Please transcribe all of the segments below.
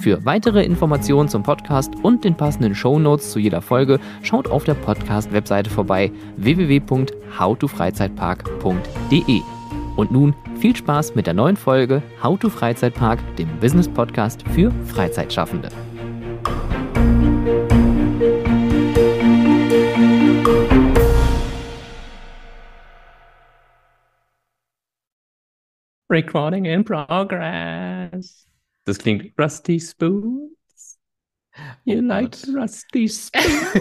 Für weitere Informationen zum Podcast und den passenden Show Notes zu jeder Folge schaut auf der Podcast-Webseite vorbei www.howtofreizeitpark.de. Und nun viel Spaß mit der neuen Folge How to Freizeitpark, dem Business Podcast für Freizeitschaffende. Recording in progress. Das klingt Rusty Spoons. You Oh like Gott. Rusty Spoons?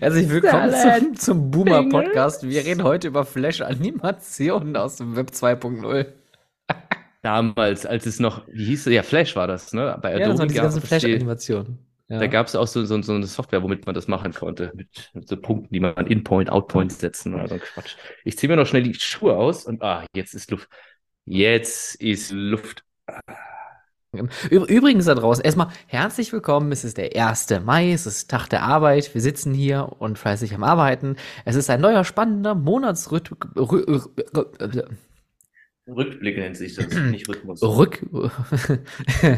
Herzlich willkommen zum, zum Boomer. Podcast. Wir reden heute über Flash-Animationen aus dem Web 2.0. Damals, als es noch, wie hieß es? Ja, Flash war das, ne? Bei Ja, das waren diese ganzen die- Flash-Animationen. Ja. Da gab es auch so, so, so eine Software, womit man das machen konnte. Mit, mit so Punkten, die man In-Point, Out-Point setzen oder so Quatsch. Ich ziehe mir noch schnell die Schuhe aus und ah, jetzt ist Luft. Jetzt ist Luft. Ü- Übrigens da draußen, erstmal herzlich willkommen. Es ist der 1. Mai, es ist Tag der Arbeit. Wir sitzen hier und fleißig am Arbeiten. Es ist ein neuer spannender Monatsrhythmus. Rückblick nennt sich das, nicht Rhythmus. Rück. es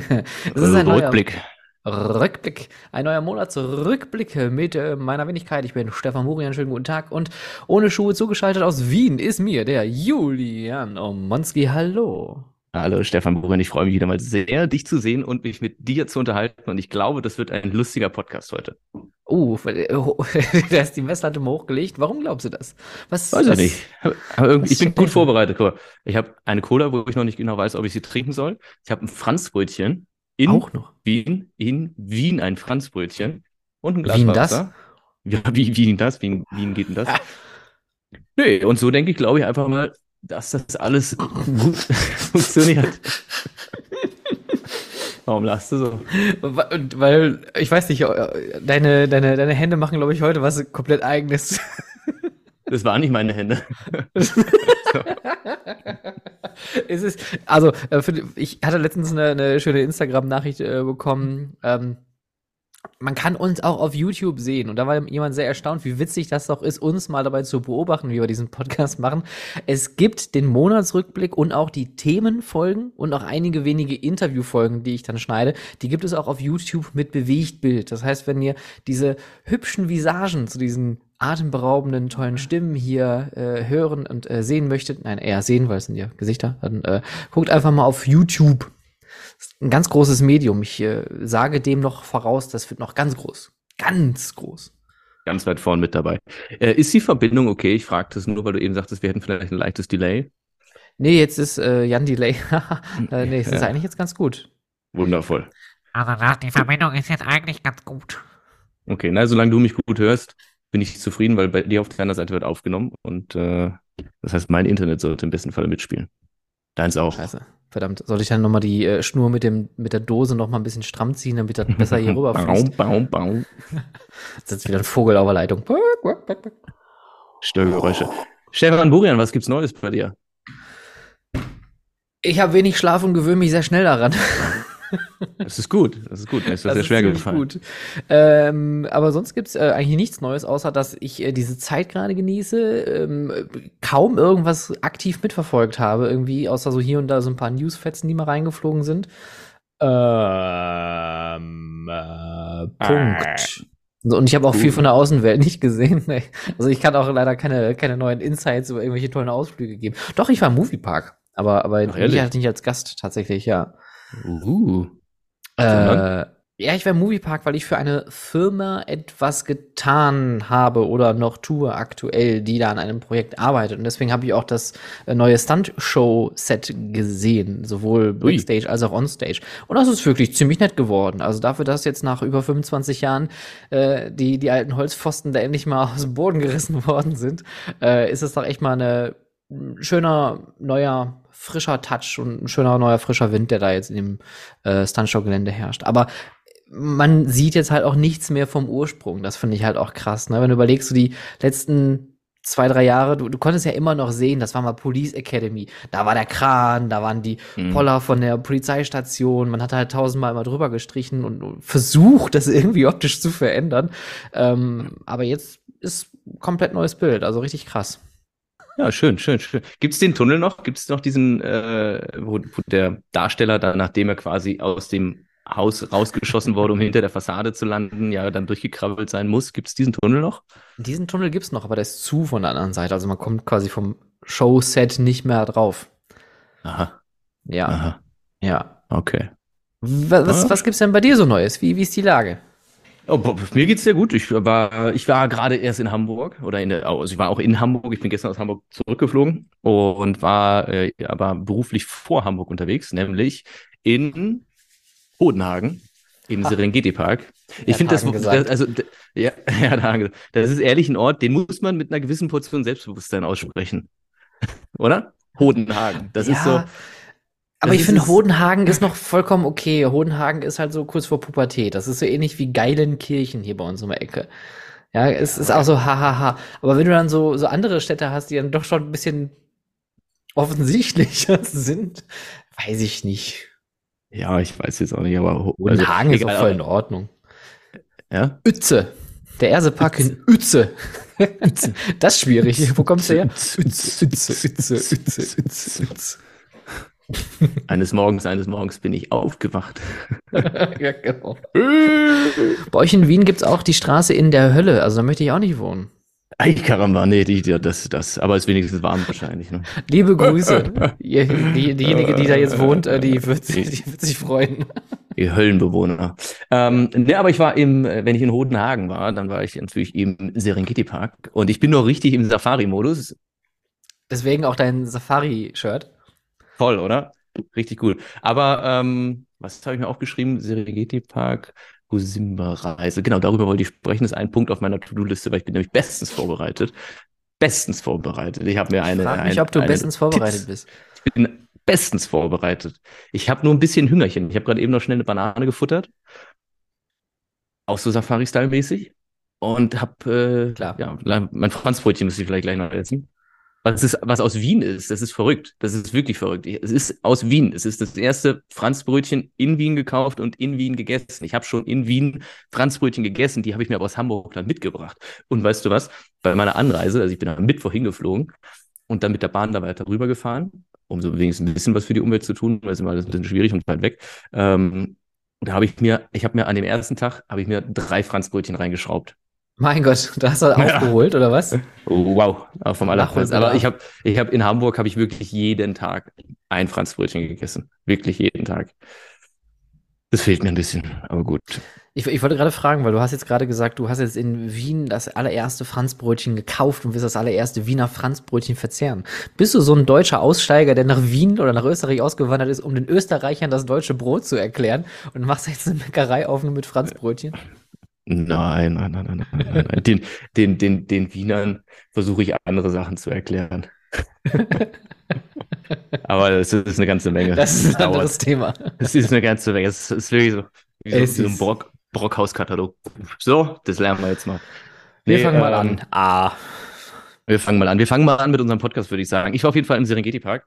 ist ein neuer Rückblick. Rückblick. Ein neuer Monatsrückblick mit äh, meiner Wenigkeit. Ich bin Stefan Murian. Schönen guten Tag. Und ohne Schuhe zugeschaltet aus Wien ist mir der Julian Omonski. Hallo. Hallo Stefan Buren, ich freue mich wieder mal sehr, dich zu sehen und mich mit dir zu unterhalten. Und ich glaube, das wird ein lustiger Podcast heute. Uh, da ist die Messlatte mal hochgelegt. Warum glaubst du das? Was, Weiß was, ich nicht. Ich bin gut vorbereitet. Guck mal, ich habe eine Cola, wo ich noch nicht genau weiß, ob ich sie trinken soll. Ich habe ein Franzbrötchen in Auch noch. Wien, in Wien ein Franzbrötchen und ein Glas Wien das? Wasser. Ja, wie Wien das? Wie Wien geht denn das? Nö, und so denke ich, glaube ich einfach mal, dass das alles gut funktioniert. Warum lachst du so? Weil, ich weiß nicht, äh, deine, deine, deine Hände machen, glaube ich, heute was komplett eigenes. Das waren nicht meine Hände. es ist, also, äh, ich hatte letztens eine, eine schöne Instagram-Nachricht äh, bekommen. Ähm, man kann uns auch auf YouTube sehen. Und da war jemand sehr erstaunt, wie witzig das doch ist, uns mal dabei zu beobachten, wie wir diesen Podcast machen. Es gibt den Monatsrückblick und auch die Themenfolgen und auch einige wenige Interviewfolgen, die ich dann schneide. Die gibt es auch auf YouTube mit Bewegtbild. Das heißt, wenn ihr diese hübschen Visagen zu diesen atemberaubenden, tollen Stimmen hier äh, hören und äh, sehen möchtet, nein, eher sehen, weil es sind ja Gesichter, dann äh, guckt einfach mal auf YouTube. Ist ein ganz großes Medium. Ich äh, sage dem noch voraus, das wird noch ganz groß. Ganz groß. Ganz weit vorn mit dabei. Äh, ist die Verbindung okay? Ich frage das nur, weil du eben sagtest, wir hätten vielleicht ein leichtes Delay. Nee, jetzt ist äh, Jan Delay. äh, nee, es ist Ja. eigentlich jetzt ganz gut. Wundervoll. Also die Verbindung ist jetzt eigentlich ganz gut. Okay, na, solange du mich gut hörst, bin ich zufrieden, weil bei dir auf deiner Seite wird aufgenommen und äh, das heißt, mein Internet sollte im besten Falle mitspielen. Deins auch. Scheiße. Verdammt, soll ich dann nochmal die äh, Schnur mit, dem, mit der Dose noch mal ein bisschen stramm ziehen, damit das besser hier Baum, rüberfließt? baum, baum. Jetzt ist wieder ein Vogel auf der Leitung. Störgeräusche. Stefan Burian, was gibt's Neues bei dir? Ich habe wenig Schlaf und gewöhne mich sehr schnell daran. Das ist gut, das ist gut. Mir ist das, Das sehr schwer gefallen. Gut. Ähm, aber sonst gibt's äh, eigentlich nichts Neues, außer dass ich äh, diese Zeit gerade genieße, ähm, kaum irgendwas aktiv mitverfolgt habe, irgendwie, außer so hier und da so ein paar Newsfetzen, die mal reingeflogen sind. Ähm, äh, Punkt. So, und ich habe auch viel von der Außenwelt nicht gesehen. Also ich kann auch leider keine, keine neuen Insights über irgendwelche tollen Ausflüge geben. Doch, ich war im Moviepark. Aber, aber Ach, hatte nicht als Gast tatsächlich, ja. Uh. Äh, Sondern? Ja, ich wäre Moviepark, weil ich für eine Firma etwas getan habe oder noch tue aktuell, die da an einem Projekt arbeitet. Und deswegen habe ich auch das äh, neue Stunt-Show-Set gesehen, sowohl Backstage als auch Onstage. Und das ist wirklich ziemlich nett geworden. Also dafür, dass jetzt nach über 25 Jahren äh, die, die alten Holzpfosten da endlich mal aus dem Boden gerissen worden sind, äh, ist es doch echt mal eine schöner, neuer, frischer Touch und ein schöner, neuer, frischer Wind, der da jetzt in dem äh, Stuntshow-Gelände herrscht. Aber man sieht jetzt halt auch nichts mehr vom Ursprung. Das finde ich halt auch krass. Ne? Wenn du überlegst, so die letzten zwei, drei Jahre, du, du konntest ja immer noch sehen, das war mal Police Academy. Da war der Kran, da waren die Mhm. Poller von der Polizeistation. Man hat halt tausendmal immer drüber gestrichen und, und versucht, das irgendwie optisch zu verändern. Ähm, aber jetzt ist komplett neues Bild. Also richtig krass. Ja, schön, schön, schön. Gibt es den Tunnel noch? Gibt es noch diesen, äh, wo, wo der Darsteller dann, nachdem er quasi aus dem Haus rausgeschossen wurde, um hinter der Fassade zu landen, ja, dann durchgekrabbelt sein muss? Gibt es diesen Tunnel noch? Diesen Tunnel gibt's noch, aber der ist zu von der anderen Seite. Also man kommt quasi vom Showset nicht mehr drauf. Aha, Ja, aha, ja. okay. Was, was, was gibt's denn bei dir so Neues? Wie, wie ist die Lage? Oh, mir geht's sehr gut. Ich war, ich war gerade erst in Hamburg oder in der, also ich war auch in Hamburg. Ich bin gestern aus Hamburg zurückgeflogen und war äh, aber beruflich vor Hamburg unterwegs, nämlich in Bodenhagen im. Serengeti Park. Ich finde das, das, also ja, ja, das ist ehrlich ein Ort, den muss man mit einer gewissen Portion Selbstbewusstsein aussprechen, oder? Hodenhagen. Das ist so. Aber das ich ist finde, Hodenhagen ist noch vollkommen okay. Hodenhagen ist halt so kurz vor Pubertät. Das ist so ähnlich wie Geilenkirchen hier bei uns um die Ecke. Ja, es ist auch so hahaha. Aber wenn du dann so, so andere Städte hast, die dann doch schon ein bisschen offensichtlicher sind, weiß ich nicht. Ja, ich weiß jetzt auch nicht, aber Ho- Hodenhagen ist egal, auch voll in Ordnung. Ja. Uetze. Der erste Park in Uetze. das ist schwierig. Wo kommst du her? Uetze, Uetze, Uetze, Uetze, Uetze. Eines Morgens, eines Morgens bin ich aufgewacht. ja, genau. Bei euch in Wien gibt's auch die Straße in der Hölle. Also da möchte ich auch nicht wohnen. Ei, Karamba, nee, die, die, das, das, aber ist wenigstens warm wahrscheinlich. Ne? Liebe Grüße. Ihr- die, diejenige, die da jetzt wohnt, äh, die wird, sich- die wird sich freuen. Ihr Höllenbewohner. Ähm, ne, aber ich war im, wenn ich in Hodenhagen war, dann war ich natürlich im Serengeti Park und ich bin noch richtig im Safari-Modus. Deswegen auch dein Safari-Shirt. Toll, oder? Richtig cool. Aber ähm, was habe ich mir aufgeschrieben? Serengeti Park, Gusimba-Reise. Genau, darüber wollte ich sprechen. Das ist ein Punkt auf meiner To-Do-Liste, weil ich bin nämlich bestens vorbereitet. Bestens vorbereitet. Ich habe mir eine. Frag mich, ein- ob du bestens vorbereitet Tipps- bist. Ich bin bestens vorbereitet. Ich habe nur ein bisschen Hüngerchen. Ich habe gerade eben noch schnell eine Banane gefuttert. Auch so Safari-Style-mäßig. Und habe, äh, Klar. ja, mein Franzbrötchen müsste ich vielleicht gleich noch essen. Was, ist, was aus Wien ist, das ist verrückt. Das ist wirklich verrückt. Es ist aus Wien. Es ist das erste Franzbrötchen in Wien gekauft und in Wien gegessen. Ich habe schon in Wien Franzbrötchen gegessen, die habe ich mir aber aus Hamburg dann mitgebracht. Und weißt du was? Bei meiner Anreise, also ich bin am Mittwoch hingeflogen und dann mit der Bahn da weiter rübergefahren, um so wenigstens ein bisschen was für die Umwelt zu tun, weil es immer alles ein bisschen schwierig und weit weg. Ähm, und da habe ich mir, ich habe mir an dem ersten Tag, habe ich mir drei Franzbrötchen reingeschraubt. Mein Gott, da hast du Ja. aufgeholt, oder was? Oh, wow, aber vom allerfeinsten. Aber ich habe, ich habe in Hamburg habe ich wirklich jeden Tag ein Franzbrötchen gegessen, wirklich jeden Tag. Das fehlt mir ein bisschen, aber gut. Ich, ich wollte gerade fragen, weil du hast jetzt gerade gesagt, du hast jetzt in Wien das allererste Franzbrötchen gekauft und willst das allererste Wiener Franzbrötchen verzehren. Bist du so ein deutscher Aussteiger, der nach Wien oder nach Österreich ausgewandert ist, um den Österreichern das deutsche Brot zu erklären und machst jetzt eine Bäckerei auf nur mit Franzbrötchen? Nein, nein, nein, nein, nein, nein. Den, den, den, den Wienern versuche ich andere Sachen zu erklären. Aber das ist eine ganze Menge. Das ist ein dauert. anderes Thema. Es ist eine ganze Menge. Es ist wirklich so, wie so, wie so ein Brock, Brockhaus-Katalog. So, das lernen wir jetzt mal. Wir Nee, fangen mal ähm, an. Ah. Wir fangen mal an. Wir fangen mal an mit unserem Podcast, würde ich sagen. Ich war auf jeden Fall im Serengeti Park.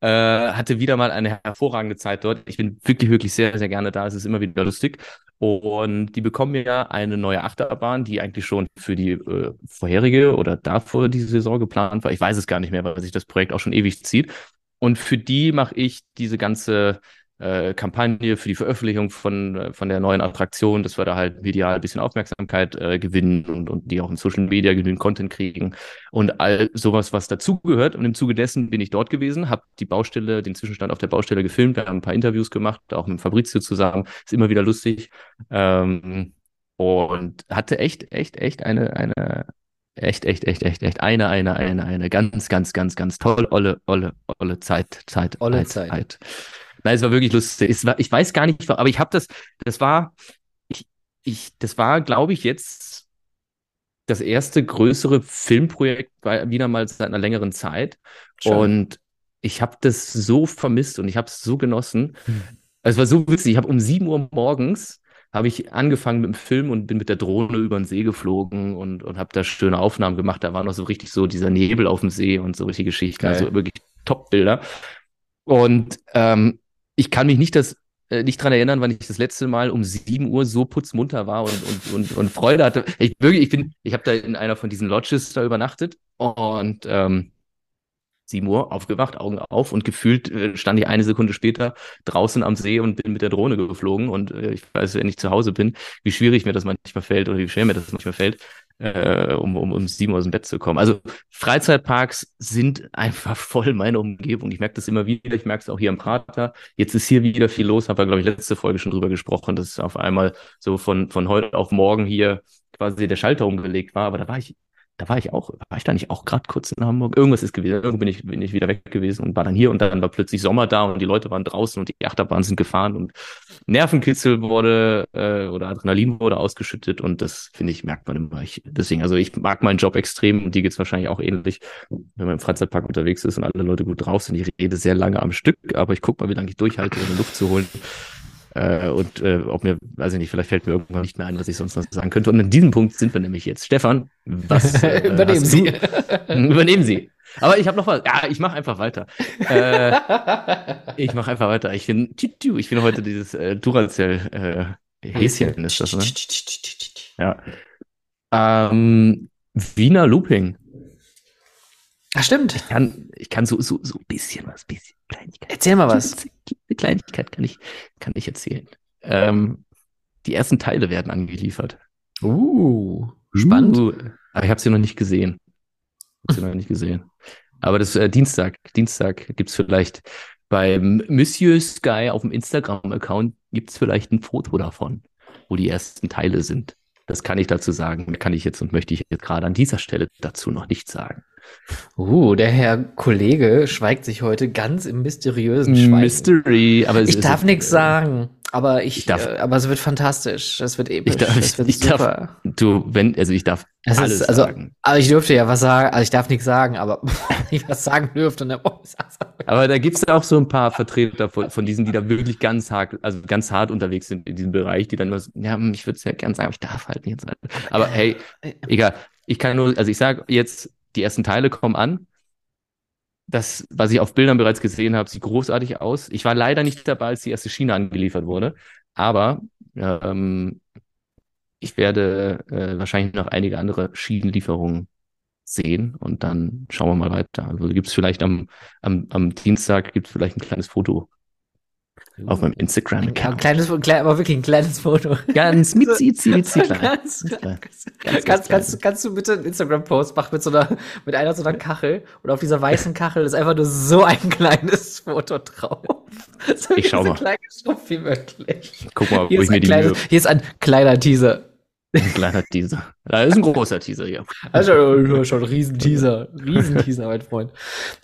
Äh, hatte wieder mal eine hervorragende Zeit dort. Ich bin wirklich, wirklich sehr, sehr gerne da. Es ist immer wieder lustig. Und die bekommen ja eine neue Achterbahn, die eigentlich schon für die äh, vorherige oder davor diese Saison geplant war. Ich weiß es gar nicht mehr, weil sich das Projekt auch schon ewig zieht. Und für die mache ich diese ganze äh, Kampagne für die Veröffentlichung von, äh, von der neuen Attraktion, dass wir da halt medial ein bisschen Aufmerksamkeit äh, gewinnen und, und die auch in Social Media genügend Content kriegen und all sowas, was dazugehört. Und im Zuge dessen bin ich dort gewesen, habe die Baustelle, den Zwischenstand auf der Baustelle gefilmt, wir haben ein paar Interviews gemacht, auch mit Fabrizio zusammen, ist immer wieder lustig. Ähm, und hatte echt, echt, echt eine, eine, echt, echt, echt, echt, echt eine, eine, eine, eine ganz, ganz, ganz, ganz toll, olle, olle, olle Zeit, Zeit, Olle Zeit. Zeit. Nein, es war wirklich lustig. Es war, ich weiß gar nicht, aber ich habe das, das war, ich, ich, das war, glaube ich, jetzt das erste größere Filmprojekt wieder mal seit einer längeren Zeit. Schön. Und ich habe das so vermisst und ich habe es so genossen. Es war so witzig. Ich habe um 7 Uhr morgens habe ich angefangen mit dem Film und bin mit der Drohne über den See geflogen und, und habe da schöne Aufnahmen gemacht. Da war noch so richtig so dieser Nebel auf dem See und solche Geschichten. Geil. Also wirklich Top-Bilder. Und ähm, ich kann mich nicht das äh, nicht dran erinnern, wann ich das letzte Mal um 7 Uhr so putzmunter war und, und, und, und Freude hatte. Ich wirklich, ich bin, ich habe da in einer von diesen Lodges da übernachtet und ähm, 7 Uhr aufgewacht, Augen auf und gefühlt äh, stand ich eine Sekunde später draußen am See und bin mit der Drohne geflogen und äh, ich weiß, wenn ich zu Hause bin, wie schwierig mir das manchmal fällt oder wie schwer mir das manchmal fällt, äh, um, um, um 7 Uhr aus dem Bett zu kommen. Also Freizeitparks sind einfach voll meine Umgebung. Ich merke das immer wieder, ich merke es auch hier im Prater. Jetzt ist hier wieder viel los, habe ja, glaube ich, letzte Folge schon drüber gesprochen, dass auf einmal so von, von heute auf morgen hier quasi der Schalter umgelegt war, aber da war ich da war ich auch, war ich da nicht auch gerade kurz in Hamburg? Irgendwas ist gewesen. Irgendwo bin ich, bin ich wieder weg gewesen und war dann hier und dann war plötzlich Sommer da und die Leute waren draußen und die Achterbahnen sind gefahren und Nervenkitzel wurde äh, oder Adrenalin wurde ausgeschüttet und das finde ich, merkt man immer. Ich, deswegen, also ich mag meinen Job extrem und die geht's wahrscheinlich auch ähnlich, wenn man im Freizeitpark unterwegs ist und alle Leute gut drauf sind. Ich rede sehr lange am Stück, aber ich gucke mal, wie lange ich durchhalte, um Luft zu holen. Äh, und äh, ob mir, weiß ich nicht, vielleicht fällt mir irgendwann nicht mehr ein, was ich sonst noch sagen könnte. Und an diesem Punkt sind wir nämlich jetzt. Stefan, was äh, Übernehmen Sie. Du? Übernehmen Sie. Aber ich habe noch was. Ja, ich mache einfach weiter. Äh, ich mache einfach weiter. Ich finde, ich finde heute dieses äh, Duracell äh, Häschen ist das, ne? Ja. Ähm, Wiener Looping. Ach, stimmt. Ich kann, ich kann so, so, so ein bisschen was, bisschen Kleinigkeit. Erzähl mal was. Eine Kleinigkeit kann ich, kann ich erzählen. Ähm, die ersten Teile werden angeliefert. Uh, spannend. Uh, aber ich habe sie noch nicht gesehen. Hab sie noch nicht gesehen. Aber das äh, Dienstag, Dienstag gibt's vielleicht beim Monsieur Sky auf dem Instagram-Account gibt's vielleicht ein Foto davon, wo die ersten Teile sind. Das kann ich dazu sagen. Kann ich jetzt und möchte ich jetzt gerade an dieser Stelle dazu noch nicht sagen. Uh, der Herr Kollege schweigt sich heute ganz im mysteriösen Schweigen. Mystery, aber es ich darf nichts sagen, aber ich, Ich darf- äh, aber es wird fantastisch. Es wird episch. Ich darf, es wird ich darf, du, wenn, also ich darf Es alles ist, also, sagen. aber ich dürfte ja was sagen, also ich darf nichts sagen, aber ich was sagen dürfte? Oh, ich sag's aber. Aber da gibt's auch so ein paar Vertreter von, von diesen, die da wirklich ganz hart, also ganz hart unterwegs sind in diesem Bereich, die dann immer so, ja, hm, ich würde es ja gern sagen, aber ich darf halt nicht sagen. Aber hey, egal. Ich kann nur, also ich sage jetzt, die ersten Teile kommen an. Das, was ich auf Bildern bereits gesehen habe, sieht großartig aus. Ich war leider nicht dabei, als die erste Schiene angeliefert wurde. Aber ähm, ich werde äh, wahrscheinlich noch einige andere Schienenlieferungen sehen und dann schauen wir mal weiter. Also gibt es vielleicht am, am, am Dienstag gibt es vielleicht ein kleines Foto auf meinem Ein, ein Instagram-Account. kleines, ein klein, aber wirklich ein kleines Foto. Ganz mitzi, mitzi, mitzi klein. Ganz, Ganz klein. kannst, Ganz, ganz kannst, kannst, du bitte einen Instagram-Post machen mit so einer, mit einer so einer Kachel und auf dieser weißen Kachel ist einfach nur so ein kleines Foto drauf. So Ich schau so mal. klein wie möglich. Guck mal, Hier wo ich mir die Mühe. kleines, hier ist ein kleiner Teaser. Ein kleiner Teaser. Da ist ein großer Teaser hier. Also schon, schon ein Riesenteaser. Riesenteaser, mein Freund.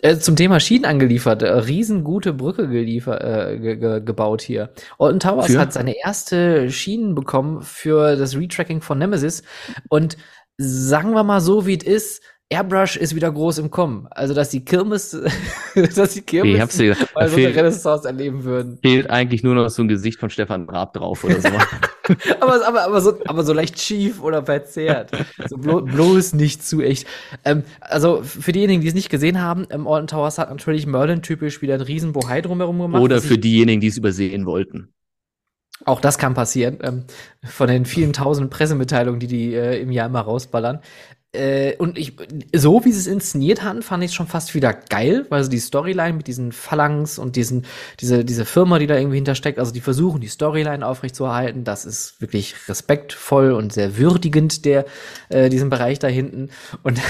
Äh, zum Thema Schienen angeliefert. Äh, riesengute Brücke geliefert, äh, ge ge gebaut hier. Alton Towers Für? hat seine erste Schienen bekommen für das Retracking von Nemesis. Und sagen wir mal so, wie es ist, Airbrush ist wieder groß im Kommen. Also, dass die Kirmes, dass die Kirmes Ich hab's dir mal so eine Renaissance erleben würden. fehlt eigentlich nur noch so ein Gesicht von Stefan Raab drauf oder so. aber, aber, aber, so, aber so leicht schief oder verzerrt. So blo bloß nicht zu echt. Ähm, also für diejenigen, die es nicht gesehen haben, ähm, Alton Towers hat natürlich Merlin-typisch wieder einen riesen Bohai drumherum gemacht. Oder für diejenigen, die es übersehen wollten. Auch das kann passieren. Ähm, von den vielen tausend Pressemitteilungen, die die äh, im Jahr immer rausballern. Äh, und ich, so wie sie es inszeniert hatten, fand ich es schon fast wieder geil, weil so die Storyline mit diesen Phalanx und diesen, diese, diese Firma, die da irgendwie hintersteckt, also die versuchen, die Storyline aufrechtzuerhalten, das ist wirklich respektvoll und sehr würdigend, der, äh, diesen Bereich da hinten. Und,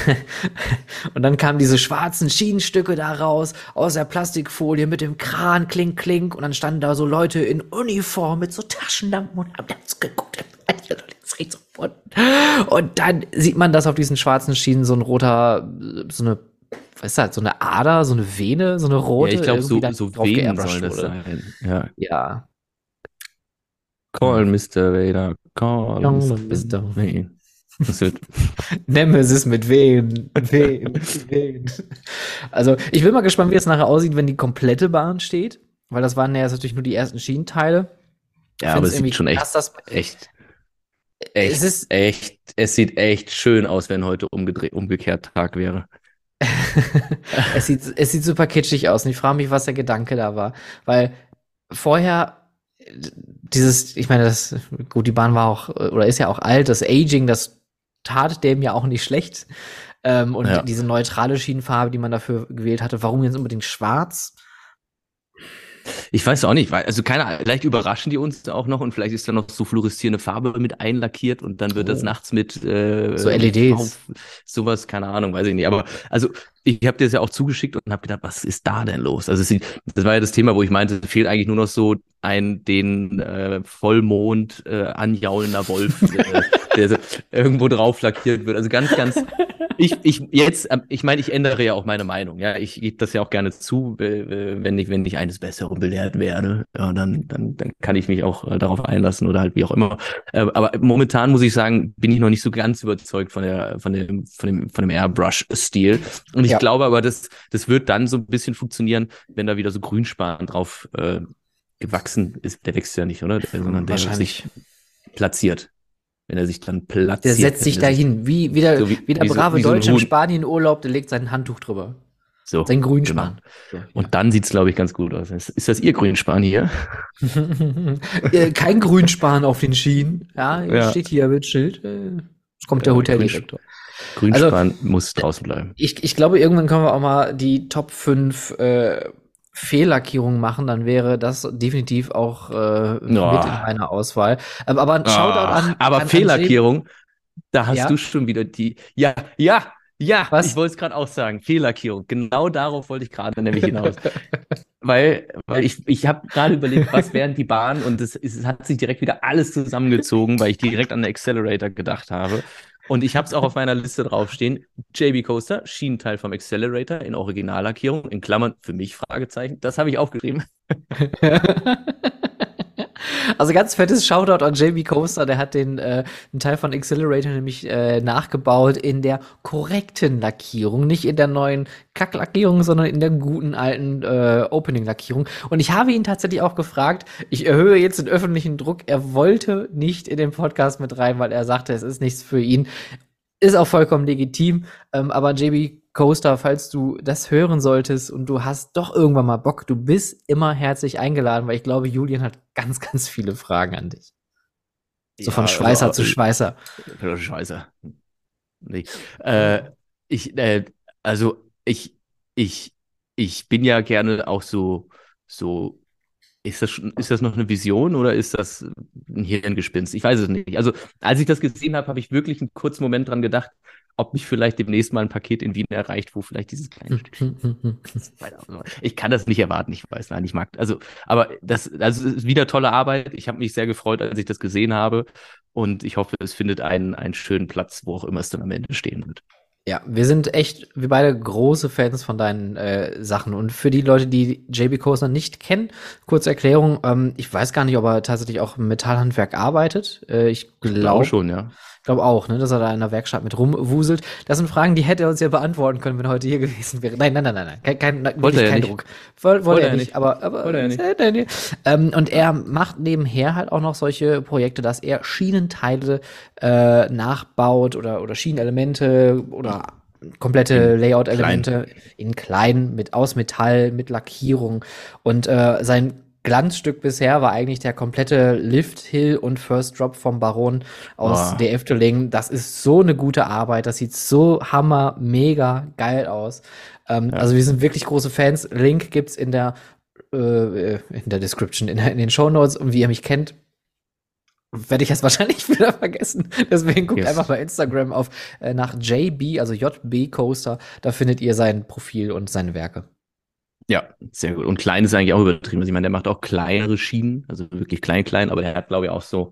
und dann kamen diese schwarzen Schienenstücke da raus, aus der Plastikfolie mit dem Kran, klink, klink, und dann standen da so Leute in Uniform mit so Taschenlampen und haben das geguckt. Das riecht sofort. Und dann sieht man, dass auf diesen schwarzen Schienen so ein roter, so eine, was ist das, so eine Ader, so eine Vene, so eine rote. ja, ich glaube, so, so Venen soll das wurde. sein. Ja. Ja. Call Mr. Vader. Call Call Mr. Vader. Das wird, Nemesis mit wen? Wen? Wen? Also, ich bin mal gespannt, wie es nachher aussieht, wenn die komplette Bahn steht. Weil das waren ja jetzt natürlich nur die ersten Schienenteile. ja, aber es sieht schon echt, krass, dass- echt, Es ist- echt, es sieht echt schön aus, wenn heute umgedreht, umgekehrt Tag wäre. es, sieht, es sieht super kitschig aus und ich frage mich, was der Gedanke da war. Weil vorher dieses, ich meine, das, gut, die Bahn war auch, oder ist ja auch alt, das Aging, das tat dem ja auch nicht schlecht. Ähm, und Ja. diese neutrale Schienenfarbe, die man dafür gewählt hatte, warum jetzt unbedingt schwarz? Ich weiß auch nicht, weil, also keine Ahnung, vielleicht überraschen die uns auch noch und vielleicht ist da noch so fluoreszierende Farbe mit einlackiert und dann wird das Oh. nachts mit äh, So LEDs. auf- sowas, keine Ahnung, weiß ich nicht. Aber also ich habe dir das ja auch zugeschickt und habe gedacht, was ist da denn los? Also sieht, das war ja das Thema, wo ich meinte, fehlt eigentlich nur noch so ein den äh, Vollmond äh, anjaulender Wolf, äh, der so irgendwo drauf lackiert wird. Also ganz, ganz ich, ich jetzt, ähm, ich meine, ich ändere ja auch meine Meinung. Ja, ich gebe das ja auch gerne zu, äh, wenn ich, wenn ich eines Besseren belehrt werde. Ja, dann, dann, dann kann ich mich auch äh, darauf einlassen oder halt wie auch immer. Äh, aber momentan muss ich sagen, bin ich noch nicht so ganz überzeugt von der, von dem, von dem, von dem Airbrush-Stil. Und ich Ja. glaube aber, das, das wird dann so ein bisschen funktionieren, wenn da wieder so Grünspan drauf äh, gewachsen ist. Der wächst ja nicht, oder? Der, sondern der Wahrscheinlich. sich platziert. Wenn er sich dann platziert. Der setzt sich dahin, wie, wie der, So wie- wie der wie so- brave so Deutsche im Huhn. Spanienurlaub, der legt sein Handtuch drüber. So, Sein Grünspan. Und dann sieht's, glaube ich, ganz gut aus. Ist, das Ihr Grünspan hier? Äh, Kein Grünspan auf den Schienen. Ja, Ja. steht hier mit Schild. äh, Es kommt der Ja, Hoteldirektor. Grünspan muss draußen bleiben. Ich, ich glaube, irgendwann können wir auch mal die Top 5 äh, Fehllackierungen machen, dann wäre das definitiv auch äh, mit in meiner Auswahl. Ähm, aber ein Shoutout Ach, an. aber an Fehllackierung, da hast Ja? du schon wieder die. Ja, ja, ja, Was? ich wollte es gerade auch sagen. Fehllackierung. Genau darauf wollte ich gerade nämlich hinaus. weil, weil ich, ich habe gerade überlegt, was wären die Bahnen und es, es hat sich direkt wieder alles zusammengezogen, weil ich direkt an den Accelerator gedacht habe. Und ich habe es auch auf meiner Liste draufstehen. JB Coaster, Schienenteil vom Accelerator in Originallackierung, in Klammern für mich, Fragezeichen. Das habe ich aufgeschrieben. Also ganz fettes Shoutout an JB Coaster, der hat den äh, einen Teil von Accelerator nämlich äh, nachgebaut in der korrekten Lackierung, nicht in der neuen Kacklackierung, sondern in der guten alten äh, Opening-Lackierung. Und ich habe ihn tatsächlich auch gefragt, ich erhöhe jetzt den öffentlichen Druck, er wollte nicht in den Podcast mit rein, weil er sagte, es ist nichts für ihn. Ist auch vollkommen legitim, ähm, aber JB Coaster, falls du das hören solltest und du hast doch irgendwann mal Bock, du bist immer herzlich eingeladen, weil ich glaube, Julian hat ganz, ganz viele Fragen an dich. So von Ja, Schweißer also, zu Schweißer. Scheiße. Nee. Äh, ich, äh, also ich, ich, ich bin ja gerne auch so, so, ist das schon, ist das noch eine Vision oder ist das ein Hirngespinst? Ich weiß es nicht. Also, als ich das gesehen habe, habe ich wirklich einen kurzen Moment dran gedacht, ob mich vielleicht demnächst mal ein Paket in Wien erreicht, wo vielleicht dieses kleine Stückchen ich kann das nicht erwarten, ich weiß, nein, ich mag, also, aber das, also es ist wieder tolle Arbeit. Ich habe mich sehr gefreut, als ich das gesehen habe und ich hoffe, es findet einen, einen schönen Platz, wo auch immer es dann am Ende stehen wird. Ja, wir sind echt, wir beide große Fans von deinen äh, Sachen. Und für die Leute, die JB Coaster nicht kennen, kurze Erklärung, ähm, ich weiß gar nicht, ob er tatsächlich auch im Metallhandwerk arbeitet. Äh, ich Glaube glaube schon, ja. Glaube auch, ne, dass er da in der Werkstatt mit rumwuselt. Das sind Fragen, die hätte er uns ja beantworten können, wenn er heute hier gewesen wäre. Nein, nein, nein, nein, nein. Kein, kein, Wollte er kein nicht. Druck. Woll, wollte, Wollte er er nicht, nicht. aber, aber Wollte er nicht. Äh, nein, nein. Ähm, und er macht nebenher halt auch noch solche Projekte, dass er Schienenteile äh, nachbaut oder, oder Schienenelemente oder komplette Layout-Elemente in klein mit aus Metall, mit Lackierung. Und äh, sein Glanzstück bisher war eigentlich der komplette Lift Hill und First Drop vom Baron aus Boah. der Efteling. Das ist so eine gute Arbeit. Das sieht so hammer, mega geil aus. Ähm, Ja. Also wir sind wirklich große Fans. Link gibt's in der äh, in der Description, in, der, in den Show Notes. Und wie ihr mich kennt, werde ich das wahrscheinlich wieder vergessen. Deswegen guckt Yes. einfach bei Instagram auf äh, nach JB, also JB Coaster. Da findet ihr sein Profil und seine Werke. Ja, sehr gut. Und klein ist eigentlich auch übertrieben. Also ich meine, der macht auch kleinere Schienen, also wirklich klein, klein, aber der hat, glaube ich, auch so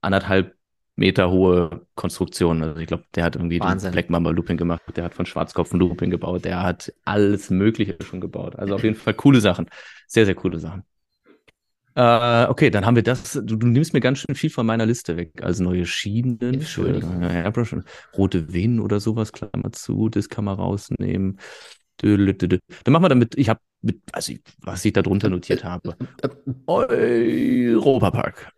anderthalb Meter hohe Konstruktionen. Also ich glaube, der hat irgendwie Wahnsinn. den Black Mamba Looping gemacht, der hat von Schwarzkopf ein Looping gebaut, der hat alles Mögliche schon gebaut. Also auf jeden Fall coole Sachen. Sehr, sehr coole Sachen. Äh, okay, dann haben wir das. Du, du nimmst mir ganz schön viel von meiner Liste weg. Also neue Schienen, Entschuldigung. Airbrush, und rote Venen oder sowas, Klammer zu, das kann man rausnehmen. Dann machen wir damit, ich habe mit, also was ich da drunter notiert habe. Europapark.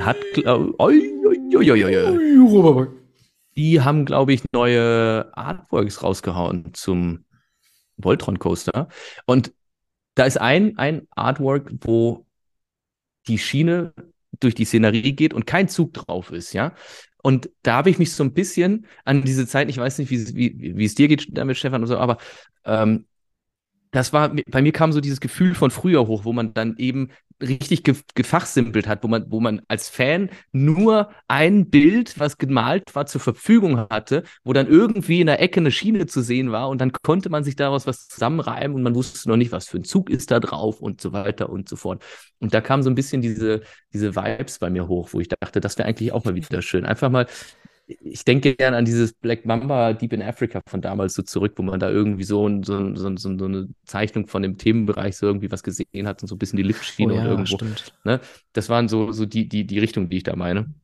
Hat, oi, oi, oi, oi. Die haben, glaube ich, neue Artworks rausgehauen zum Voltron Coaster. Und da ist ein, ein Artwork, wo die Schiene durch die Szenerie geht und kein Zug drauf ist, ja. Und da habe ich mich so ein bisschen an diese Zeit, ich weiß nicht, wie, es- wie, wie es dir geht damit, Stefan, und so, aber ähm, das war, bei mir kam so dieses Gefühl von früher hoch, wo man dann eben richtig ge gefachsimpelt hat, wo man, wo man als Fan nur ein Bild, was gemalt war, zur Verfügung hatte, wo dann irgendwie in der Ecke eine Schiene zu sehen war und dann konnte man sich daraus was zusammenreimen und man wusste noch nicht, was für ein Zug ist da drauf und so weiter und so fort. Und da kam so ein bisschen diese, diese Vibes bei mir hoch, wo ich dachte, das wäre eigentlich auch mal wieder schön. Einfach mal, ich denke gerne an dieses Black Mamba Deep in Africa von damals so zurück, wo man da irgendwie so, ein- so, so, so, eine Zeichnung von dem Themenbereich so irgendwie was gesehen hat und so ein bisschen die Liftschiene und irgendwo. Oh stimmt. Ne? Das waren so, so die, die, die Richtung, die ich da meine.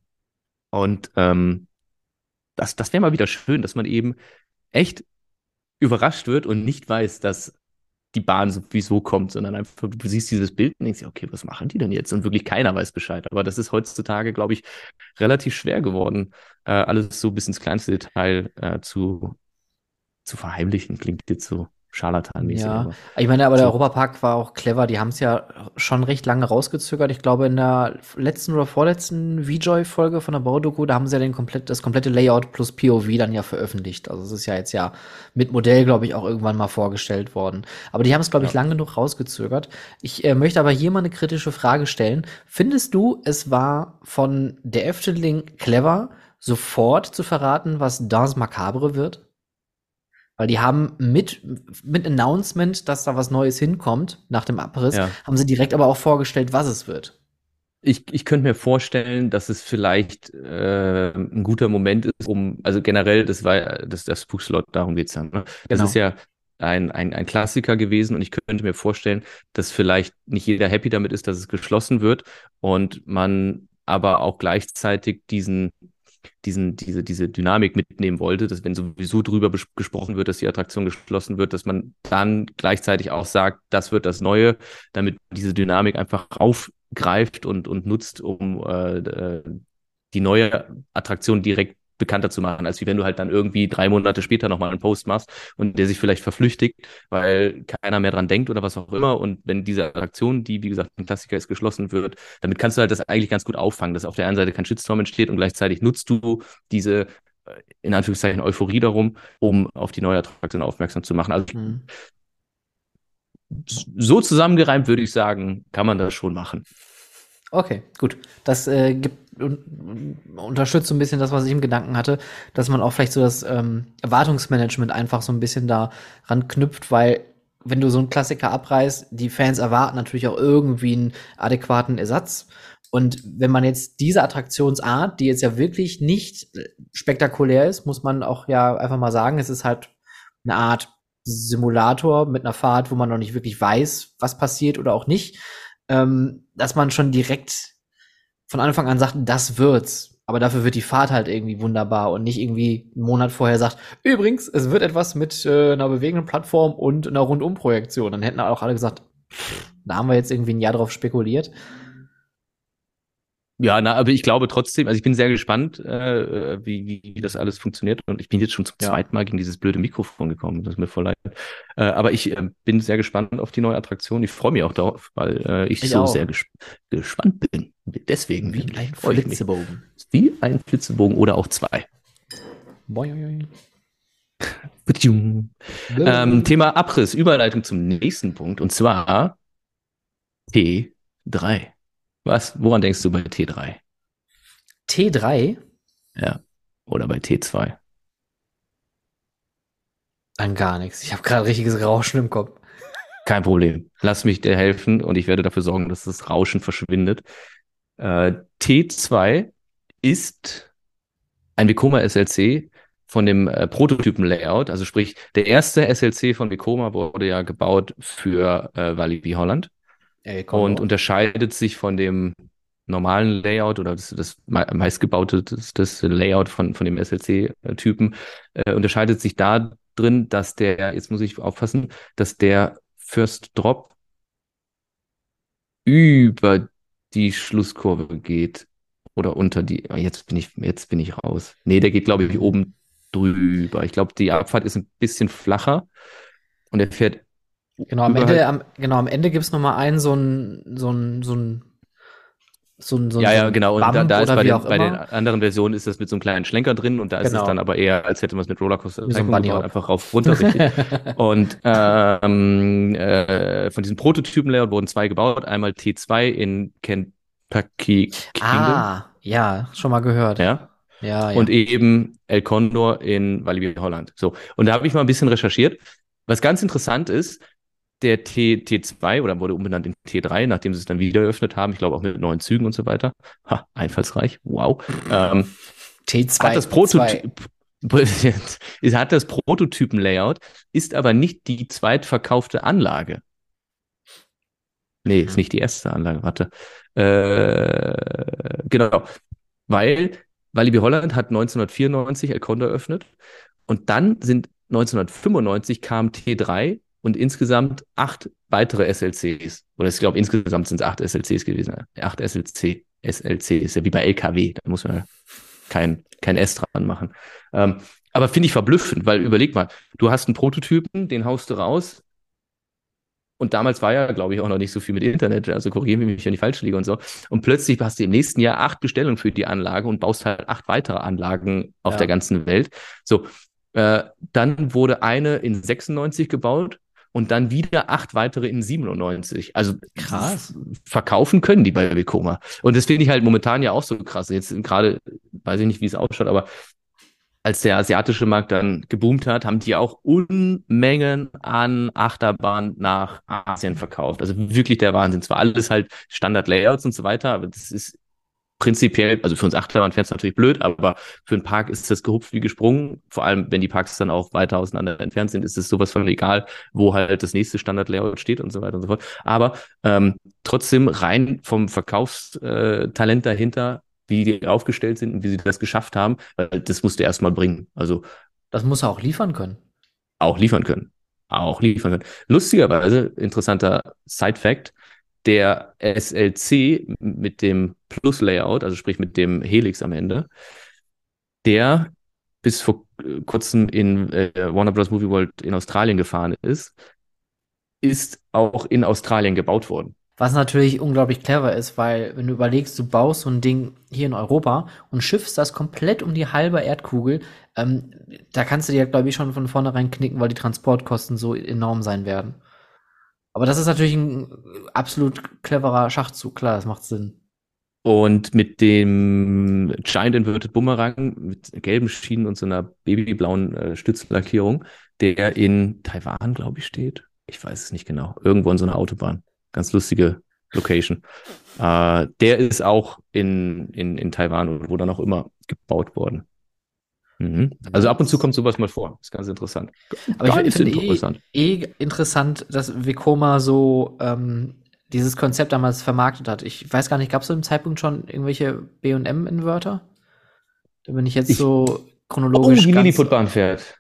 Und ähm, das, das wäre mal wieder schön, dass man eben echt überrascht wird und nicht weiß, dass die Bahn sowieso kommt, sondern einfach, du siehst dieses Bild und denkst dir, okay, was machen die denn jetzt? Und wirklich keiner weiß Bescheid. Aber das ist heutzutage, glaube ich, relativ schwer geworden, äh, alles so bis ins kleinste Detail äh, zu, zu verheimlichen. Klingt jetzt so scharlatanmäßig. Ja. aber- Ich meine, aber der So. Europapark war auch clever. Die haben es ja schon recht lange rausgezögert. Ich glaube, in der letzten oder vorletzten VJoy-Folge von der Baudoku, da haben sie ja den komplett, das komplette Layout plus POV dann ja veröffentlicht. Also es ist ja jetzt ja mit Modell, glaube ich, auch irgendwann mal vorgestellt worden. Aber die haben es, glaube ich, Ja. lang genug rausgezögert. Ich äh, möchte aber hier mal eine kritische Frage stellen. Findest du, es war von der Efteling clever, sofort zu verraten, was Dance Macabre wird? Weil die haben mit, mit Announcement, dass da was Neues hinkommt, nach dem Abriss, Ja. haben sie direkt aber auch vorgestellt, was es wird. Ich, ich könnte mir vorstellen, dass es vielleicht äh, ein guter Moment ist, um, also generell, das war ja das, das Spookslot, darum geht's ja. Ne? Das Genau. ist ja ein, ein, ein Klassiker gewesen und ich könnte mir vorstellen, dass vielleicht nicht jeder happy damit ist, dass es geschlossen wird und man aber auch gleichzeitig diesen, diesen, diese, diese Dynamik mitnehmen wollte, dass wenn sowieso drüber gesprochen wird, dass die Attraktion geschlossen wird, dass man dann gleichzeitig auch sagt, das wird das Neue, damit diese Dynamik einfach aufgreift und, und nutzt, um äh, äh, die neue Attraktion direkt bekannter zu machen, als wie wenn du halt dann irgendwie drei Monate später nochmal einen Post machst und der sich vielleicht verflüchtigt, weil keiner mehr dran denkt oder was auch immer. Und wenn diese Attraktion, die wie gesagt ein Klassiker ist, geschlossen wird, damit kannst du halt das eigentlich ganz gut auffangen, dass auf der einen Seite kein Shitstorm entsteht und gleichzeitig nutzt du diese äh, in Anführungszeichen Euphorie darum, um auf die neue Attraktion aufmerksam zu machen. Also Hm. so zusammengereimt würde ich sagen, kann man das schon machen. Okay, gut. Das äh, gibt un unterstützt so ein bisschen das, was ich im Gedanken hatte, dass man auch vielleicht so das ähm, Erwartungsmanagement einfach so ein bisschen da ranknüpft, weil wenn du so einen Klassiker abreißt, die Fans erwarten natürlich auch irgendwie einen adäquaten Ersatz. Und wenn man jetzt diese Attraktionsart, die jetzt ja wirklich nicht spektakulär ist, muss man auch ja einfach mal sagen, es ist halt eine Art Simulator mit einer Fahrt, wo man noch nicht wirklich weiß, was passiert oder auch nicht, ähm, dass man schon direkt von Anfang an sagt, das wird's. Aber dafür wird die Fahrt halt irgendwie wunderbar und nicht irgendwie einen Monat vorher sagt, übrigens, es wird etwas mit äh, einer bewegenden Plattform und einer Rundumprojektion. Dann hätten auch alle gesagt, da haben wir jetzt irgendwie ein Jahr drauf spekuliert. Ja, na, aber ich glaube trotzdem, also ich bin sehr gespannt, äh, wie, wie, das alles funktioniert. Und ich bin jetzt schon zum Ja. zweiten Mal gegen dieses blöde Mikrofon gekommen. Das ist mir voll leid. Äh, aber ich äh, bin sehr gespannt auf die neue Attraktion. Ich freue mich auch darauf, weil äh, ich, Ich so auch. sehr ges gespannt bin. Deswegen Wie ein. Flitzebogen. Wie ein Flitzebogen oder auch zwei. Boing. Putschung. Ähm, Thema Abriss, Überleitung zum nächsten Punkt und zwar T3. Was? Woran denkst du bei T3? T3? Ja. Oder bei T2? An gar nichts. Ich habe gerade richtiges Rauschen im Kopf. Kein Problem. Lass mich dir helfen und ich werde dafür sorgen, dass das Rauschen verschwindet. Äh, T2 ist ein Vekoma SLC von dem äh, Prototypen-Layout. Also sprich, der erste SLC von Vekoma wurde ja gebaut für äh, Walibi Holland. Ey, und unterscheidet sich von dem normalen Layout oder das, das mei- meistgebaute das, das Layout von, von dem SLC-Typen, äh, unterscheidet sich da drin, dass der, jetzt muss ich aufpassen, dass der First Drop über die Schlusskurve geht oder unter die, ah, jetzt bin ich, jetzt bin ich raus. Nee, der geht, glaube ich, oben drüber. Ich glaube, die Abfahrt ist ein bisschen flacher und er fährt Genau, am Ende, am, genau, am Ende gibt's noch mal einen, so ein, so ein, so ein, so ein, so ein ja, ja, genau. Und da, Bump da ist oder bei den, bei den anderen Versionen ist das mit so einem kleinen Schlenker drin und da ist es Genau. dann aber eher, als hätte man es mit Rollercoaster so ein Hop. einfach rauf, runter und ähm, äh, von diesem Prototypen-Layout wurden zwei gebaut. Einmal T2 in Kentucky Kingdom. Ah, ja, schon mal gehört. Ja. ja. ja. Und eben El Condor in Walibi Holland. So. Und da habe ich mal ein bisschen recherchiert. Was ganz interessant ist, der T, T2 oder wurde umbenannt in T3, nachdem sie es dann wieder eröffnet haben. Ich glaube auch mit neuen Zügen und so weiter. Ha, einfallsreich. Wow. Ähm, T2. hat das Prototyp, es hat das Prototypen-Layout, ist aber nicht die zweitverkaufte Anlage. Nee, ist nicht die erste Anlage, warte. Äh, genau. Weil Walibi Holland hat 1994 El Condor eröffnet und dann sind 1995 kam T3 und insgesamt acht weitere SLCs. Oder ich glaube, insgesamt sind es acht SLCs gewesen. Acht SLC. SLC ist ja wie bei LKW. Da muss man ja kein, kein S dran machen. Ähm, aber finde ich verblüffend, weil überleg mal, du hast einen Prototypen, den haust du raus. Und damals war ja, glaube ich, auch noch nicht so viel mit Internet, also korrigieren wir mich, wenn ich falsch liege und so. Und plötzlich hast du im nächsten Jahr acht Bestellungen für die Anlage und baust halt acht weitere Anlagen auf Ja. der ganzen Welt. So, äh, dann wurde eine in 96 gebaut und dann wieder acht weitere in 97. Also Krass. verkaufen können die bei Vekoma. Und das finde ich halt momentan ja auch so krass. Jetzt gerade, weiß ich nicht, wie es ausschaut, aber als der asiatische Markt dann geboomt hat, haben die auch Unmengen an Achterbahnen nach Asien verkauft. Also wirklich der Wahnsinn. Zwar alles halt Standard-Layouts und so weiter, aber das ist prinzipiell, also für uns Achterbahnfans natürlich blöd, aber für einen Park ist das gehupft wie gesprungen. Vor allem, wenn die Parks dann auch weiter auseinander entfernt sind, ist es sowas von egal, wo halt das nächste Standard-Layout steht und so weiter und so fort. Aber ähm, trotzdem rein vom Verkaufstalent dahinter, wie die aufgestellt sind und wie sie das geschafft haben, weil das musst du erstmal bringen. Also Das muss er auch liefern können. auch liefern können. Auch liefern können. Lustigerweise, interessanter Side-Fact, der SLC mit dem Plus-Layout, also sprich mit dem Helix am Ende, der bis vor kurzem in äh, Warner Bros. Movie World in Australien gefahren ist, ist auch in Australien gebaut worden. Was natürlich unglaublich clever ist, weil wenn du überlegst, du baust so ein Ding hier in Europa und schiffst das komplett um die halbe Erdkugel, ähm, da kannst du dir, glaube ich, schon von vornherein knicken, weil die Transportkosten so enorm sein werden. Aber das ist natürlich ein absolut cleverer Schachzug, klar, das macht Sinn. Und mit dem Giant Inverted Bumerang mit gelben Schienen und so einer babyblauen äh, Stützlackierung, der in Taiwan, glaube ich, steht. Ich weiß es nicht genau. Irgendwo in so einer Autobahn. Ganz lustige Location. Äh, der ist auch in, in, in Taiwan oder wo dann auch immer gebaut worden. Mhm. Also ab und zu kommt sowas mal vor. Ist ganz interessant. Aber ich Ganz finde eh, interessant. eh interessant, dass Vekoma so ähm, dieses Konzept damals vermarktet hat. Ich weiß gar nicht, gab es zu dem Zeitpunkt schon irgendwelche B&M-Inverter? Da bin ich jetzt Ich- so Oh, chronologisch die ganz- Lilliputbahn fährt.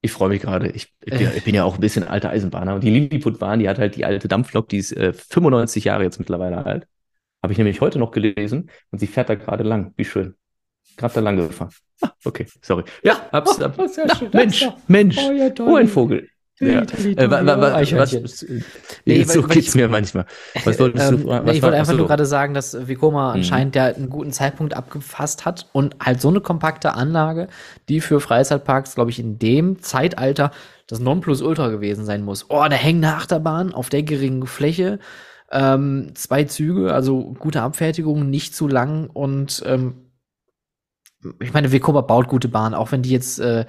Ich freue mich gerade. Ich, ich, bin, ich bin ja auch ein bisschen alter Eisenbahner. Und die Lilliputbahn, die hat halt die alte Dampflok, die ist äh, 95 Jahre jetzt mittlerweile alt. Habe ich nämlich heute noch gelesen und sie fährt da gerade lang. Wie schön. Gerade da lang gefahren. Ah, okay, sorry. Ja, hab's. hab, Oh, sehr na, schön, Mensch, das Mensch. Oh, ja. Oh, ein Vogel. Ja. Äh, wa, wa, wa, was, nee, so weil- geht's ich- mir manchmal. Was wolltest Ähm, du fragen? nee, Was ich wollte einfach nur gerade sagen, dass Vekoma Mhm. anscheinend ja einen guten Zeitpunkt abgefasst hat und halt so eine kompakte Anlage, die für Freizeitparks, glaube ich, in dem Zeitalter das Nonplusultra gewesen sein muss. Oh, eine hängende Achterbahn auf der geringen Fläche, ähm, zwei Züge, also gute Abfertigung, nicht zu lang und ähm, ich meine, Vekoma baut gute Bahnen, auch wenn die jetzt äh,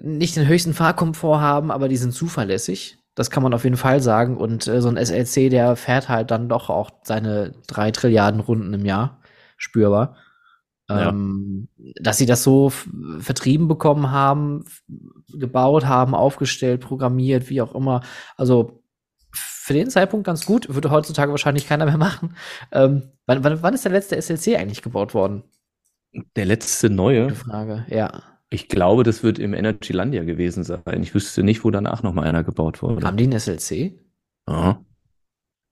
nicht den höchsten Fahrkomfort haben, aber die sind zuverlässig. Das kann man auf jeden Fall sagen. Und äh, so ein SLC, der fährt halt dann doch auch seine drei Trilliarden Runden im Jahr spürbar. Ja. Ähm, dass sie das so vertrieben bekommen haben, gebaut haben, aufgestellt, programmiert, wie auch immer. Also für den Zeitpunkt ganz gut. Würde heutzutage wahrscheinlich keiner mehr machen. Ähm, wann, wann, wann ist der letzte SLC eigentlich gebaut worden? Der letzte neue, Frage. Ja. ich glaube, das wird im Energylandia gewesen sein. Ich wüsste nicht, wo danach noch mal einer gebaut wurde. Haben die einen SLC? Aha.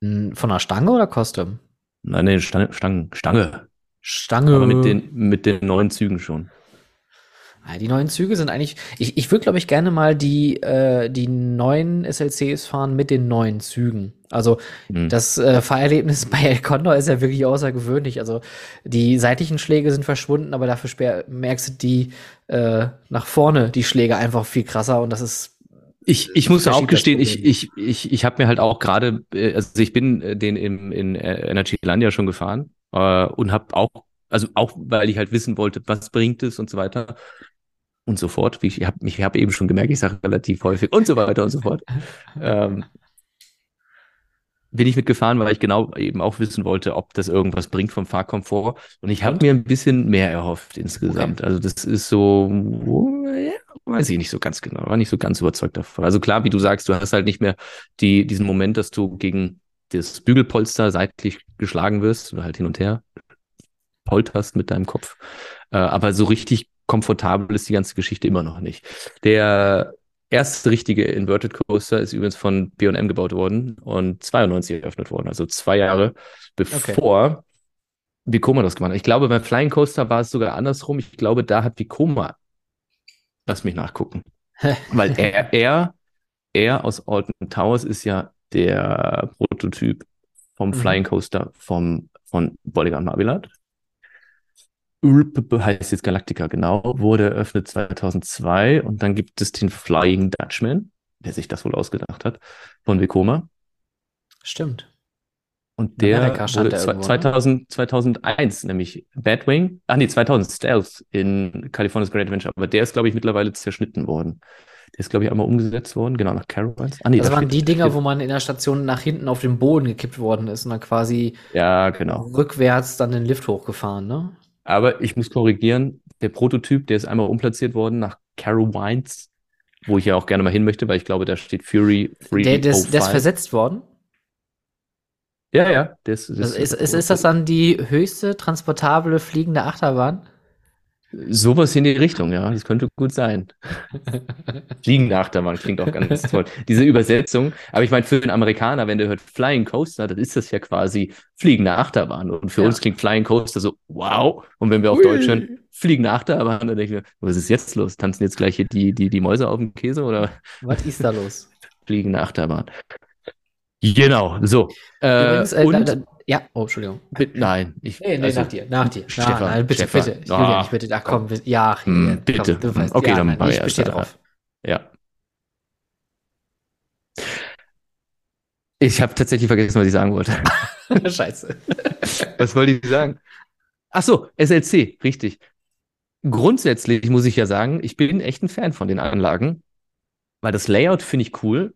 N- Von der Stange oder Custom? Nein, nee, Stange, Stange, Stange. Stange. Aber mit den, mit den neuen Zügen schon. Ja, die neuen Züge sind eigentlich. Ich, ich würde, glaube ich, gerne mal die, äh, die neuen SLCs fahren mit den neuen Zügen. Also Hm. das äh, Fahrerlebnis bei El Condor ist ja wirklich außergewöhnlich. Also die seitlichen Schläge sind verschwunden, aber dafür merkst du die äh, nach vorne, die Schläge einfach viel krasser und das ist Ich, ich muss auch gestehen, ich, ich, ich, ich habe mir halt auch gerade, äh, also ich bin äh, den im, in äh, Energylandia schon gefahren äh, und habe auch, also auch, weil ich halt wissen wollte, was bringt es und so weiter und so fort. Wie Ich habe ich hab eben schon gemerkt, ich sage relativ häufig und so weiter und so fort. ähm, bin ich mitgefahren, weil ich genau eben auch wissen wollte, ob das irgendwas bringt vom Fahrkomfort. Und ich habe mir ein bisschen mehr erhofft insgesamt. Also das ist so, ja, weiß ich nicht so ganz genau, war nicht so ganz überzeugt davon. Also klar, wie du sagst, du hast halt nicht mehr die, diesen Moment, dass du gegen das Bügelpolster seitlich geschlagen wirst oder halt hin und her polterst mit deinem Kopf. Äh, aber so richtig komfortabel ist die ganze Geschichte immer noch nicht. Der erste richtige Inverted Coaster ist übrigens von B&M gebaut worden und 92 eröffnet worden, also zwei Jahre bevor Vekoma das gemacht hat. Ich glaube, beim Flying Coaster war es sogar andersrum. Ich glaube, da hat Vekoma, lass mich nachgucken, weil er, er, er aus Alton Towers ist ja der Prototyp vom Mhm. Flying Coaster vom, von Bodyguard Marvelad. Heißt jetzt Galactica, genau, wurde eröffnet 2002 und dann gibt es den Flying Dutchman, der sich das wohl ausgedacht hat, von Vekoma. Stimmt. Und der wurde der ne? 2000, 2001, nämlich Batwing, ach nee, 2000 Stealth in California's Great Adventure, aber der ist, glaube ich, mittlerweile zerschnitten worden. Der ist, glaube ich, einmal umgesetzt worden, genau, nach Carolines. Ah nee, Das da waren steht- die Dinger, wo man in der Station nach hinten auf den Boden gekippt worden ist und dann quasi Ja, genau. rückwärts dann den Lift hochgefahren, ne? Aber ich muss korrigieren, der Prototyp, der ist einmal umplatziert worden nach Carolines, wo ich ja auch gerne mal hin möchte, weil ich glaube, da steht Fury Der, der, ist, der ist 305. versetzt worden. Ja, ja, ist, Das ist, ist, ist das dann die höchste transportable fliegende Achterbahn? Sowas in die Richtung, ja, das könnte gut sein. Fliegende Achterbahn klingt auch ganz toll. Diese Übersetzung, aber ich meine, für den Amerikaner, wenn der hört Flying Coaster, dann ist das ja quasi fliegende Achterbahn. Und für Ja. uns klingt Flying Coaster so, wow. Und wenn wir auf Ui. Deutsch hören, fliegende Achterbahn, dann denke ich mir, was ist jetzt los? Tanzen jetzt gleich hier die, die, die Mäuse auf dem Käse oder Was ist da los? fliegende Achterbahn? Genau, so. Äh, Übrigens, äh, und, da, da, ja, oh, Entschuldigung. nein, ich, Nee, nee, also, nach dir, nach dir. Stefan, nein, nein, bitte, Stefan. bitte. Ich will ja Ah, nicht, bitte. Ach komm, bitte. ja, Hm, hier, bitte. Komm, weißt, Okay, ja, dann mach ich erst drauf. Ja. Ich habe tatsächlich vergessen, was ich sagen wollte. Scheiße. Was wollte ich sagen? Ach so, SLC, richtig. Grundsätzlich muss ich ja sagen, ich bin echt ein Fan von den Anlagen, weil das Layout finde ich cool.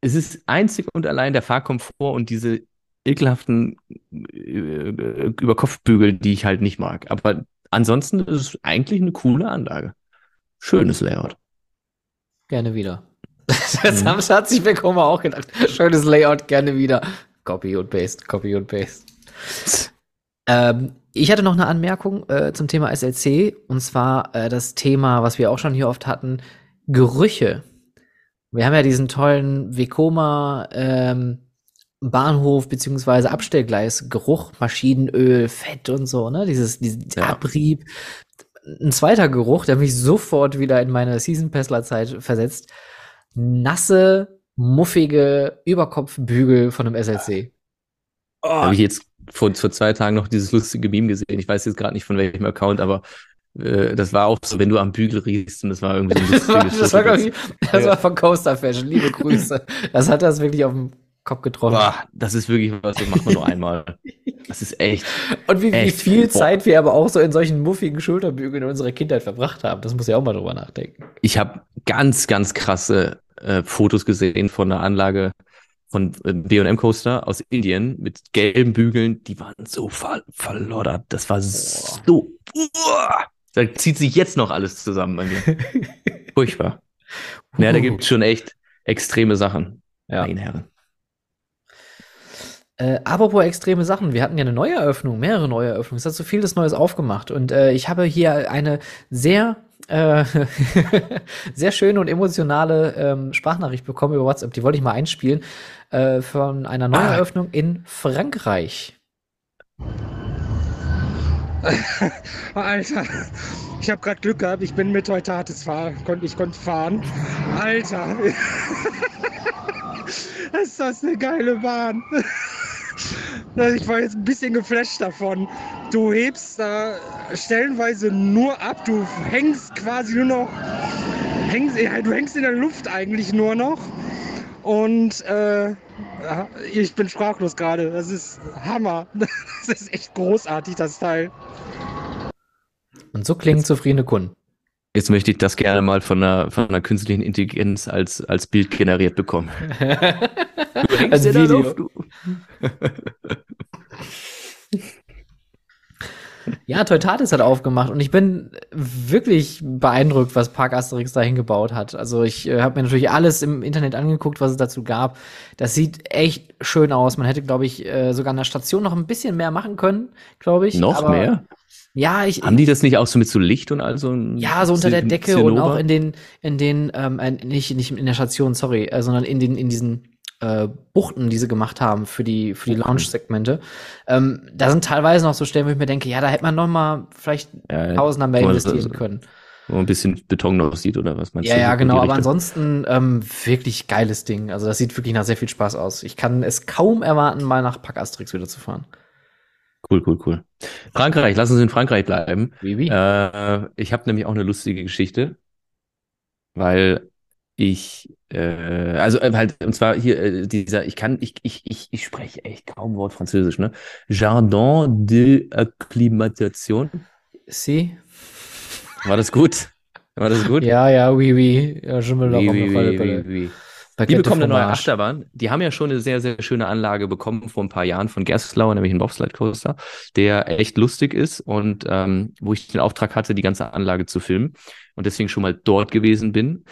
Es ist einzig und allein der Fahrkomfort und diese ekelhaften äh, Überkopfbügel, die ich halt nicht mag. Aber ansonsten ist es eigentlich eine coole Anlage. Schönes Layout. Gerne wieder. Mhm. Das haben hat sich Bekommer auch gedacht. Schönes Layout, gerne wieder. Copy und Paste, Copy und Paste. Ähm, ich hatte noch eine Anmerkung äh, zum Thema SLC und zwar äh, das Thema, was wir auch schon hier oft hatten, Gerüche. Wir haben ja diesen tollen Vekoma ähm, Bahnhof beziehungsweise Abstellgleis Geruch, Maschinenöl, Fett und so, ne? Dieses, diesen Ja. Abrieb. Ein zweiter Geruch, der mich sofort wieder in meine Season Passler Zeit versetzt. Nasse, muffige Überkopfbügel von einem SLC. Da habe ich jetzt vor, vor zwei Tagen noch dieses lustige Meme gesehen. Ich weiß jetzt gerade nicht von welchem Account, aber äh, das war auch so, wenn du am Bügel riechst und das war irgendwie so ein Das war, das war, ich, das Ja. war von Coaster Fashion. Liebe Grüße. Das hat das wirklich auf den Kopf getroffen. Boah, das ist wirklich was, das macht man nur einmal. Das ist echt. Und wie, wie Echt? viel Boah. Zeit wir aber auch so in solchen muffigen Schulterbügeln in unserer Kindheit verbracht haben. Das muss ja auch mal drüber nachdenken. Ich habe ganz, ganz krasse äh, Fotos gesehen von einer Anlage von äh, B&M Coaster aus Indien mit gelben Bügeln. Die waren so ver verloddert. Das war so. Uah. Da zieht sich jetzt noch alles zusammen bei mir. Furchtbar. Ja, da Uh. gibt es schon echt extreme Sachen. Ja. Meine Herren. Äh, apropos extreme Sachen, wir hatten ja eine neue Eröffnung, mehrere neue Eröffnungen. Es hat so vieles Neues aufgemacht. Und äh, ich habe hier eine sehr, äh, sehr schöne und emotionale ähm, Sprachnachricht bekommen über WhatsApp. Die wollte ich mal einspielen. Äh, von einer neuen Ah. Eröffnung in Frankreich. Alter, ich habe gerade Glück gehabt. Ich bin mit heute hartes fahren. Ich konnte fahren. Alter, ist das eine geile Bahn. Ich war jetzt ein bisschen geflasht davon. Du hebst da stellenweise nur ab. Du hängst quasi nur noch. Hängst, du hängst in der Luft eigentlich nur noch. Und äh, ich bin sprachlos gerade. Das ist Hammer. Das ist echt großartig, das Teil. Und so klingen zufriedene Kunden. Jetzt möchte ich das gerne mal von einer, von einer künstlichen Intelligenz als, als Bild generiert bekommen. Du hängst Als Video. Luft, du. Ja, Teutatis hat aufgemacht und ich bin wirklich beeindruckt, was Park Asterix da hingebaut hat. Also ich äh, habe mir natürlich alles im Internet angeguckt, was es dazu gab. Das sieht echt schön aus. Man hätte, glaube ich, äh, sogar an der Station noch ein bisschen mehr machen können, glaube ich. Noch Aber- mehr? Ja, ich. Haben die das nicht auch so mit so Licht und all so? ja, so unter der Decke und Zinnober? auch in den, in den, ähm, äh, nicht, nicht in der Station, sorry, äh, sondern in den, in diesen äh, Buchten, die sie gemacht haben für die, für die Buchten. Lounge-Segmente. Ähm, da sind teilweise noch so Stellen, wo ich mir denke, ja, da hätte man noch mal vielleicht Ja, Tausender mehr investieren so- können. Wo ein bisschen Beton noch sieht oder was meinst Ja, du? ja, genau. Aber ansonsten ähm, wirklich geiles Ding. Also das sieht wirklich nach sehr viel Spaß aus. Ich kann es kaum erwarten, mal nach Pack Asterix wieder zu fahren. Cool, cool, cool. Frankreich, lass uns in Frankreich bleiben. Wie, wie? Äh, ich habe nämlich auch eine lustige Geschichte, weil ich, äh, also äh, halt, und zwar hier äh, dieser, ich kann, ich, ich, ich, ich spreche echt kaum Wort Französisch, ne? Jardin de Acclimatation. Sie? War das gut? War das gut? Ja, ja, oui, oui. Ja, je me Oui, oui, oui, oui, oui. Die bekommen eine neue. Achterbahn. Die haben ja schon eine sehr, sehr schöne Anlage bekommen vor ein paar Jahren von Gerstlauer, nämlich einen Bobsled Coaster, der echt lustig ist und ähm, wo ich den Auftrag hatte, die ganze Anlage zu filmen und deswegen schon mal dort gewesen bin.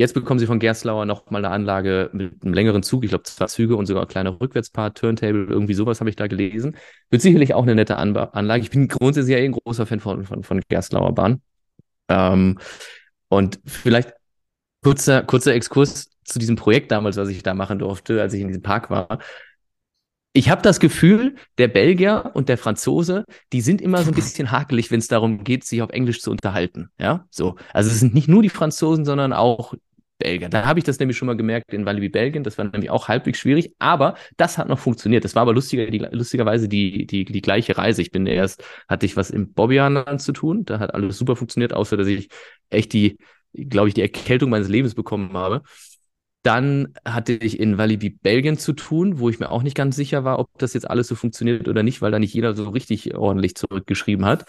Jetzt bekommen sie von Gerstlauer noch mal eine Anlage mit einem längeren Zug, ich glaube zwei Züge und sogar ein kleiner Rückwärtspart, Turntable, irgendwie sowas habe ich da gelesen. Wird sicherlich auch eine nette Anba Anlage. Ich bin grundsätzlich ja eh ein großer Fan von, von, von Gerstlauer Bahn. Ähm, und vielleicht kurzer, kurzer Exkurs zu diesem Projekt damals, was ich da machen durfte, als ich in diesem Park war. Ich habe das Gefühl, der Belgier und der Franzose, die sind immer so ein bisschen hakelig, wenn es darum geht, sich auf Englisch zu unterhalten. Ja, so. Also es sind nicht nur die Franzosen, sondern auch Belgier. Da habe ich das nämlich schon mal gemerkt in Walibi Belgien. Das war nämlich auch halbwegs schwierig, aber das hat noch funktioniert. Das war aber lustiger, die, lustigerweise die, die, die gleiche Reise. Ich bin erst, hatte ich was im Bobbianland zu tun. Da hat alles super funktioniert, außer dass ich echt die, glaube ich, die Erkältung meines Lebens bekommen habe. Dann hatte ich in Walibi Belgien zu tun, wo ich mir auch nicht ganz sicher war, ob das jetzt alles so funktioniert oder nicht, weil da nicht jeder so richtig ordentlich zurückgeschrieben hat.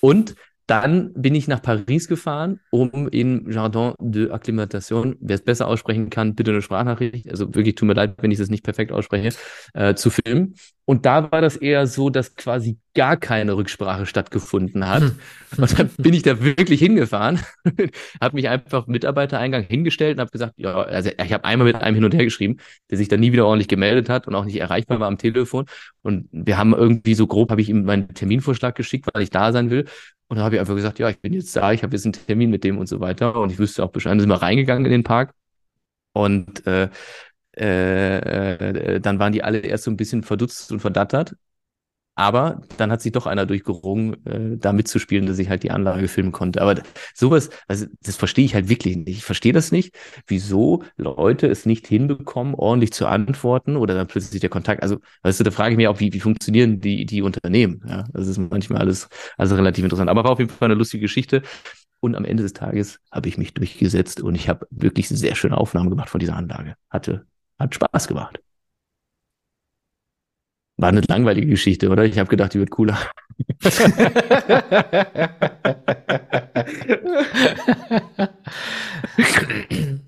Und dann bin ich nach Paris gefahren, um in Jardin de Acclimatation, wer es besser aussprechen kann, bitte eine Sprachnachricht, also wirklich tut mir leid, wenn ich das nicht perfekt ausspreche, äh, zu filmen. Und da war das eher so, dass quasi gar keine Rücksprache stattgefunden hat. Hm. Und dann bin ich da wirklich hingefahren, habe mich einfach Mitarbeitereingang hingestellt und habe gesagt, ja, also ich habe einmal mit einem hin und her geschrieben, der sich dann nie wieder ordentlich gemeldet hat und auch nicht erreichbar war am Telefon. Und wir haben irgendwie so grob, habe ich ihm meinen Terminvorschlag geschickt, weil ich da sein will. Und dann habe ich einfach gesagt, ja, ich bin jetzt da, ich habe jetzt einen Termin mit dem und so weiter. Und ich wüsste auch Bescheid. Dann sind wir reingegangen in den Park. Und äh, äh, äh, dann waren die alle erst so ein bisschen verdutzt und verdattert. Aber dann hat sich doch einer durchgerungen, äh, da mitzuspielen, dass ich halt die Anlage filmen konnte. Aber sowas, also das verstehe ich halt wirklich nicht. Ich verstehe das nicht, wieso Leute es nicht hinbekommen, ordentlich zu antworten oder dann plötzlich der Kontakt. Also, weißt du, da frage ich mich auch, wie, wie funktionieren die, die Unternehmen? Ja, das ist manchmal alles also relativ interessant. Aber war auf jeden Fall eine lustige Geschichte. Und am Ende des Tages habe ich mich durchgesetzt und ich habe wirklich sehr schöne Aufnahmen gemacht von dieser Anlage. Hatte, hat Spaß gemacht. War eine langweilige Geschichte, oder? Ich habe gedacht, die wird cooler.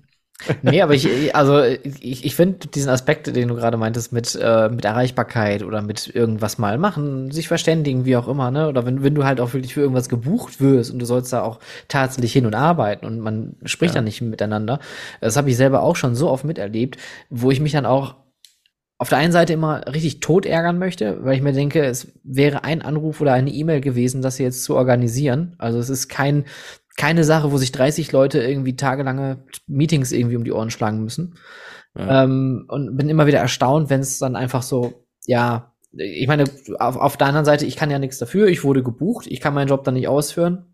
nee, aber ich, also ich, ich finde diesen Aspekt, den du gerade meintest, mit, äh, mit Erreichbarkeit oder mit irgendwas mal machen, sich verständigen, wie auch immer, ne? Oder wenn, wenn du halt auch wirklich für irgendwas gebucht wirst und du sollst da auch tatsächlich hin und arbeiten und man spricht Ja. dann nicht miteinander. Das habe ich selber auch schon so oft miterlebt, wo ich mich dann auch auf der einen Seite immer richtig tot ärgern möchte, weil ich mir denke, es wäre ein Anruf oder eine E-Mail gewesen, das jetzt zu organisieren. Also es ist kein, keine Sache, wo sich 30 Leute irgendwie tagelange Meetings irgendwie um die Ohren schlagen müssen. Ja. Ähm, und bin immer wieder erstaunt, wenn es dann einfach so, ja, ich meine, auf, auf der anderen Seite, ich kann ja nichts dafür, ich wurde gebucht, ich kann meinen Job dann nicht ausführen.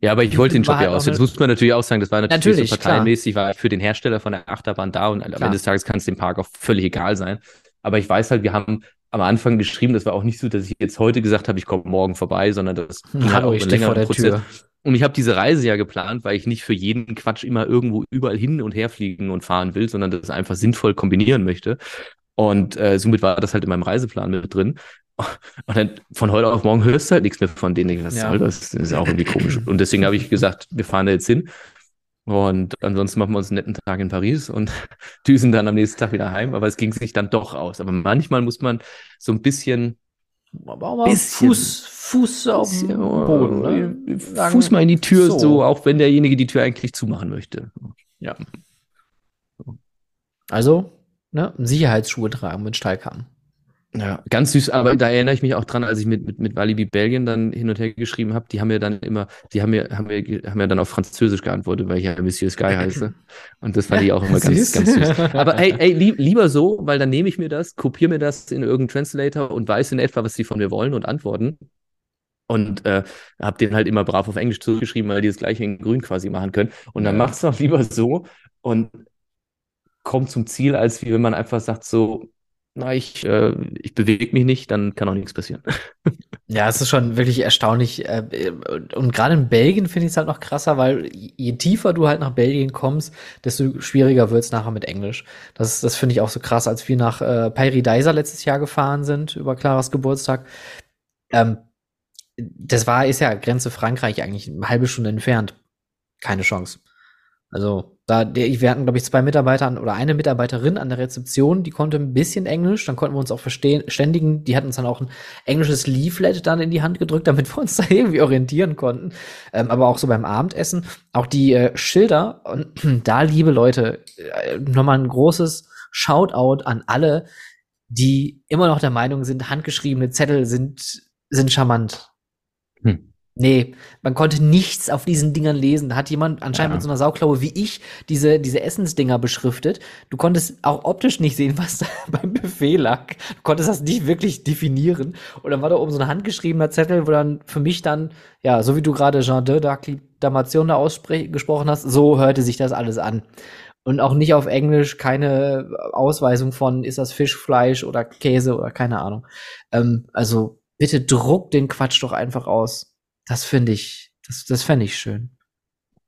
Ja, aber ich wollte den Job halt ja ausführen. Das eine- muss man natürlich auch sagen. Das war natürlich, Natürlich, so parteimäßig, war für den Hersteller von der Achterbahn da und am Klar. Ende des Tages kann es dem Park auch völlig egal sein. Aber ich weiß halt, wir haben am Anfang geschrieben, das war auch nicht so, dass ich jetzt heute gesagt habe, ich komme morgen vorbei, sondern das halt Hallo, auch ich stehe vor der Prozess. Tür. Und ich habe diese Reise ja geplant, weil ich nicht für jeden Quatsch immer irgendwo überall hin und her fliegen und fahren will, sondern das einfach sinnvoll kombinieren möchte. Und äh, somit war das halt in meinem Reiseplan mit drin. Und dann von heute auf morgen hörst du halt nichts mehr von denen. Was Ja. soll das? Das ist auch irgendwie komisch. Und deswegen habe ich gesagt, wir fahren da jetzt hin. Und ansonsten machen wir uns einen netten Tag in Paris und düsen dann am nächsten Tag wieder heim. Aber es ging sich dann doch aus. Aber manchmal muss man so ein bisschen Bisschen- Fuß, Fuß auf dem Boden. Ne? Sagen- Fuß mal in die Tür, so. so. auch wenn derjenige die Tür eigentlich zumachen möchte. Ja. Also, ne, Sicherheitsschuhe tragen mit Steilkamm. Ja, ganz süß, aber da erinnere ich mich auch dran, als ich mit, mit, mit Walibi Belgien dann hin und her geschrieben habe, die haben mir dann immer, die haben mir, haben mir, haben mir dann auf Französisch geantwortet, weil ich ja Monsieur Sky heiße. Und das fand ich auch immer ganz, Süß. ganz süß. Aber hey, ey, lieb, lieber so, weil dann nehme ich mir das, kopiere mir das in irgendeinen Translator und weiß in etwa, was die von mir wollen und antworten. Und äh, habe den halt immer brav auf Englisch zurückgeschrieben, weil die das gleiche in Grün quasi machen können. Und dann Ja. mach's doch lieber so und kommt zum Ziel, als wie wenn man einfach sagt so, na, ich, äh, ich bewege mich nicht, dann kann auch nichts passieren. Ja, es ist schon wirklich erstaunlich. äh, Und gerade in Belgien finde ich es halt noch krasser, weil je tiefer du halt nach Belgien kommst, desto schwieriger wird es nachher mit Englisch. Das, das finde ich auch so krass, als wir nach äh, Pairidaisa letztes Jahr gefahren sind, über Claras Geburtstag. Ähm, das war, ist ja Grenze Frankreich eigentlich eine halbe Stunde entfernt. Keine Chance. Also, da, der, wir hatten, glaube ich, zwei Mitarbeiter oder eine Mitarbeiterin an der Rezeption, die konnte ein bisschen Englisch, dann konnten wir uns auch verstehen, ständigen. Die hat uns dann auch ein englisches Leaflet dann in die Hand gedrückt, damit wir uns da irgendwie orientieren konnten. Ähm, aber auch so beim Abendessen, auch die äh, Schilder, und da, liebe Leute, äh, nochmal ein großes Shoutout an alle, die immer noch der Meinung sind, handgeschriebene Zettel sind, sind charmant. Nee, man konnte nichts auf diesen Dingern lesen. Da hat jemand anscheinend Ja. mit so einer Sauklaue wie ich diese, diese Essensdinger beschriftet. Du konntest auch optisch nicht sehen, was da beim Buffet lag. Du konntest das nicht wirklich definieren. Und dann war da oben so ein handgeschriebener Zettel, wo dann für mich dann, ja, so wie du gerade Jean de Damation da ausgesprochen hast, so hörte sich das alles an. Und auch nicht auf Englisch, keine Ausweisung von, ist das Fisch, Fleisch oder Käse oder keine Ahnung. Ähm, also bitte druck den Quatsch doch einfach aus. Das finde ich, das, das fände ich schön.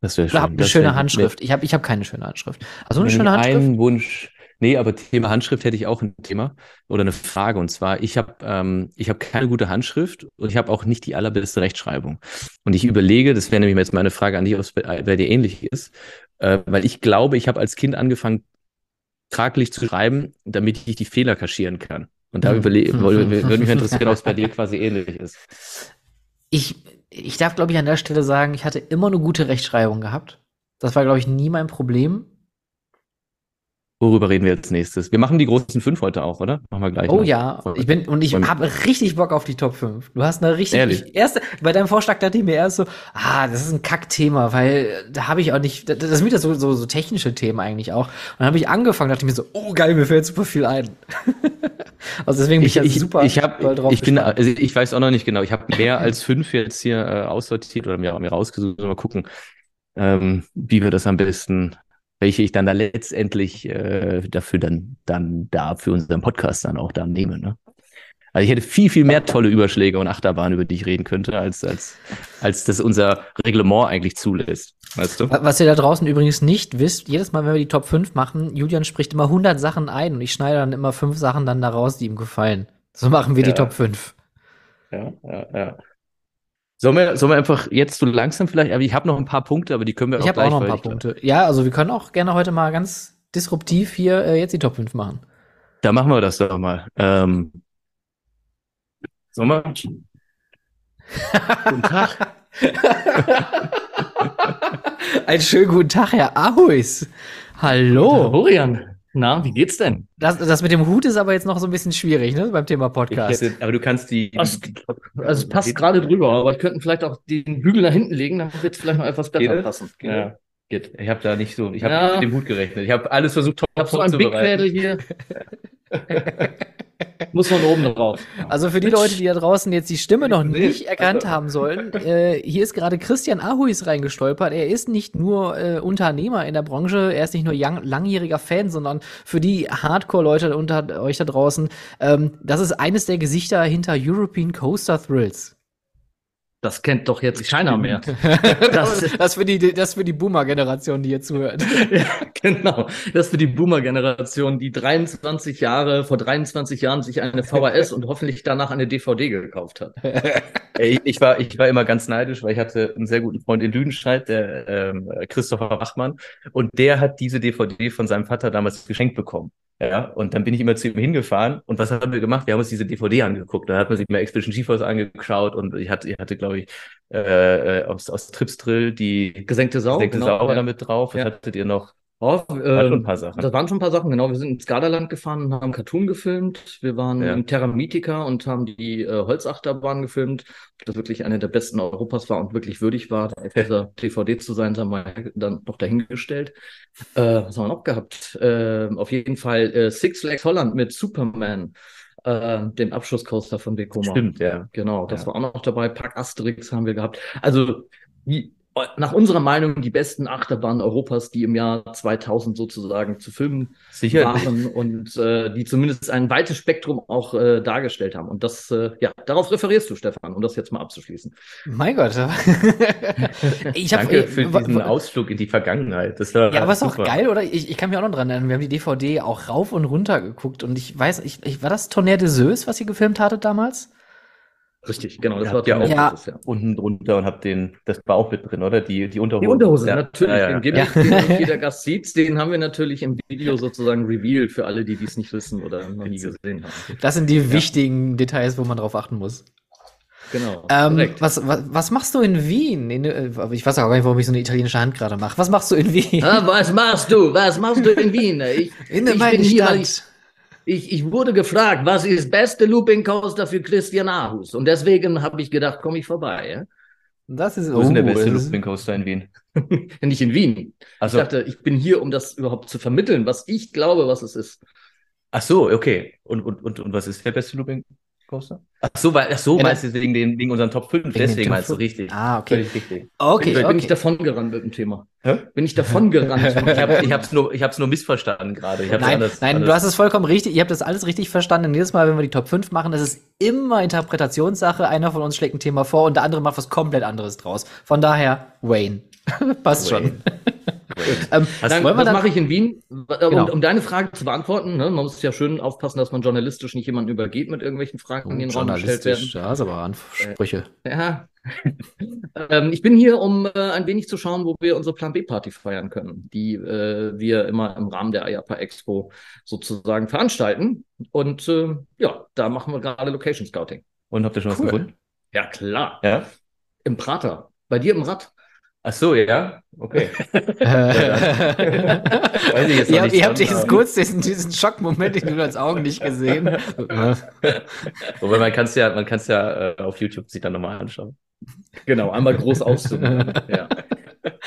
Das wäre Oder schön. habt eine schöne Handschrift. Ich habe ich hab keine schöne Handschrift. Also eine schöne Handschrift? Einen Wunsch. Nee, aber Thema Handschrift hätte ich auch ein Thema oder eine Frage. Und zwar, ich habe ähm, ich habe keine gute Handschrift und ich habe auch nicht die allerbeste Rechtschreibung. Und ich überlege, das wäre nämlich jetzt meine Frage an dich, ob es bei, bei dir ähnlich ist, äh, weil ich glaube, ich habe als Kind angefangen, traglich zu schreiben, damit ich die Fehler kaschieren kann. Und da Hm. überlege, würde mich interessieren, ob es bei dir quasi ähnlich ist. Ich, ich darf, glaube ich, an der Stelle sagen, ich hatte immer eine gute Rechtschreibung gehabt. Das war, glaube ich, nie mein Problem. Worüber reden wir als nächstes? Wir machen die großen fünf heute auch, oder? Machen wir gleich. Oh noch. ja, ich bin und ich habe richtig Bock auf die Top 5. Du hast eine richtig Ehrlich? ich, erste bei deinem Vorschlag dachte ich mir erst so, ah, das ist ein Kackthema, weil da habe ich auch nicht das, das sind wieder so, so so technische Themen eigentlich auch. Und dann habe ich angefangen, dachte ich mir so, oh geil, mir fällt super viel ein. also deswegen bin ich, Ich, super ich, hab, drauf ich bin, gespannt. also ich weiß auch noch nicht genau. Ich habe mehr als fünf jetzt hier äh, aussortiert oder mir, mir rausgesucht. Mal gucken, ähm, wie wir das am besten, welche ich dann da letztendlich äh, dafür dann, dann da für unseren Podcast dann auch da nehme. Ne? Also ich hätte viel, viel mehr tolle Überschläge und Achterbahnen, über die ich reden könnte, als, als, als das unser Reglement eigentlich zulässt. Weißt du? Wa- Was ihr da draußen übrigens nicht wisst, jedes Mal, wenn wir die Top 5 machen, Julian spricht immer 100 Sachen ein und ich schneide dann immer fünf Sachen dann da raus, die ihm gefallen. So machen wir die Ja. Top 5. Ja, ja, ja. Sollen wir, sollen wir einfach jetzt so langsam vielleicht, aber ich habe noch ein paar Punkte, aber die können wir Ich auch habe auch gleich, noch ein paar ich glaub- Punkte. Ja, also wir können auch gerne heute mal ganz disruptiv hier äh, jetzt die Top 5 machen. Da machen wir das doch mal. Ähm, sollen wir? Guten Tag. Einen schönen guten Tag, Herr Ahuis. Hallo. Florian, na, wie geht's denn? Das, das mit dem Hut ist aber jetzt noch so ein bisschen schwierig, ne, beim Thema Podcast. hätte, aber du kannst die. Also, also es passt gerade drüber, aber wir könnten vielleicht auch den Bügel nach hinten legen, dann wird es vielleicht noch etwas Geht besser das? passen. Ja, geht. Ich habe da nicht so, ich habe Ja. mit dem Hut gerechnet. Ich habe alles versucht, top Ich habe so ein Big Mädel hier. Muss von oben drauf. Also für die Leute, die da draußen jetzt die Stimme noch nicht erkannt also- haben sollen, äh, hier ist gerade Christian Ahuis reingestolpert. Er ist nicht nur äh, Unternehmer in der Branche, er ist nicht nur young, langjähriger Fan, sondern für die Hardcore-Leute unter euch da draußen, ähm, das ist eines der Gesichter hinter European Coaster Thrills. Das kennt doch jetzt keiner mehr. Das, Das- für die, das für die Boomer-Generation, die hier zuhört. ja, genau. Das für die Boomer-Generation, die 23 Jahre, vor 23 Jahren sich eine VHS und hoffentlich danach eine DVD gekauft hat. Ey, ich war, ich war immer ganz neidisch, weil ich hatte einen sehr guten Freund in Lüdenscheid, der ähm, Christopher Bachmann, und der hat diese DVD von seinem Vater damals geschenkt bekommen. Ja, und dann bin ich immer zu ihm hingefahren und was haben wir gemacht? Wir haben uns diese DVD angeguckt. Da hat man sich mal Expedition GeForce angeschaut und ich hatte, ich hatte, glaube ich, äh, äh, aus, aus Trips Drill die Gesenkte Sau. Gesenkte genau, Sau ja. damit drauf. Was Ja. hattet ihr noch? Oh, War schon ähm, ein paar Sachen. Das waren schon ein paar Sachen, genau. Wir sind ins Gardaland gefahren und haben Cartoon gefilmt. Wir waren Ja. im Terra Mythica und haben die äh, Holzachterbahn gefilmt. Das wirklich eine der besten Europas war und wirklich würdig war, dieser DVD zu sein, haben wir dann noch dahingestellt. Äh, was haben wir noch gehabt? Äh, auf jeden Fall äh, Six Flags Holland mit Superman, äh, dem Abschusscoaster von Vekoma. Stimmt, ja. Genau, das Ja. war auch noch dabei. Pack Asterix haben wir gehabt. Also die, nach unserer Meinung die besten Achterbahnen Europas, die im Jahr 2000 sozusagen zu filmen Sicher. waren und äh, die zumindest ein weites Spektrum auch äh, dargestellt haben. Und das, äh, ja, darauf referierst du, Stefan, um das jetzt mal abzuschließen. mein Gott. ich hab, Danke ey, für diesen Ausflug in die Vergangenheit. Das war Ja, aber ist auch geil, oder? Ich, ich kann mich auch noch dran erinnern. Wir haben die DVD auch rauf und runter geguckt und ich weiß, ich, ich war das Tonnerre de Zeus, was ihr gefilmt hattet damals? Richtig, genau, das war ja auch- Zeus, ja. unten drunter und hab den, das war auch mit drin, oder? Die, die Unterhose. Die Unterhose, Ja. natürlich. Ja, ja. Den Gimmick, den jeder Gast sieht, den haben wir natürlich im Video sozusagen revealed für alle, die dies nicht wissen oder noch nie gesehen haben. Das sind die wichtigen Details, wo man drauf achten muss. Genau. Ähm, was, was, was machst du in Wien? In, äh, ich weiß auch gar nicht, warum ich so eine italienische Hand gerade mache. Was machst du in Wien? Ah, was machst du? Was machst du in Wien? Ich, in ich bin hier, weil Stadt. Ich, ich wurde gefragt, was ist beste Looping Coaster für Christian Ahus? Und deswegen habe ich gedacht, komme ich vorbei. Ja? Das ist, Wo ist denn der oh, beste Looping Coaster in Wien? Nicht in Wien. Also, Ich dachte, ich bin hier, um das überhaupt zu vermitteln, was ich glaube, was es ist. ach so, okay. Und, und, und, und was ist der beste Looping Coaster? Ach so, weil, ach so, Ja, meinst du wegen, den, wegen unseren Top 5? den Deswegen meinst du 5. richtig. Ah, okay. Völlig richtig. Okay, Vielleicht bin ich okay. davon gerannt mit dem Thema. Hä? Bin ich davon gerannt? Ich habe ich hab's nur, ich hab's nur missverstanden gerade. Nein, anders- nein, anders- du hast es vollkommen richtig. Ihr habt das alles richtig verstanden. Jedes Mal, wenn wir die Top 5 machen, das ist immer Interpretationssache. Einer von uns schlägt ein Thema vor und der andere macht was komplett anderes draus. Von daher, Wayne. Passt schon. Wayne. Ähm, wollen wir das dann, mache ich in Wien. Um, Genau. um deine Frage zu beantworten, ne, man muss ja schön aufpassen, dass man journalistisch nicht jemanden übergeht mit irgendwelchen Fragen, die in den Raum gestellt werden. ja, ist aber Ansprüche. Ja. ähm, ich bin hier, um äh, ein wenig zu schauen, wo wir unsere Plan B-Party feiern können, die äh, wir immer im Rahmen der IAPA Expo sozusagen veranstalten. Und äh, ja, da machen wir gerade Location Scouting. Und habt ihr schon was Cool. gefunden? Ja, klar. Ja. Im Prater. Bei dir im Rad. Ach so, ja? Okay. Weiß ich jetzt ihr, nicht ihr habt aber- kurz diesen, diesen Schockmoment in den Augen nicht gesehen. Wobei man kann es ja, man kann es ja äh, auf YouTube sich dann nochmal anschauen. Genau, einmal groß auszoomen. ja.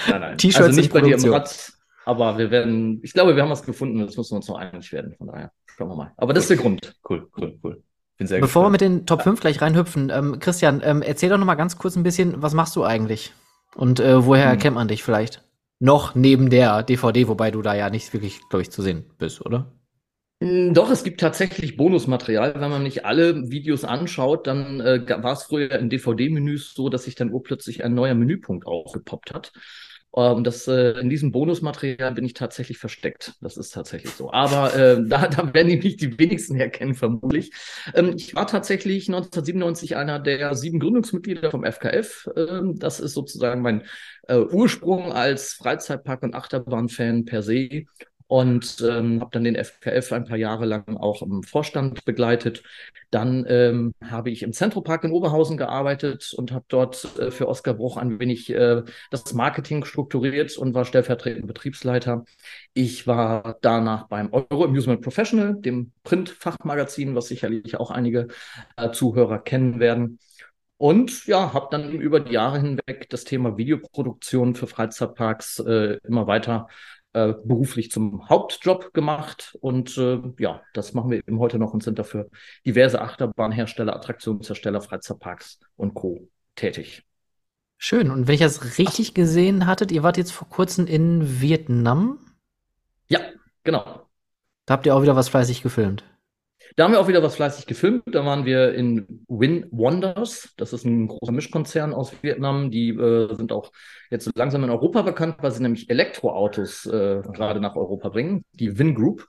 Nein, nein. T-Shirts Also nicht bei dir im. Rad, aber wir werden, ich glaube, wir haben was gefunden, jetzt müssen wir uns noch einig werden. Von daher, schauen wir mal. Aber das ist der Grund. Cool, cool, cool. Bin sehr Bevor wir gespannt. mit den Top 5 gleich reinhüpfen, ähm, Christian, ähm, erzähl doch noch mal ganz kurz ein bisschen, was machst du eigentlich? Und äh, woher Hm. kennt man dich vielleicht? Noch neben der DVD, wobei du da ja nicht wirklich, glaube ich, zu sehen bist, oder? Mm, Doch, es gibt tatsächlich Bonusmaterial. Wenn man nicht alle Videos anschaut, dann äh, war es früher in DVD-Menüs so, dass sich dann urplötzlich ein neuer Menüpunkt aufgepoppt hat. Ähm, das, äh, in diesem Bonusmaterial bin ich tatsächlich versteckt. Das ist tatsächlich so. Aber äh, da, da werden die nicht die wenigsten herkennen, vermutlich. Ähm, ich war tatsächlich 1997 einer der sieben Gründungsmitglieder vom FKF. Ähm, das ist sozusagen mein äh, Ursprung als Freizeitpark- und Achterbahn-Fan per se und ähm, habe dann den FKF ein paar Jahre lang auch im Vorstand begleitet. Dann ähm, habe ich im Zentropark in Oberhausen gearbeitet und habe dort äh, für Oskar Bruch ein wenig äh, das Marketing strukturiert und war stellvertretender Betriebsleiter. Ich war danach beim Euro Amusement Professional, dem Print-Fachmagazin, was sicherlich auch einige äh, Zuhörer kennen werden. Und ja, habe dann über die Jahre hinweg das Thema Videoproduktion für Freizeitparks äh, immer weiter äh, beruflich zum Hauptjob gemacht. Und äh, ja, das machen wir eben heute noch und sind dafür diverse Achterbahnhersteller, Attraktionshersteller, Freizeitparks und Co. tätig. Schön. Und wenn ich das richtig gesehen hattet, ihr wart jetzt vor kurzem in Vietnam. Ja, genau. Da habt ihr auch wieder was fleißig gefilmt. Da haben wir auch wieder was fleißig gefilmt. Da waren wir in Win Wonders. Das ist ein großer Mischkonzern aus Vietnam. Die äh, sind auch jetzt langsam in Europa bekannt, weil sie nämlich Elektroautos äh, gerade nach Europa bringen. Die Win Group.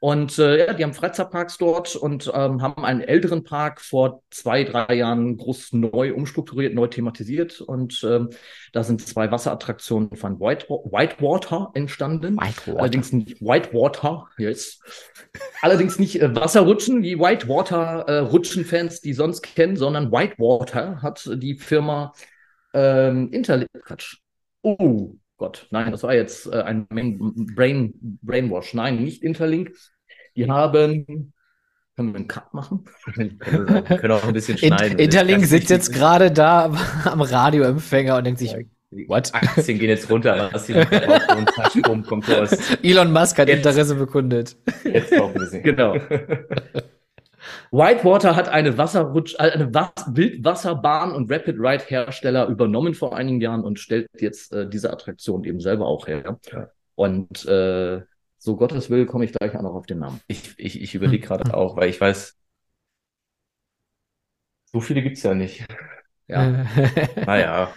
Und äh, ja, die haben Freizeitparks dort und ähm, haben einen älteren Park vor zwei, drei Jahren groß neu umstrukturiert, neu thematisiert. Und ähm, da sind zwei Wasserattraktionen von White, Whitewater entstanden. Whitewater. Allerdings nicht Whitewater, yes. Allerdings nicht äh, Wasserrutschen, wie Whitewater-Rutschen-Fans die sonst kennen, sondern Whitewater hat die Firma ähm, Interlink. Quatsch. Oh Gott, nein, das war jetzt äh, ein Brain Brainwash. Nein, nicht Interlink. Die haben. Können wir einen Cut machen? Wir können auch- auch ein bisschen In, schneiden. Interlink sitzt jetzt gerade da am Radioempfänger und denkt sich, what? Aktien gehen jetzt runter, was. Elon Musk hat Jetzt. Interesse bekundet. Jetzt kaufen wir sie. Genau. Whitewater hat eine Wasserrutsch, äh, eine Was Wildwasserbahn und Rapid Ride Hersteller übernommen vor einigen Jahren und stellt jetzt äh, diese Attraktion eben selber auch her. Ja. Und äh, so Gottes Will komme ich gleich auch noch auf den Namen. Ich, ich, ich überlege gerade auch, weil ich weiß, so viele gibt's ja nicht. Ja. Naja,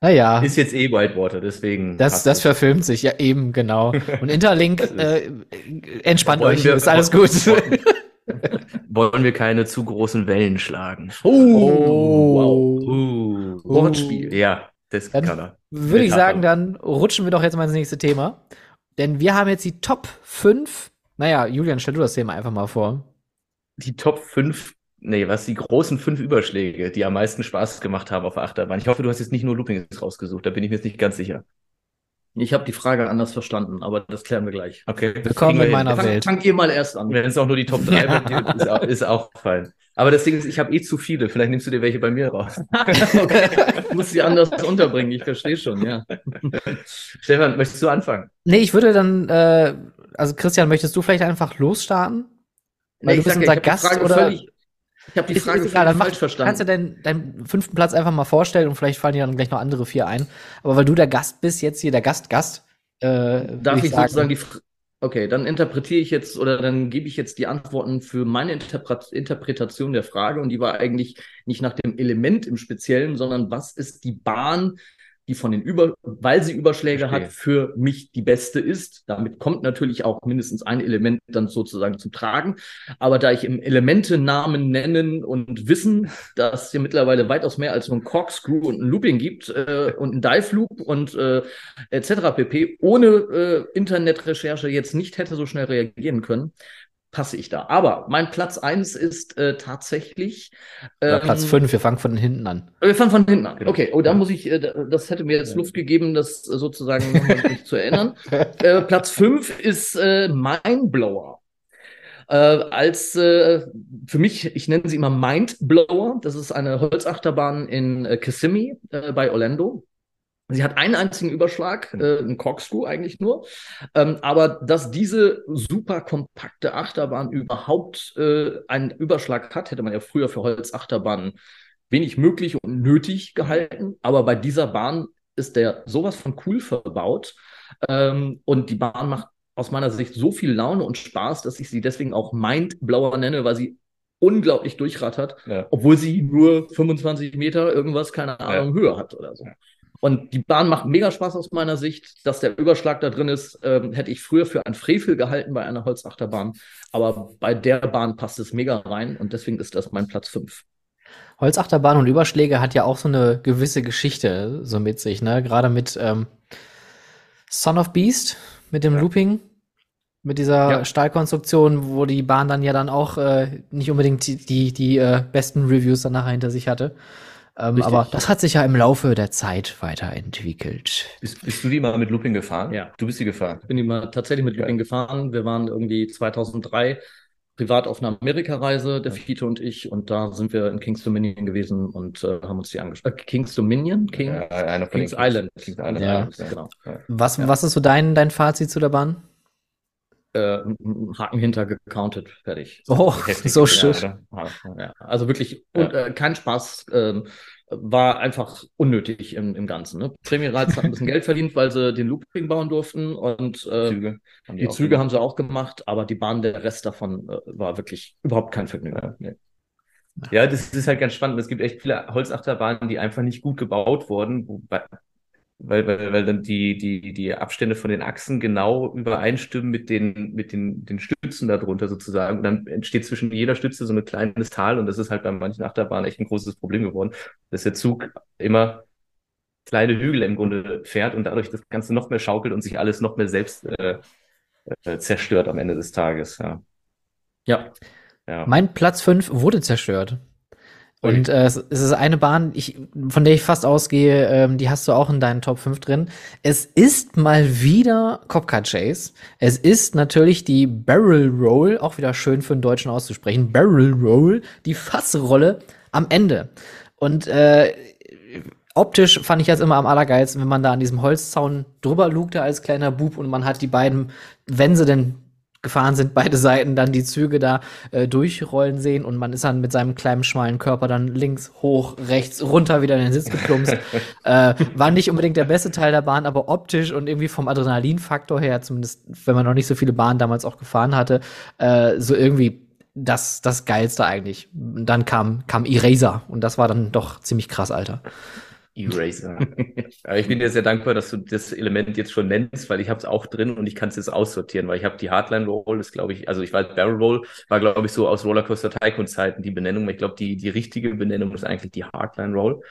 naja, ist jetzt eh Whitewater, deswegen. das, das es. verfilmt sich, ja eben, genau. Und Interlink, äh, entspannt euch, ist alles gut. Wollen wir keine zu großen Wellen schlagen? Oh. Uh. Wortspiel. Ja, das Dann kann er. Würde ich sagen, dann rutschen wir doch jetzt mal ins nächste Thema. Denn wir haben jetzt die Top 5. Naja, Julian, stell du das Thema einfach mal vor. Die Top 5, nee, was, die großen fünf Überschläge, die am meisten Spaß gemacht haben auf der Achterbahn. Ich hoffe, du hast jetzt nicht nur Loopings rausgesucht, da bin ich mir jetzt nicht ganz sicher. Ich habe die Frage anders verstanden, aber das klären wir gleich. Okay. Willkommen in meiner Fang, Welt. fangt ihr mal erst an. Wenn es auch nur die Top 3 Ja. ist, auch, ist auch fein. Aber das Ding ist, ich habe eh zu viele. Vielleicht nimmst du dir welche bei mir raus. okay. Ich muss sie anders unterbringen, ich verstehe schon, ja. Stefan, möchtest du anfangen? Nee, ich würde dann, äh, also Christian, möchtest du vielleicht einfach losstarten? Weil du bist sag unser Gast, Frage oder? Völlig, ich habe die Ist- Frage ist egal, völlig mach, falsch verstanden. kannst du deinen, deinen fünften Platz einfach mal vorstellen und vielleicht fallen dir dann gleich noch andere vier ein. Aber weil du der Gast bist, jetzt hier der Gast, Gast, äh, Darf ich, sagen, sozusagen die. Fr- Okay, dann interpretiere ich jetzt oder dann gebe ich jetzt die Antworten für meine Interpret Interpretation der Frage und die war eigentlich nicht nach dem Element im Speziellen, sondern was ist die Bahn, die von den Über, weil sie Überschläge Verstehe. hat, für mich die beste ist. Damit kommt natürlich auch mindestens ein Element dann sozusagen zum Tragen. Aber da ich im Elemente Namen nennen und wissen, dass es hier mittlerweile weitaus mehr als nur ein Corkscrew und ein Looping gibt äh, und ein Dive Loop und äh, etc. pp. ohne äh, Internetrecherche jetzt nicht hätte so schnell reagieren können, passe ich da. Aber mein Platz eins ist äh, tatsächlich. Oder Platz ähm, 5, wir fangen von hinten an. wir fangen von hinten an. Genau. Okay, oh, da Ja. muss ich, äh, das hätte mir jetzt Luft gegeben, das sozusagen nochmal mich zu erinnern. Äh, Platz 5 ist äh, Mindblower. Äh, als äh, für mich, ich nenne sie immer Mindblower. Das ist eine Holzachterbahn in äh, Kissimmee äh, bei Orlando. Sie hat einen einzigen Überschlag, äh, einen Corkscrew eigentlich nur. Ähm, aber dass diese super kompakte Achterbahn überhaupt äh, einen Überschlag hat, hätte man ja früher für Holzachterbahnen wenig möglich und nötig gehalten. Aber bei dieser Bahn ist der sowas von cool verbaut. Ähm, und die Bahn macht aus meiner Sicht so viel Laune und Spaß, dass ich sie deswegen auch Mindblower nenne, weil sie unglaublich durchrattert, Ja. obwohl sie nur 25 Meter irgendwas, keine Ahnung, Höhe hat oder so. Und die Bahn macht mega Spaß aus meiner Sicht. Dass der Überschlag da drin ist, ähm, hätte ich früher für ein Frevel gehalten bei einer Holzachterbahn. Aber bei der Bahn passt es mega rein und deswegen ist das mein Platz 5. Holzachterbahn und Überschläge hat ja auch so eine gewisse Geschichte so mit sich, ne? Gerade mit ähm, Son of Beast, mit dem Ja. Looping, mit dieser Ja. Stahlkonstruktion, wo die Bahn dann ja dann auch äh, nicht unbedingt die, die, die äh, besten Reviews danach hinter sich hatte. Ähm, aber das hat sich ja im Laufe der Zeit weiterentwickelt. Bist, bist du die mal mit Looping gefahren? Ja. Du bist die gefahren. bin ich mal tatsächlich mit Looping gefahren. Wir waren irgendwie 2003 privat auf einer Amerikareise, der Fiete und ich, und da sind wir in Kings Dominion gewesen und äh, haben uns die angeschaut. Äh, Kings Dominion? King? Ja, einer von Kings den Island. Kings Island. Ja. Genau. Was, Ja. was ist so dein, dein Fazit zu der Bahn? Äh, Haken hinter gecountet, fertig. Oh, Heftig, so schön. Ja. Ja, also wirklich Ja. und, äh, kein Spaß. Ähm, war einfach unnötig im, im Ganzen. Ne? Prämierreiz hat ein bisschen Geld verdient, weil sie den Looping bauen durften und äh, Züge. haben die auch Züge gemacht. haben sie auch gemacht, aber die Bahn, der Rest davon äh, war wirklich überhaupt kein Vergnügen. Nee. Ja, das ist halt ganz spannend. Es gibt echt viele Holzachterbahnen, die einfach nicht gut gebaut wurden, wobei, weil, weil, weil dann die, die, die Abstände von den Achsen genau übereinstimmen mit den, mit den, den Stützen darunter sozusagen. Und dann entsteht zwischen jeder Stütze so ein kleines Tal und das ist halt bei manchen Achterbahnen echt ein großes Problem geworden, dass der Zug immer kleine Hügel im Grunde fährt und dadurch das Ganze noch mehr schaukelt und sich alles noch mehr selbst äh, äh, zerstört am Ende des Tages. Ja. Ja, Ja. Mein Platz 5 wurde zerstört. Und äh, es ist eine Bahn, ich, von der ich fast ausgehe, ähm, die hast du auch in deinen Top 5 drin. Es ist mal wieder Copcar Chase. Es ist natürlich die Barrel Roll, auch wieder schön für einen Deutschen auszusprechen. Barrel Roll, die Fassrolle am Ende. Und äh, optisch fand ich das immer am allergeilsten, wenn man da an diesem Holzzaun drüber lugte als kleiner Bub und man hat die beiden, wenn sie denn gefahren sind, beide Seiten dann die Züge da äh, durchrollen sehen und man ist dann mit seinem kleinen schmalen Körper dann links, hoch, rechts, runter wieder in den Sitz geplumpst. äh, war nicht unbedingt der beste Teil der Bahn, aber optisch und irgendwie vom Adrenalinfaktor her, zumindest wenn man noch nicht so viele Bahnen damals auch gefahren hatte, äh, so irgendwie das, das Geilste eigentlich. Und dann kam, kam Eraser und das war dann doch ziemlich krass, Alter. Eraser. Aber ich bin dir sehr dankbar, dass du das Element jetzt schon nennst, weil ich habe es auch drin und ich kann es jetzt aussortieren, weil ich habe die Hardline Roll, ist glaube ich, also ich weiß, Barrel Roll war glaube ich so aus Rollercoaster Tycoon Zeiten die Benennung, ich glaube die die richtige Benennung ist eigentlich die Hardline Roll.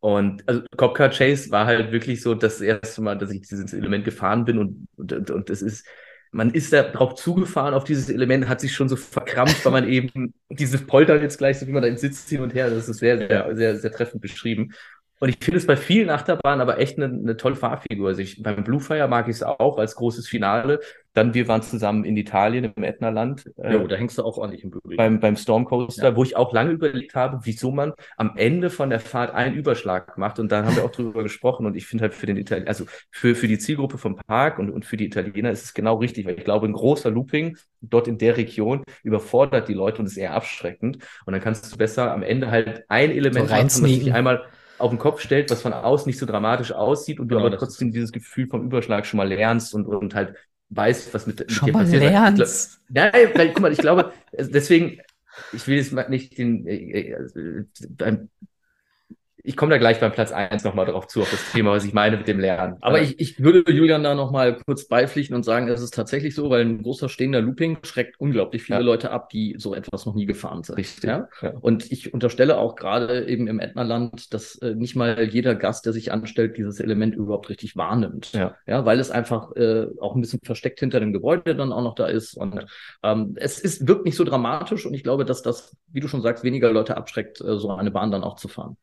Und also Copcar Chase war halt wirklich so das erste Mal, dass ich dieses Element gefahren bin und und, und, das ist man ist da drauf zugefahren auf dieses Element, hat sich schon so verkrampft, weil man eben dieses Poltern jetzt gleich, so wie man da im Sitz hin und her, das ist sehr, sehr, sehr, sehr treffend beschrieben. Und ich finde es bei vielen Achterbahnen aber echt eine, eine tolle Fahrfigur. Also ich, beim Bluefire mag ich es auch als großes Finale. Dann wir waren zusammen in Italien im Ätnaland. Äh, jo, da hängst du auch ordentlich im Bügel. beim, beim Stormcoaster, Ja. wo ich auch lange überlegt habe, wieso man am Ende von der Fahrt einen Überschlag macht. Und dann haben wir auch drüber gesprochen. Und ich finde halt für den Italiener, also für, für die Zielgruppe vom Park und, und für die Italiener ist es genau richtig, weil ich glaube, ein großer Looping dort in der Region überfordert die Leute und ist eher abschreckend. Und dann kannst du besser am Ende halt ein Element So machen, reinsneaken. sich einmal auf den Kopf stellt, was von außen nicht so dramatisch aussieht und du Genau, aber trotzdem dieses Gefühl vom Überschlag schon mal lernst und, und halt weißt, was mit, Schon dir mal passiert. Weil ich glaub- lernst. Nein, weil, guck mal, ich glaube, deswegen, ich will jetzt mal nicht den, äh, äh, beim, ich komme da gleich beim Platz 1 nochmal drauf zu, auf das Thema, was ich meine mit dem Lernen. Aber ich, ich würde Julian da nochmal kurz beipflichten und sagen, es ist tatsächlich so, weil ein großer stehender Looping schreckt unglaublich viele Ja. Leute ab, die so etwas noch nie gefahren sind. Richtig. Ja? Ja. Und ich unterstelle auch gerade eben im Ätnaland, dass äh, nicht mal jeder Gast, der sich anstellt, dieses Element überhaupt richtig wahrnimmt. Ja. ja weil es einfach äh, auch ein bisschen versteckt hinter dem Gebäude dann auch noch da ist. Und ähm, es ist, wirkt nicht so dramatisch und ich glaube, dass das, wie du schon sagst, weniger Leute abschreckt, äh, so eine Bahn dann auch zu fahren.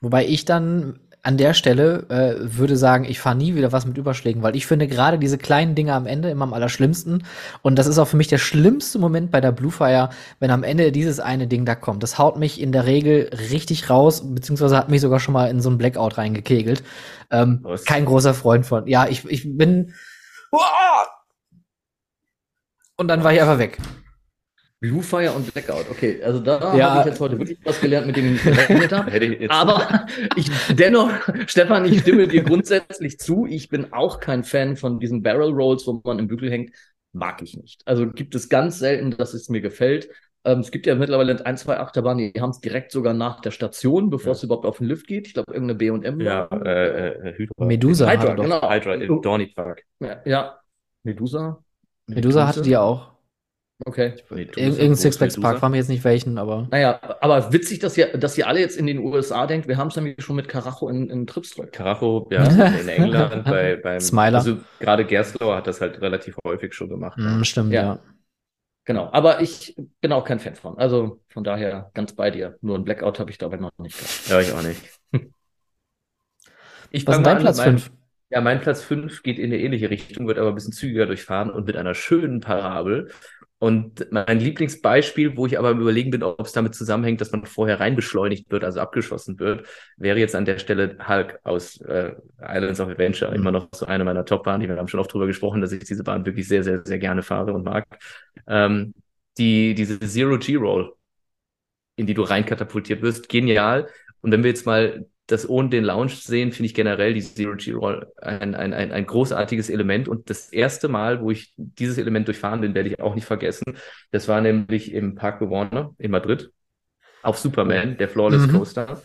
Wobei ich dann an der Stelle äh, würde sagen, ich fahre nie wieder was mit Überschlägen, weil ich finde gerade diese kleinen Dinge am Ende immer am allerschlimmsten. Und das ist auch für mich der schlimmste Moment bei der Bluefire, wenn am Ende dieses eine Ding da kommt. Das haut mich in der Regel richtig raus, beziehungsweise hat mich sogar schon mal in so ein Blackout reingekegelt. Ähm, Was? kein großer Freund von. Ja, ich, ich bin. Und dann war ich einfach weg. Blue Fire und Blackout, okay. Also da Ja. habe ich jetzt heute wirklich was gelernt, mit dem ich nicht gerechnet habe. Hätte ich jetzt Aber ich dennoch, Stefan, ich stimme dir grundsätzlich zu. Ich bin auch kein Fan von diesen Barrel Rolls, wo man im Bügel hängt. Mag ich nicht. Also gibt es ganz selten, dass es mir gefällt. Ähm, es gibt ja mittlerweile ein, zwei Achterbahnen, die haben es direkt sogar nach der Station, bevor Ja. es überhaupt auf den Lift geht. Ich glaube, irgendeine B&M. ja, äh, äh, Hydra. Medusa Hydra, genau. Hydra im Dorney Park. Ja, ja. Medusa. Medusa hatte die auch. Okay. Ir irgendein Sixpacks Park, war mir jetzt nicht welchen, aber. Naja, aber witzig, dass ihr, dass ihr alle jetzt in den USA denkt, wir haben es nämlich schon mit Karacho in, in Tripströck. Karacho, ja, in England, bei, beim, Smiler. also gerade Gerstlauer hat das halt relativ häufig schon gemacht. Mm, stimmt, Ja. ja. Genau, aber ich bin auch kein Fan von. Also von daher ganz bei dir. Nur ein Blackout habe ich dabei noch nicht gehabt. Ja, ich auch nicht. Ich Was ist dein Platz mit meinem- 5? Ja, mein Platz 5 geht in eine ähnliche Richtung, wird aber ein bisschen zügiger durchfahren und mit einer schönen Parabel. Und mein Lieblingsbeispiel, wo ich aber Überlegen bin, ob es damit zusammenhängt, dass man vorher reinbeschleunigt wird, also abgeschossen wird, wäre jetzt an der Stelle Hulk aus äh, Islands of Adventure. Immer noch so eine meiner Top-Bahnen. Wir haben schon oft drüber gesprochen, dass ich diese Bahn wirklich sehr, sehr, sehr gerne fahre und mag. Ähm, die, diese Zero-G-Roll, in die du reinkatapultiert wirst, genial. Und wenn wir jetzt mal das ohne den Lounge sehen, finde ich generell die Zero-G-Roll ein, ein, ein, ein großartiges Element. Und das erste Mal, wo ich dieses Element durchfahren bin, werde ich auch nicht vergessen. Das war nämlich im Park Warner in Madrid auf Superman, der Flawless Mhm. Coaster,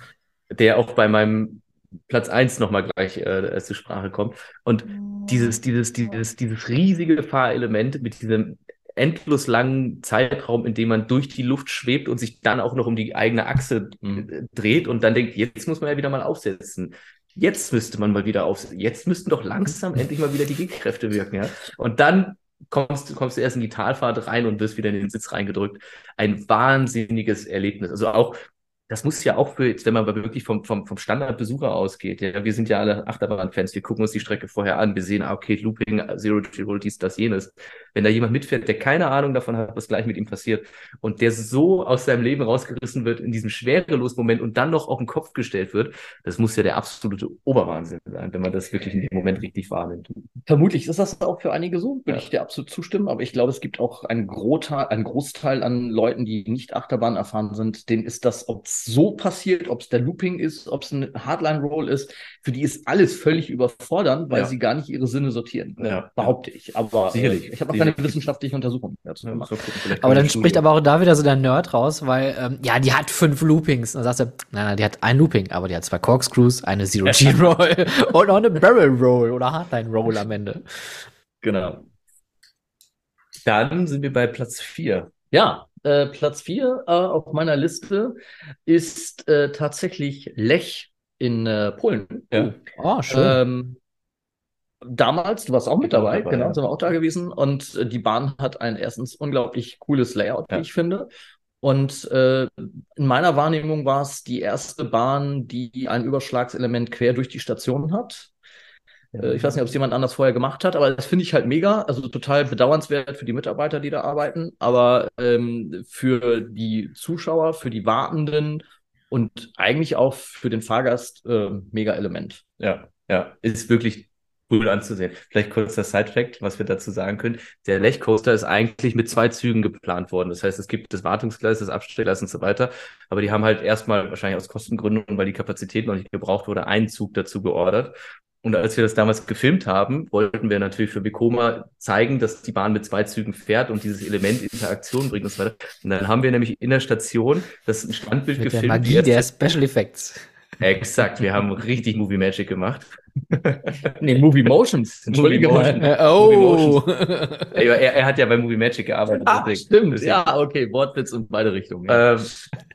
der auch bei meinem Platz 1 nochmal gleich äh, zur Sprache kommt. Und dieses, dieses, dieses, dieses riesige Fahrelement mit diesem endlos langen Zeitraum, in dem man durch die Luft schwebt und sich dann auch noch um die eigene Achse äh, dreht und dann denkt, jetzt muss man ja wieder mal aufsetzen. Jetzt müsste man mal wieder aufsetzen. Jetzt müssten doch langsam endlich mal wieder die G-Kräfte wirken, ja. Und dann kommst, du- kommst du erst in die Talfahrt rein und wirst wieder in den Sitz reingedrückt. Ein wahnsinniges Erlebnis. Also auch, das muss ja auch für, jetzt, wenn man wirklich vom, vom, vom Standardbesucher ausgeht, ja, wir sind ja alle Achterbahn-Fans, wir gucken uns die Strecke vorher an, wir sehen, ah, okay, Looping, Zero G Roll, dies, das, jenes. Wenn da jemand mitfährt, der keine Ahnung davon hat, was gleich mit ihm passiert und der so aus seinem Leben rausgerissen wird in diesem Schwerelos-Moment und dann noch auf den Kopf gestellt wird, das muss ja der absolute Oberwahnsinn sein, wenn man das wirklich in dem Moment richtig wahrnimmt. Vermutlich ist das auch für einige so, würde Ja. ich dir absolut zustimmen, aber ich glaube, es gibt auch einen, Großteil, einen Großteil an Leuten, die nicht Achterbahn erfahren sind, denen ist das, ob es so passiert, ob es der Looping ist, ob es ein Hardline-Roll ist, für die ist alles völlig überfordernd, weil Ja. sie gar nicht ihre Sinne sortieren. Ja. Behaupte ich. Aber Sicherlich. Äh, ich habe noch Keine wissenschaftliche Untersuchung dazu gemacht. Aber dann spricht aber auch da wieder so der Nerd raus, weil, ähm, ja, die hat fünf Loopings. Und dann sagst du, nein, nein, die hat ein Looping, aber die hat zwei Corkscrews, eine Zero-G-Roll und noch eine Barrel-Roll oder Hardline-Roll am Ende. Genau. Dann sind wir bei Platz 4. Ja, äh, Platz 4 äh, auf meiner Liste ist äh, tatsächlich Lech in äh, Polen. Ja. Oh, schön. Ähm, damals, du warst auch mit dabei, dabei, genau, ja. sind wir auch da gewesen. Und äh, die Bahn hat ein erstens unglaublich cooles Layout, Ja. wie ich finde. Und äh, in meiner Wahrnehmung war es die erste Bahn, die ein Überschlagselement quer durch die Station hat. Äh, Ich weiß nicht, ob es jemand anders vorher gemacht hat, aber das finde ich halt mega. Also total bedauernswert für die Mitarbeiter, die da arbeiten, aber ähm, für die Zuschauer, für die Wartenden und eigentlich auch für den Fahrgast äh, mega Element. Ja, ja, ist wirklich cool anzusehen. Vielleicht kurz das Side-Fact, was wir dazu sagen können. Der Lech-Coaster ist eigentlich mit zwei Zügen geplant worden. Das heißt, es gibt das Wartungsgleis, das Abstellgleis und so weiter. Aber die haben halt erstmal wahrscheinlich aus Kostengründen und weil die Kapazität noch nicht gebraucht wurde, einen Zug dazu geordert. Und als wir das damals gefilmt haben, wollten wir natürlich für Vekoma zeigen, dass die Bahn mit zwei Zügen fährt und dieses Element Interaktion bringt und so weiter. Und dann haben wir nämlich in der Station das Standbild Mit der gefilmt. die Magie der Special Effects. Exakt, wir haben richtig Movie Magic gemacht. Nee, Movie Motions. Entschuldige Movie mal. Motion. Äh, oh. Er, er hat ja bei Movie Magic gearbeitet. Ah, stimmt. deswegen- Ja, okay, Wortwitz in beide Richtungen. Ja. Ähm,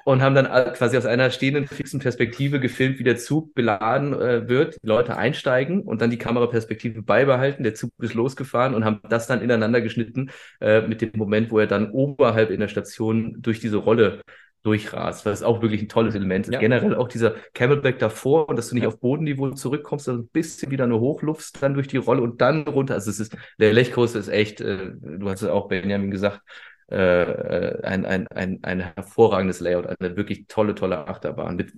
und haben dann quasi aus einer stehenden fixen Perspektive gefilmt, wie der Zug beladen äh, wird, die Leute einsteigen und dann die Kameraperspektive beibehalten. Der Zug ist losgefahren und haben das dann ineinander geschnitten äh, mit dem Moment, wo er dann oberhalb in der Station durch diese Rolle durchrast, was auch wirklich ein tolles Element ist. Ja. Generell auch dieser Camelback davor und dass du nicht Ja. auf Bodenniveau zurückkommst, sondern ein bisschen wieder nur hochlufst, dann durch die Rolle und dann runter. Also es ist, der Lechcoaster ist echt, äh, du hast es auch Benjamin gesagt, äh, äh, ein, ein, ein, ein hervorragendes Layout, eine wirklich tolle, tolle Achterbahn. Mit,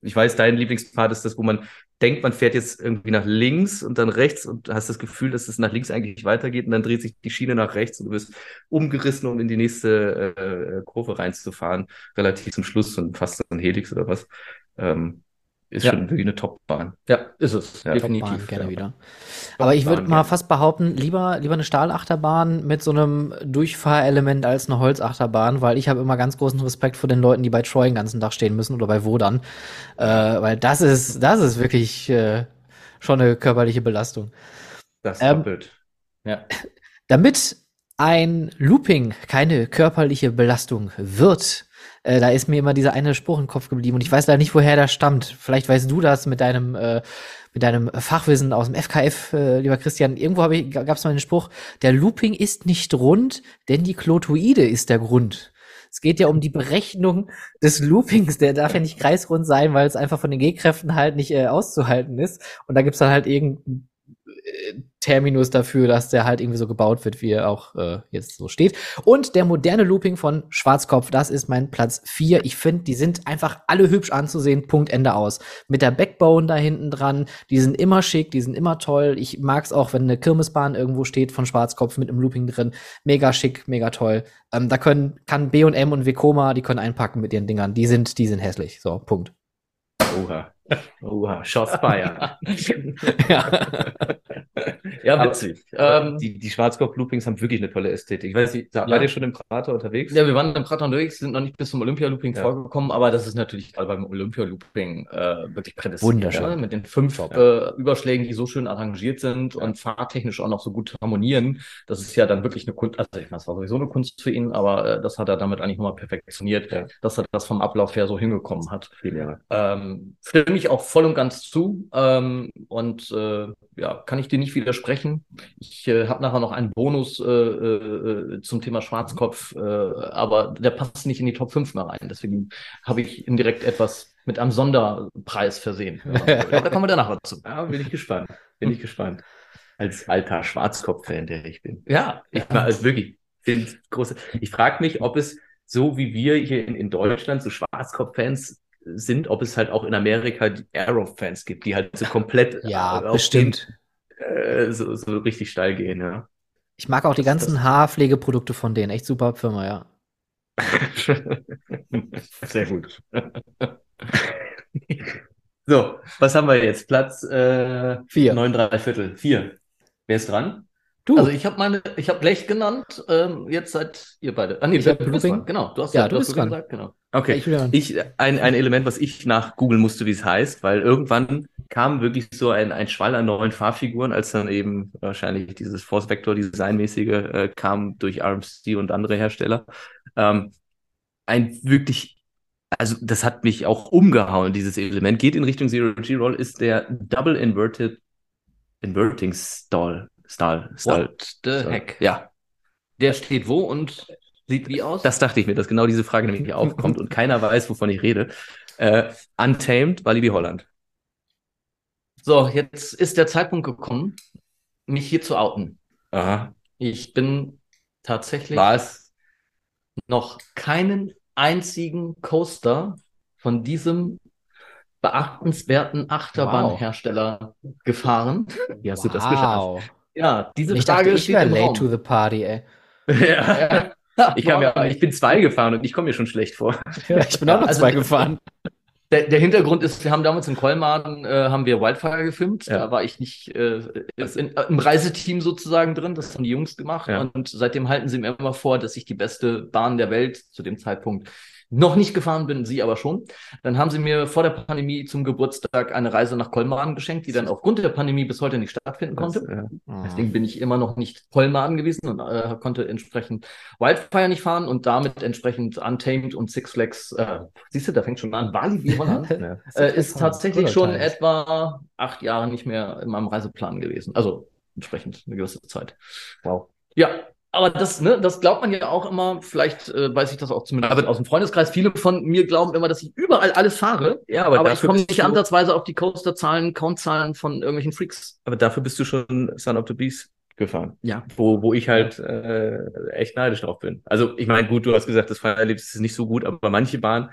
ich weiß, dein Lieblingspart ist das, wo man denkt, man fährt jetzt irgendwie nach links und dann rechts und hast das Gefühl, dass es nach links eigentlich weitergeht und dann dreht sich die Schiene nach rechts und du wirst umgerissen, um in die nächste äh, Kurve reinzufahren, relativ zum Schluss und fast ein Helix oder was. Ähm, ist Ja. schon wirklich eine Top-Bahn. ja, ist es. Ja, Bahn definitiv. gerne ja. wieder. Aber ich würde mal fast behaupten, lieber, lieber eine Stahlachterbahn mit so einem Durchfahrelement als eine Holzachterbahn, weil ich habe immer ganz großen Respekt vor den Leuten, die bei Troy den ganzen Tag stehen müssen oder bei Wodan. Äh, weil das ist, das ist wirklich äh, schon eine körperliche Belastung. Das Ähm, doppelt. Ja. Damit ein Looping keine körperliche Belastung wird, äh, da ist mir immer dieser eine Spruch im Kopf geblieben und ich weiß leider nicht, woher der stammt. Vielleicht weißt du das mit deinem, äh, mit deinem Fachwissen aus dem FKF, äh, lieber Christian. Irgendwo habe ich, gab es mal den Spruch, der Looping ist nicht rund, denn die Klotoide ist der Grund. Es geht ja um die Berechnung des Loopings. Der darf ja nicht kreisrund sein, weil es einfach von den G-Kräften halt nicht äh, auszuhalten ist. Und da gibt's dann halt irgendeinen äh, Terminus dafür, dass der halt irgendwie so gebaut wird, wie er auch äh, jetzt so steht. Und der moderne Looping von Schwarzkopf, das ist mein Platz vier. Ich finde, die sind einfach alle hübsch anzusehen. Punkt, Ende aus. Mit der Backbone da hinten dran, die sind immer schick, die sind immer toll. Ich mag's auch, wenn eine Kirmesbahn irgendwo steht von Schwarzkopf mit einem Looping drin. Mega schick, mega toll. Ähm, da können, kann B&M und Vekoma, die können einpacken mit ihren Dingern. Die sind, die sind hässlich. So, Punkt. Oha. Oha. Shots fired. ja. Ja, witzig. Ähm, die die Schwarzkopf-Loopings haben wirklich eine tolle Ästhetik. Ich weiß nicht, Ja. war ihr schon im Prater unterwegs? ja, wir waren im Prater unterwegs, sind noch nicht bis zum Olympia-Looping Ja. vorgekommen, aber das ist natürlich gerade beim Olympia-Looping äh, wirklich prädestiniert. Wunderschön. Ja? Mit den fünf äh, Überschlägen, die so schön arrangiert sind und fahrtechnisch auch noch so gut harmonieren. Das ist ja dann wirklich eine Kunst, also ich meine, es war sowieso eine Kunst für ihn, aber äh, das hat er damit eigentlich nochmal perfektioniert, dass er das vom Ablauf her so hingekommen hat. Ähm, stimme ich auch voll und ganz zu. Ähm, und äh, ja, kann ich dir nicht widersprechen. Ich äh, habe nachher noch einen Bonus äh, äh, zum Thema Schwarzkopf, äh, aber der passt nicht in die Top 5 mehr rein. Deswegen habe ich indirekt etwas mit einem Sonderpreis versehen. Aber da kommen wir danach dazu. Ja, bin ich gespannt. Bin ich gespannt. Als alter Schwarzkopf-Fan, der ich bin. Ja, Ich war also wirklich, große. Ich frage mich, ob es so wie wir hier in, in Deutschland so Schwarzkopf-Fans sind, ob es halt auch in Amerika die Arrow-Fans gibt, die halt so komplett Ja, äh, auf bestimmt. Den, äh, so, so richtig steil gehen, ja. Ich mag auch die ganzen Haarpflegeprodukte von denen. Echt super Firma, ja. Sehr gut. So, was haben wir jetzt? Platz äh, Vier. neun drei Viertel. Vier. Wer ist dran? Du, also ich habe meine, ich habe Blech genannt. Ähm, jetzt seid ihr beide. Ah nee, Ich du bist dran. Genau, du hast Ja, du hast bist dran. gesagt, genau. Okay. ich. Ich, ein, ein Element, was ich nach googeln musste, wie es heißt, weil irgendwann kam wirklich so ein, ein Schwall an neuen Fahrfiguren, als dann eben wahrscheinlich dieses Force Vector Designmäßige äh, kam durch RMC und andere Hersteller. Ähm, ein wirklich, also das hat mich auch umgehauen, dieses Element. Geht in Richtung Zero G-Roll, ist der Double Inverted Inverting Stall. Stall. Stall. What the Stall. heck? Ja, Der steht wo und sieht wie aus? das dachte ich mir, dass genau diese Frage nämlich aufkommt und keiner weiß, wovon ich rede. Äh, Untamed, Walibi Holland. So, jetzt ist der Zeitpunkt gekommen, mich hier zu outen. Aha. Ich bin tatsächlich Was? noch keinen einzigen Coaster von diesem beachtenswerten Achterbahnhersteller gefahren. Wie hast du das geschafft? Ja, diese Ich Frage dachte, ich steht im late Raum. to the party, ey. ja. Ich, kam ja, ich bin zwei gefahren und ich komme mir schon schlecht vor. Ja, ich bin auch noch Also- zwei gefahren. Der, der Hintergrund ist, wir haben damals in Kolmar äh, haben wir Wildfire gefilmt. Ja. Da war ich nicht äh, in, im Reiseteam sozusagen drin. Das haben die Jungs gemacht. Ja. Und seitdem halten sie mir immer vor, dass ich die beste Bahn der Welt zu dem Zeitpunkt noch nicht gefahren bin, sie aber schon. Dann haben sie mir vor der Pandemie zum Geburtstag eine Reise nach Kolmaden geschenkt, die dann aufgrund der Pandemie bis heute nicht stattfinden konnte. Das, ja. Deswegen bin ich immer noch nicht Kolmaden gewesen und äh, konnte entsprechend Wildfire nicht fahren und damit entsprechend Untamed und Six Flags, äh, siehst du, da fängt schon an, Bali wie Holland, äh, ist tatsächlich schon Oder etwa acht Jahre nicht mehr in meinem Reiseplan gewesen. Also entsprechend eine gewisse Zeit. Wow. Ja, aber das, ne, das glaubt man ja auch immer, vielleicht äh, weiß ich das auch zumindest Aber- aus dem Freundeskreis. Viele von mir glauben immer, dass ich überall alles fahre, Ja, aber, aber, ich komme nicht ansatzweise auf die Coaster-Zahlen, Count-Zahlen von irgendwelchen Freaks. aber dafür bist du schon Son of the Beast gefahren. Ja. Wo, wo ich halt äh, echt neidisch drauf bin. Also, ich meine, gut, du hast gesagt, das Fahrerlebnis ist nicht so gut, aber manche Bahnen,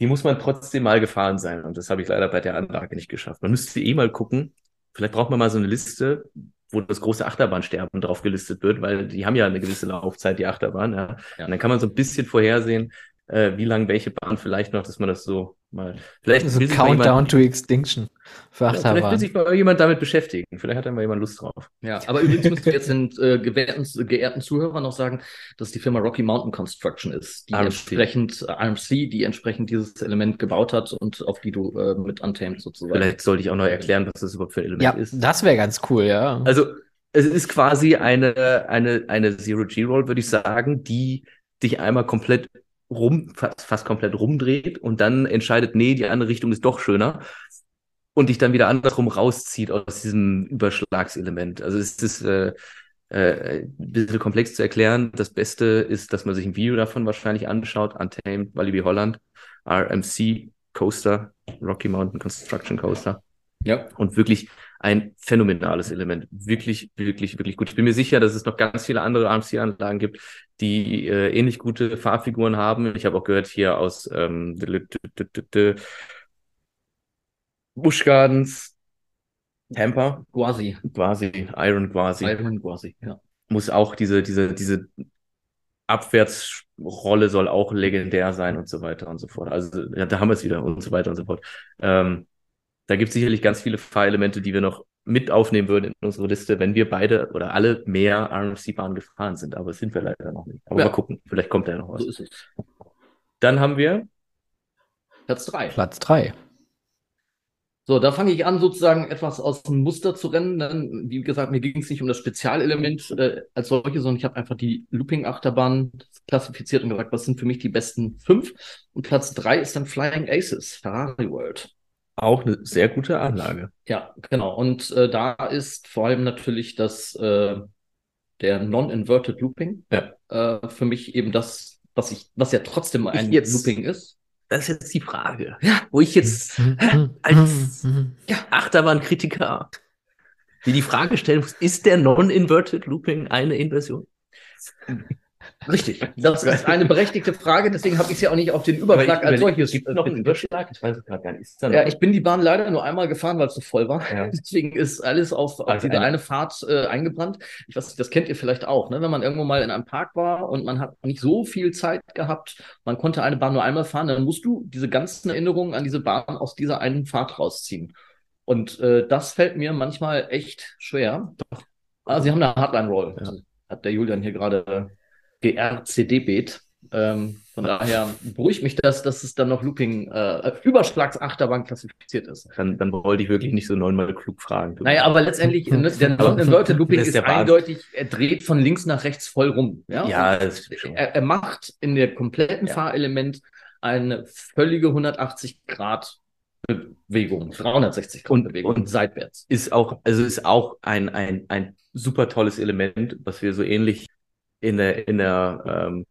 die muss man trotzdem mal gefahren sein. Und das habe ich leider bei der Anlage nicht geschafft. Man müsste eh mal gucken. Vielleicht braucht man mal so eine Liste, wo das große Achterbahnsterben drauf gelistet wird, weil die haben ja eine gewisse Laufzeit, die Achterbahn. Ja. Ja. Und dann kann man so ein bisschen vorhersehen, äh, wie lang welche Bahn vielleicht noch, dass man das so mal. Vielleicht So mal Countdown jemand, to Extinction für ja, vielleicht will Achterbahn. sich mal jemand damit beschäftigen. Vielleicht hat da mal jemand Lust drauf. Ja, aber übrigens müssen wir jetzt den äh, gewährten, geehrten Zuhörern noch sagen, dass die Firma Rocky Mountain Construction ist, die RMC. entsprechend äh, RMC, die entsprechend dieses Element gebaut hat und auf die du äh, mit Untamed sozusagen. Vielleicht sollte ich auch noch erklären, was das überhaupt für ein Element Ja, ist. das wäre ganz cool, ja. Also es ist quasi eine, eine, eine Zero-G-Roll, würde ich sagen, die dich einmal komplett rum, fast, fast komplett rumdreht und dann entscheidet, nee, die andere Richtung ist doch schöner und dich dann wieder andersrum rauszieht aus diesem Überschlagselement. Also es ist äh, äh, ein bisschen komplex zu erklären. Das Beste ist, dass man sich ein Video davon wahrscheinlich anschaut. Untamed, Walibi Holland, RMC Coaster, Rocky Mountain Construction Coaster ja. und wirklich ein phänomenales Element. Wirklich, wirklich, wirklich gut. Ich bin mir sicher, dass es noch ganz viele andere RMC-Anlagen gibt, die äh, ähnlich gute Fahrfiguren haben. Ich habe auch gehört hier aus ähm, Busch Gardens, Tampa, Quasi. quasi, Iron quasi, Iron quasi, ja. muss auch diese, diese, diese Abwärtsrolle soll auch legendär sein und so weiter und so fort. Also ja, da haben wir es wieder und so weiter und so fort. Ähm, da gibt es sicherlich ganz viele Fahrelemente, die wir noch mit aufnehmen würden in unsere Liste, wenn wir beide oder alle mehr RMC-Bahnen gefahren sind. Aber das sind wir leider noch nicht. Aber Ja. mal gucken, vielleicht kommt da ja noch was. So ist es. Dann haben wir, Platz drei. Platz drei. So, da fange ich an, sozusagen etwas aus dem Muster zu rennen. Dann, wie gesagt, mir ging es nicht um das Spezialelement äh, als solches, sondern ich habe einfach die Looping-Achterbahn klassifiziert und gesagt, was sind für mich die besten fünf? Und Platz drei ist dann Flying Aces, Ferrari World. Auch eine sehr gute Anlage. Ja, genau. Und äh, da ist vor allem natürlich das äh, der Non-Inverted Looping Ja. äh, für mich eben das, was ich, was ja trotzdem ein jetzt- Looping ist. Das ist jetzt die Frage, wo ich jetzt Mhm. als Achterbahnkritiker wie die Frage stellen muss, ist der Non-Inverted Looping eine Inversion? Richtig. Das ist eine berechtigte Frage, deswegen habe ich es ja auch nicht auf den Überschlag als solches. Gibt äh, noch einen betitelt. Überschlag? Ich weiß es gerade gar nicht. Ja, ich bin die Bahn leider nur einmal gefahren, weil es so voll war. Ja. Deswegen ist alles auf, auf Also diese eine- eine Fahrt äh, eingebrannt. Ich weiß nicht, das kennt ihr vielleicht auch, ne? Wenn man irgendwo mal in einem Park war und man hat nicht so viel Zeit gehabt, man konnte eine Bahn nur einmal fahren, dann musst du diese ganzen Erinnerungen an diese Bahn aus dieser einen Fahrt rausziehen. Und äh, das fällt mir manchmal echt schwer. Ah, sie haben eine Hardline Roll. Ja. Hat der Julian hier gerade GRCD-Bet. Ähm, von daher beruhigt mich das, dass es dann noch Looping, äh, Überschlagsachterbahn klassifiziert ist. Dann, dann wollte ich wirklich nicht so neunmal klug fragen. Naja, aber letztendlich, ne, der Non-Inverted Looping Das ist, ist eindeutig, er dreht von links nach rechts voll rum. Ja, ja, das stimmt schon. er, er macht in der kompletten Ja. Fahrelement eine völlige 180 Grad Bewegung, 360 Grad Und- Bewegung und- seitwärts. ist auch, also ist auch ein, ein, ein super tolles Element, was wir so ähnlich in der, in der, ähm,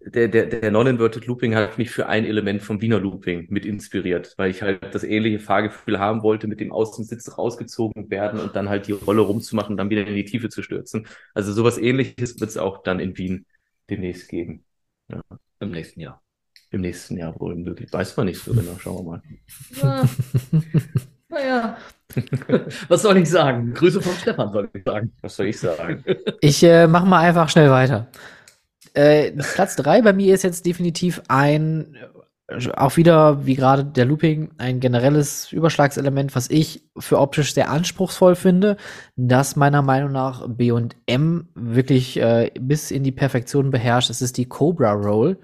der, der, der Non-Inverted Looping hat mich für ein Element vom Wiener Looping mit inspiriert, weil ich halt das ähnliche Fahrgefühl haben wollte, mit dem Außensitz rausgezogen werden und dann halt die Rolle rumzumachen dann wieder in die Tiefe zu stürzen. Also sowas ähnliches wird es auch dann in Wien demnächst geben. Im nächsten Jahr. Im nächsten Jahr wohl möglich. Weiß man nicht so genau. Schauen wir mal. Naja. Was soll ich sagen? Grüße vom Stefan, soll ich sagen. Was soll ich sagen? Ich äh, mache mal einfach schnell weiter. Äh, Platz drei bei mir ist jetzt definitiv ein, äh, auch wieder, wie gerade der Looping, ein generelles Überschlagselement, was ich für optisch sehr anspruchsvoll finde, das meiner Meinung nach B&M wirklich äh, bis in die Perfektion beherrscht. Das ist die Cobra Roll.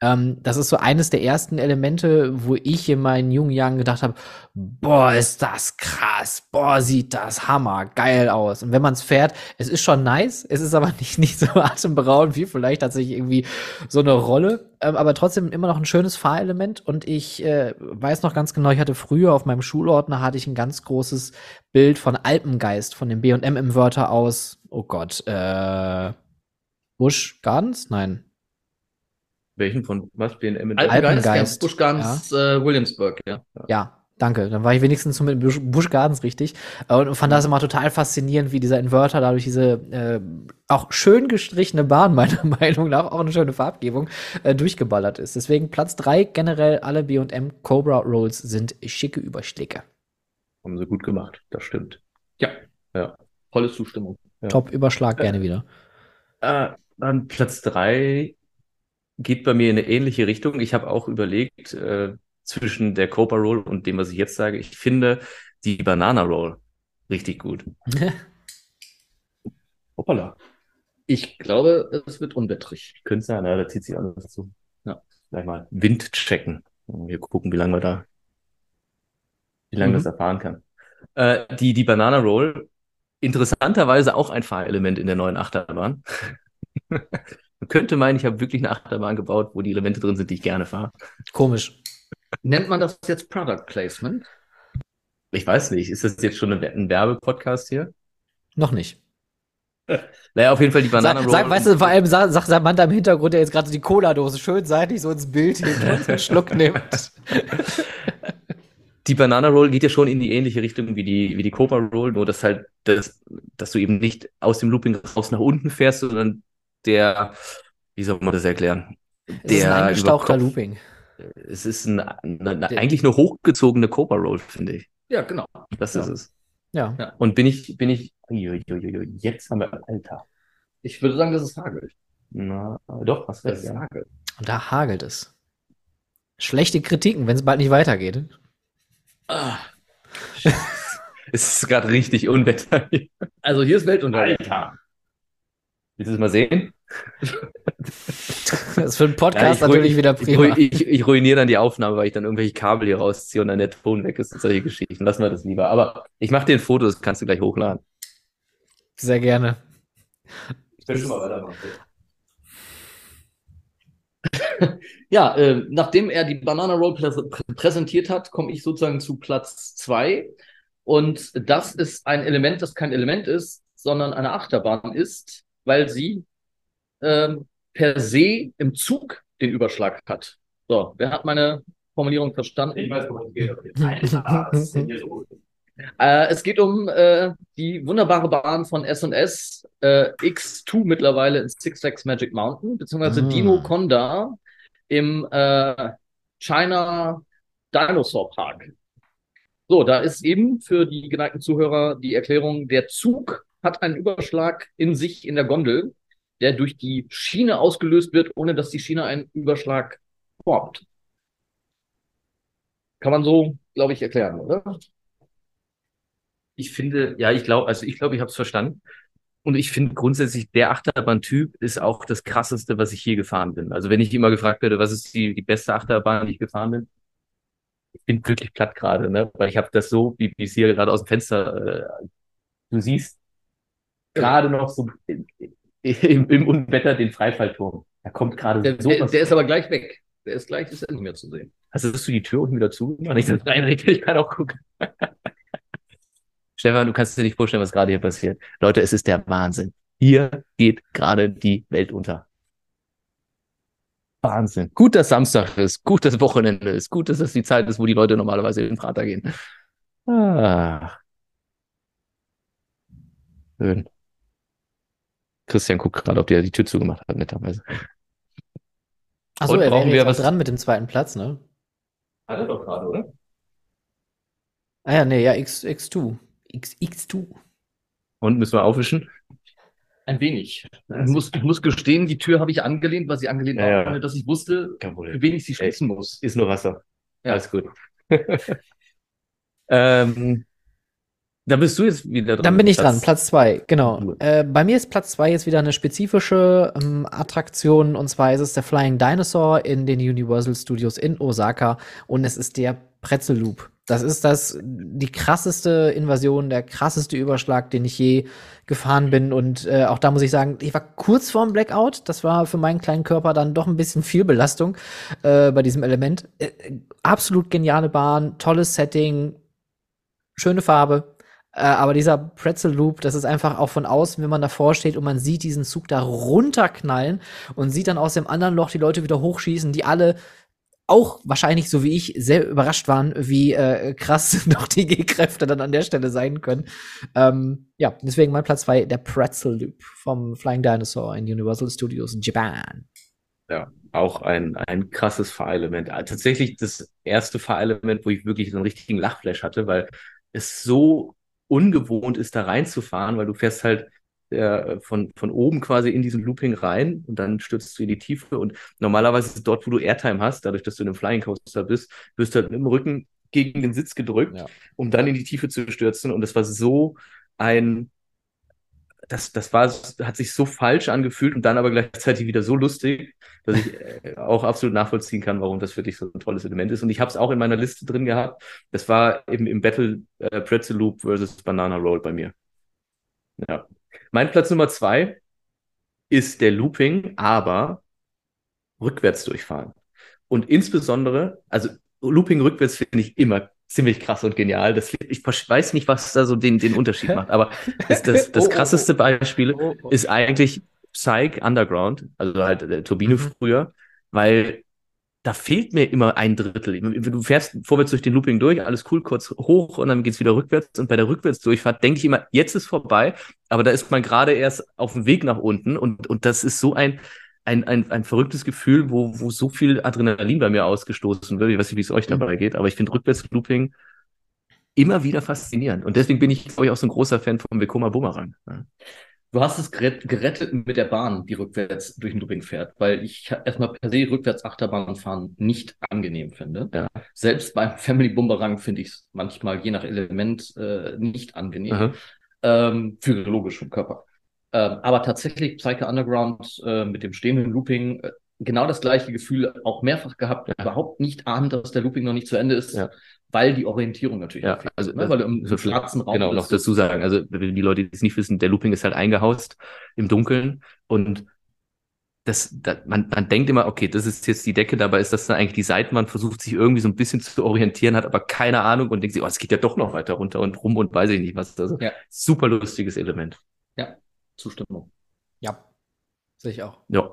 Ähm, das ist so eines der ersten Elemente, wo ich in meinen jungen Jahren gedacht habe, boah, ist das krass, boah, sieht das hammer geil aus. Und wenn man es fährt, es ist schon nice, es ist aber nicht, nicht so atemberaubend wie vielleicht tatsächlich irgendwie so eine Rolle, ähm, aber trotzdem immer noch ein schönes Fahrelement. Und ich äh, weiß noch ganz genau, ich hatte früher auf meinem Schulordner hatte ich ein ganz großes Bild von Alpengeist, von dem B&M im Wörter aus, oh Gott, äh, Busch Gardens? Nein. Welchen von was? BNM in Alpengeist. Alpengeist, Busch Gardens, äh, Williamsburg, ja. Ja, danke. Dann war ich wenigstens so mit Busch, Busch Gardens richtig. Äh, Und fand das immer total faszinierend, wie dieser Inverter dadurch diese äh, auch schön gestrichene Bahn, meiner Meinung nach, auch eine schöne Farbgebung, äh, durchgeballert ist. Deswegen Platz drei generell alle B&M Cobra Rolls sind schicke Überschläge. Haben sie gut gemacht, das stimmt. Ja. Ja. Volle Zustimmung. Ja. Top Überschlag gerne wieder. Äh, dann Platz drei geht bei mir in eine ähnliche Richtung. Ich habe auch überlegt, äh, zwischen der Cobra Roll und dem, was ich jetzt sage, ich finde die Banana Roll richtig gut. Hoppala. Ich glaube, es wird unwettrig. Könnte sein, ja, da zieht sich alles zu. Ja. Gleich mal Wind checken. Wir gucken, wie lange wir da, wie lange Mhm. das erfahren kann. Äh, die, die Banana Roll, interessanterweise auch ein Fahrelement in der neuen Achterbahn. Man könnte meinen, ich habe wirklich eine Achterbahn gebaut, wo die Elemente drin sind, die ich gerne fahre. Komisch. Nennt man das jetzt Product Placement? Ich weiß nicht, ist das jetzt schon ein Werbepodcast hier? Noch nicht. Naja, auf jeden Fall die Banana Sag, Roll. sag, weißt du, vor allem sagt sag Samantha im Hintergrund, der jetzt gerade so die Cola-Dose schön seitlich so ins Bild hebt und einen Schluck nimmt. die Banana Roll geht ja schon in die ähnliche Richtung wie die, wie die Cobra Roll, nur dass halt, das, dass du eben nicht aus dem Looping raus nach unten fährst, sondern der, wie soll man das erklären? Es ist ein eingestauchter Kopf- Looping. Es ist ein, eine, eine, Der- eigentlich eine hochgezogene Cobra Roll, finde ich. Ja, genau. Das Ja. ist es. Ja. Und bin ich, bin ich, jetzt haben wir, Alter. Ich würde sagen, das ist Hagel. Na, doch, was ist ja. Hagel. Und da hagelt es. Schlechte Kritiken, wenn es bald nicht weitergeht. Ah, Es ist gerade richtig Unwetter hier. also hier ist Weltuntergang. Alter. Willst du es mal sehen? Das ist für einen Podcast Ja, ich natürlich wieder Ich, prima. ru- ich, ich ruiniere dann die Aufnahme, weil ich dann irgendwelche Kabel hier rausziehe und dann der Ton weg ist und solche Geschichten. Lassen wir das lieber. Aber ich mache dir ein Foto, das kannst du gleich hochladen. Sehr gerne. Ich will schon mal weitermachen. Ja, äh, nachdem er die Banana Roll prä prä präsentiert hat, komme ich sozusagen zu Platz zwei. Und das ist ein Element, das kein Element ist, sondern eine Achterbahn ist, weil sie ähm, per se im Zug den Überschlag hat. So, wer hat meine Formulierung verstanden? weiß, worum es geht. Los? Äh, es geht um äh, die wunderbare Bahn von S&S äh, X2 mittlerweile in Six Flags Magic Mountain, beziehungsweise Ah. Dino Conda im äh, China Dinosaur Park. So, da ist eben für die geneigten Zuhörer die Erklärung, der Zug hat einen Überschlag in sich in der Gondel, der durch die Schiene ausgelöst wird, ohne dass die Schiene einen Überschlag formt. Kann man so, glaube ich, erklären, oder? Ich finde, ja, ich glaube, also ich glaube, ich habe es verstanden. Und ich finde grundsätzlich, der Achterbahntyp ist auch das krasseste, was ich je gefahren bin. Also wenn ich immer gefragt werde, was ist die, die beste Achterbahn, die ich gefahren bin, ich bin wirklich platt gerade, ne? Weil ich habe das so, wie wie es hier gerade aus dem Fenster, äh, du siehst gerade noch so im, im, Unwetter den Freifallturm. Da kommt gerade Der, so der, der ist aber gleich weg. Der ist gleich, ist er nicht mehr zu sehen. Also hast du die Tür unten wieder zugemacht? Ich das reinrede, ich kann auch gucken. Stefan, du kannst dir nicht vorstellen, was gerade hier passiert. Leute, es ist der Wahnsinn. Hier geht gerade die Welt unter. Wahnsinn. Gut, dass Samstag ist. Gut, dass Wochenende ist. Gut, dass das die Zeit ist, wo die Leute normalerweise in den Prater gehen. Ah. Schön. Christian guckt gerade, ob der die Tür zugemacht hat, netterweise. Achso, er brauchen wäre wir jetzt was- dran mit dem zweiten Platz, ne? Hat er doch gerade, oder? Ah ja, nee, ja, X, X2. X, X2. Und müssen wir aufwischen? Ein wenig. Ich muss, ich muss gestehen, die Tür habe ich angelehnt, weil sie angelehnt Ja, war, ja. dass ich wusste, Kein wie wenig sie schließen muss. Ist nur Wasser. Ja. Alles gut. ähm, Da bist du jetzt wieder dran. Dann bin ich Platz- dran, Platz zwei, genau. Äh, bei mir ist Platz zwei jetzt wieder eine spezifische ähm, Attraktion und zwar ist es der Flying Dinosaur in den Universal Studios in Osaka und es ist der Pretzel Loop. Das ist das die krasseste Invasion, der krasseste Überschlag, den ich je gefahren bin und äh, auch da muss ich sagen, ich war kurz vorm Blackout. Das war für meinen kleinen Körper dann doch ein bisschen viel Belastung äh, bei diesem Element. Äh, absolut geniale Bahn, tolles Setting, schöne Farbe. Äh, aber dieser Pretzel Loop, das ist einfach auch von außen, wenn man davor steht und man sieht diesen Zug da runterknallen und sieht dann aus dem anderen Loch die Leute wieder hochschießen, die alle auch wahrscheinlich, so wie ich, sehr überrascht waren, wie äh, krass doch die G-Kräfte dann an der Stelle sein können. Ähm, ja, deswegen mein Platz zwei der Pretzel Loop vom Flying Dinosaur in Universal Studios in Japan. Ja, auch ein, ein krasses Fahrelement. Ah, Tatsächlich das erste Fahrelement, wo ich wirklich einen richtigen Lachflash hatte, weil es so ungewohnt ist, da reinzufahren, weil du fährst halt äh, von, von oben quasi in diesen Looping rein und dann stürzt du in die Tiefe und normalerweise ist es dort, wo du Airtime hast, dadurch, dass du in einem Flying Coaster bist, wirst du halt mit dem Rücken gegen den Sitz gedrückt, Ja. um dann in die Tiefe zu stürzen und das war so ein das, das war, hat sich so falsch angefühlt und dann aber gleichzeitig wieder so lustig, dass ich äh, auch absolut nachvollziehen kann, warum das wirklich so ein tolles Element ist. Und ich habe es auch in meiner Liste drin gehabt. Das war eben im Battle äh, Pretzel Loop versus Banana Roll bei mir. Ja. Mein Platz Nummer zwei ist der Looping, aber rückwärts durchfahren. Und insbesondere, also Looping rückwärts finde ich immer ziemlich krass und genial. Das, ich weiß nicht, was da so den, den Unterschied macht, aber das, das, das Oh, oh, krasseste Beispiel Oh, oh. ist eigentlich Psych Underground, also halt der Turbine Mhm. früher, weil da fehlt mir immer ein Drittel. Du fährst vorwärts durch den Looping durch, alles cool, kurz hoch und dann geht's wieder rückwärts. Und bei der Rückwärtsdurchfahrt denke ich immer, jetzt ist vorbei, aber da ist man gerade erst auf dem Weg nach unten und, und das ist so ein, ein, ein, ein verrücktes Gefühl, wo, wo so viel Adrenalin bei mir ausgestoßen wird. Ich weiß nicht, wie es euch dabei geht, aber ich finde Rückwärtslooping immer wieder faszinierend. Und deswegen bin ich, glaube ich, auch so ein großer Fan vom Vekoma Bumerang. Du hast es gerett- gerettet mit der Bahn, die rückwärts durch den Looping fährt, weil ich erstmal per se rückwärts Achterbahn fahren nicht angenehm finde. Ja. Selbst beim Family Bumerang finde ich es manchmal je nach Element äh, nicht angenehm. Ähm, physiologisch vom Körper. Ähm, aber tatsächlich Psyche Underground äh, mit dem stehenden Looping äh, genau das gleiche Gefühl auch mehrfach gehabt, Ja. überhaupt nicht ahnen, dass der Looping noch nicht zu Ende ist, Ja. weil die Orientierung natürlich Ja, fehlt, also, ne? weil du im, so schwarzen Raum Genau, noch bist. dazu sagen. Also, wenn die Leute, die es nicht wissen, der Looping ist halt eingehaust im Dunkeln und das, da, man, man denkt immer, okay, das ist jetzt die Decke, dabei ist das dann eigentlich die Seitenwand, versucht sich irgendwie so ein bisschen zu orientieren, hat aber keine Ahnung und denkt sich, oh, es geht ja doch noch weiter runter und rum und weiß ich nicht was. Also, Ja. super lustiges Element. Zustimmung. Ja, sehe ich auch. Ja,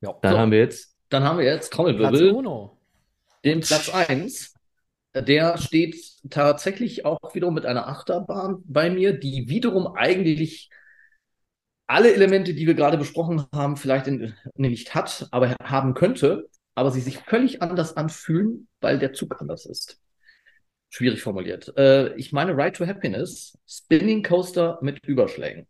Ja. dann So. haben wir jetzt, Dann haben wir jetzt Platz Trommelwirbel, uno. den Platz eins. Der steht tatsächlich auch wiederum mit einer Achterbahn bei mir, die wiederum eigentlich alle Elemente, die wir gerade besprochen haben, vielleicht in, nicht hat, aber haben könnte, aber sie sich völlig anders anfühlen, weil der Zug anders ist. Schwierig formuliert. Äh, ich meine Ride to Happiness, Spinning Coaster mit Überschlägen.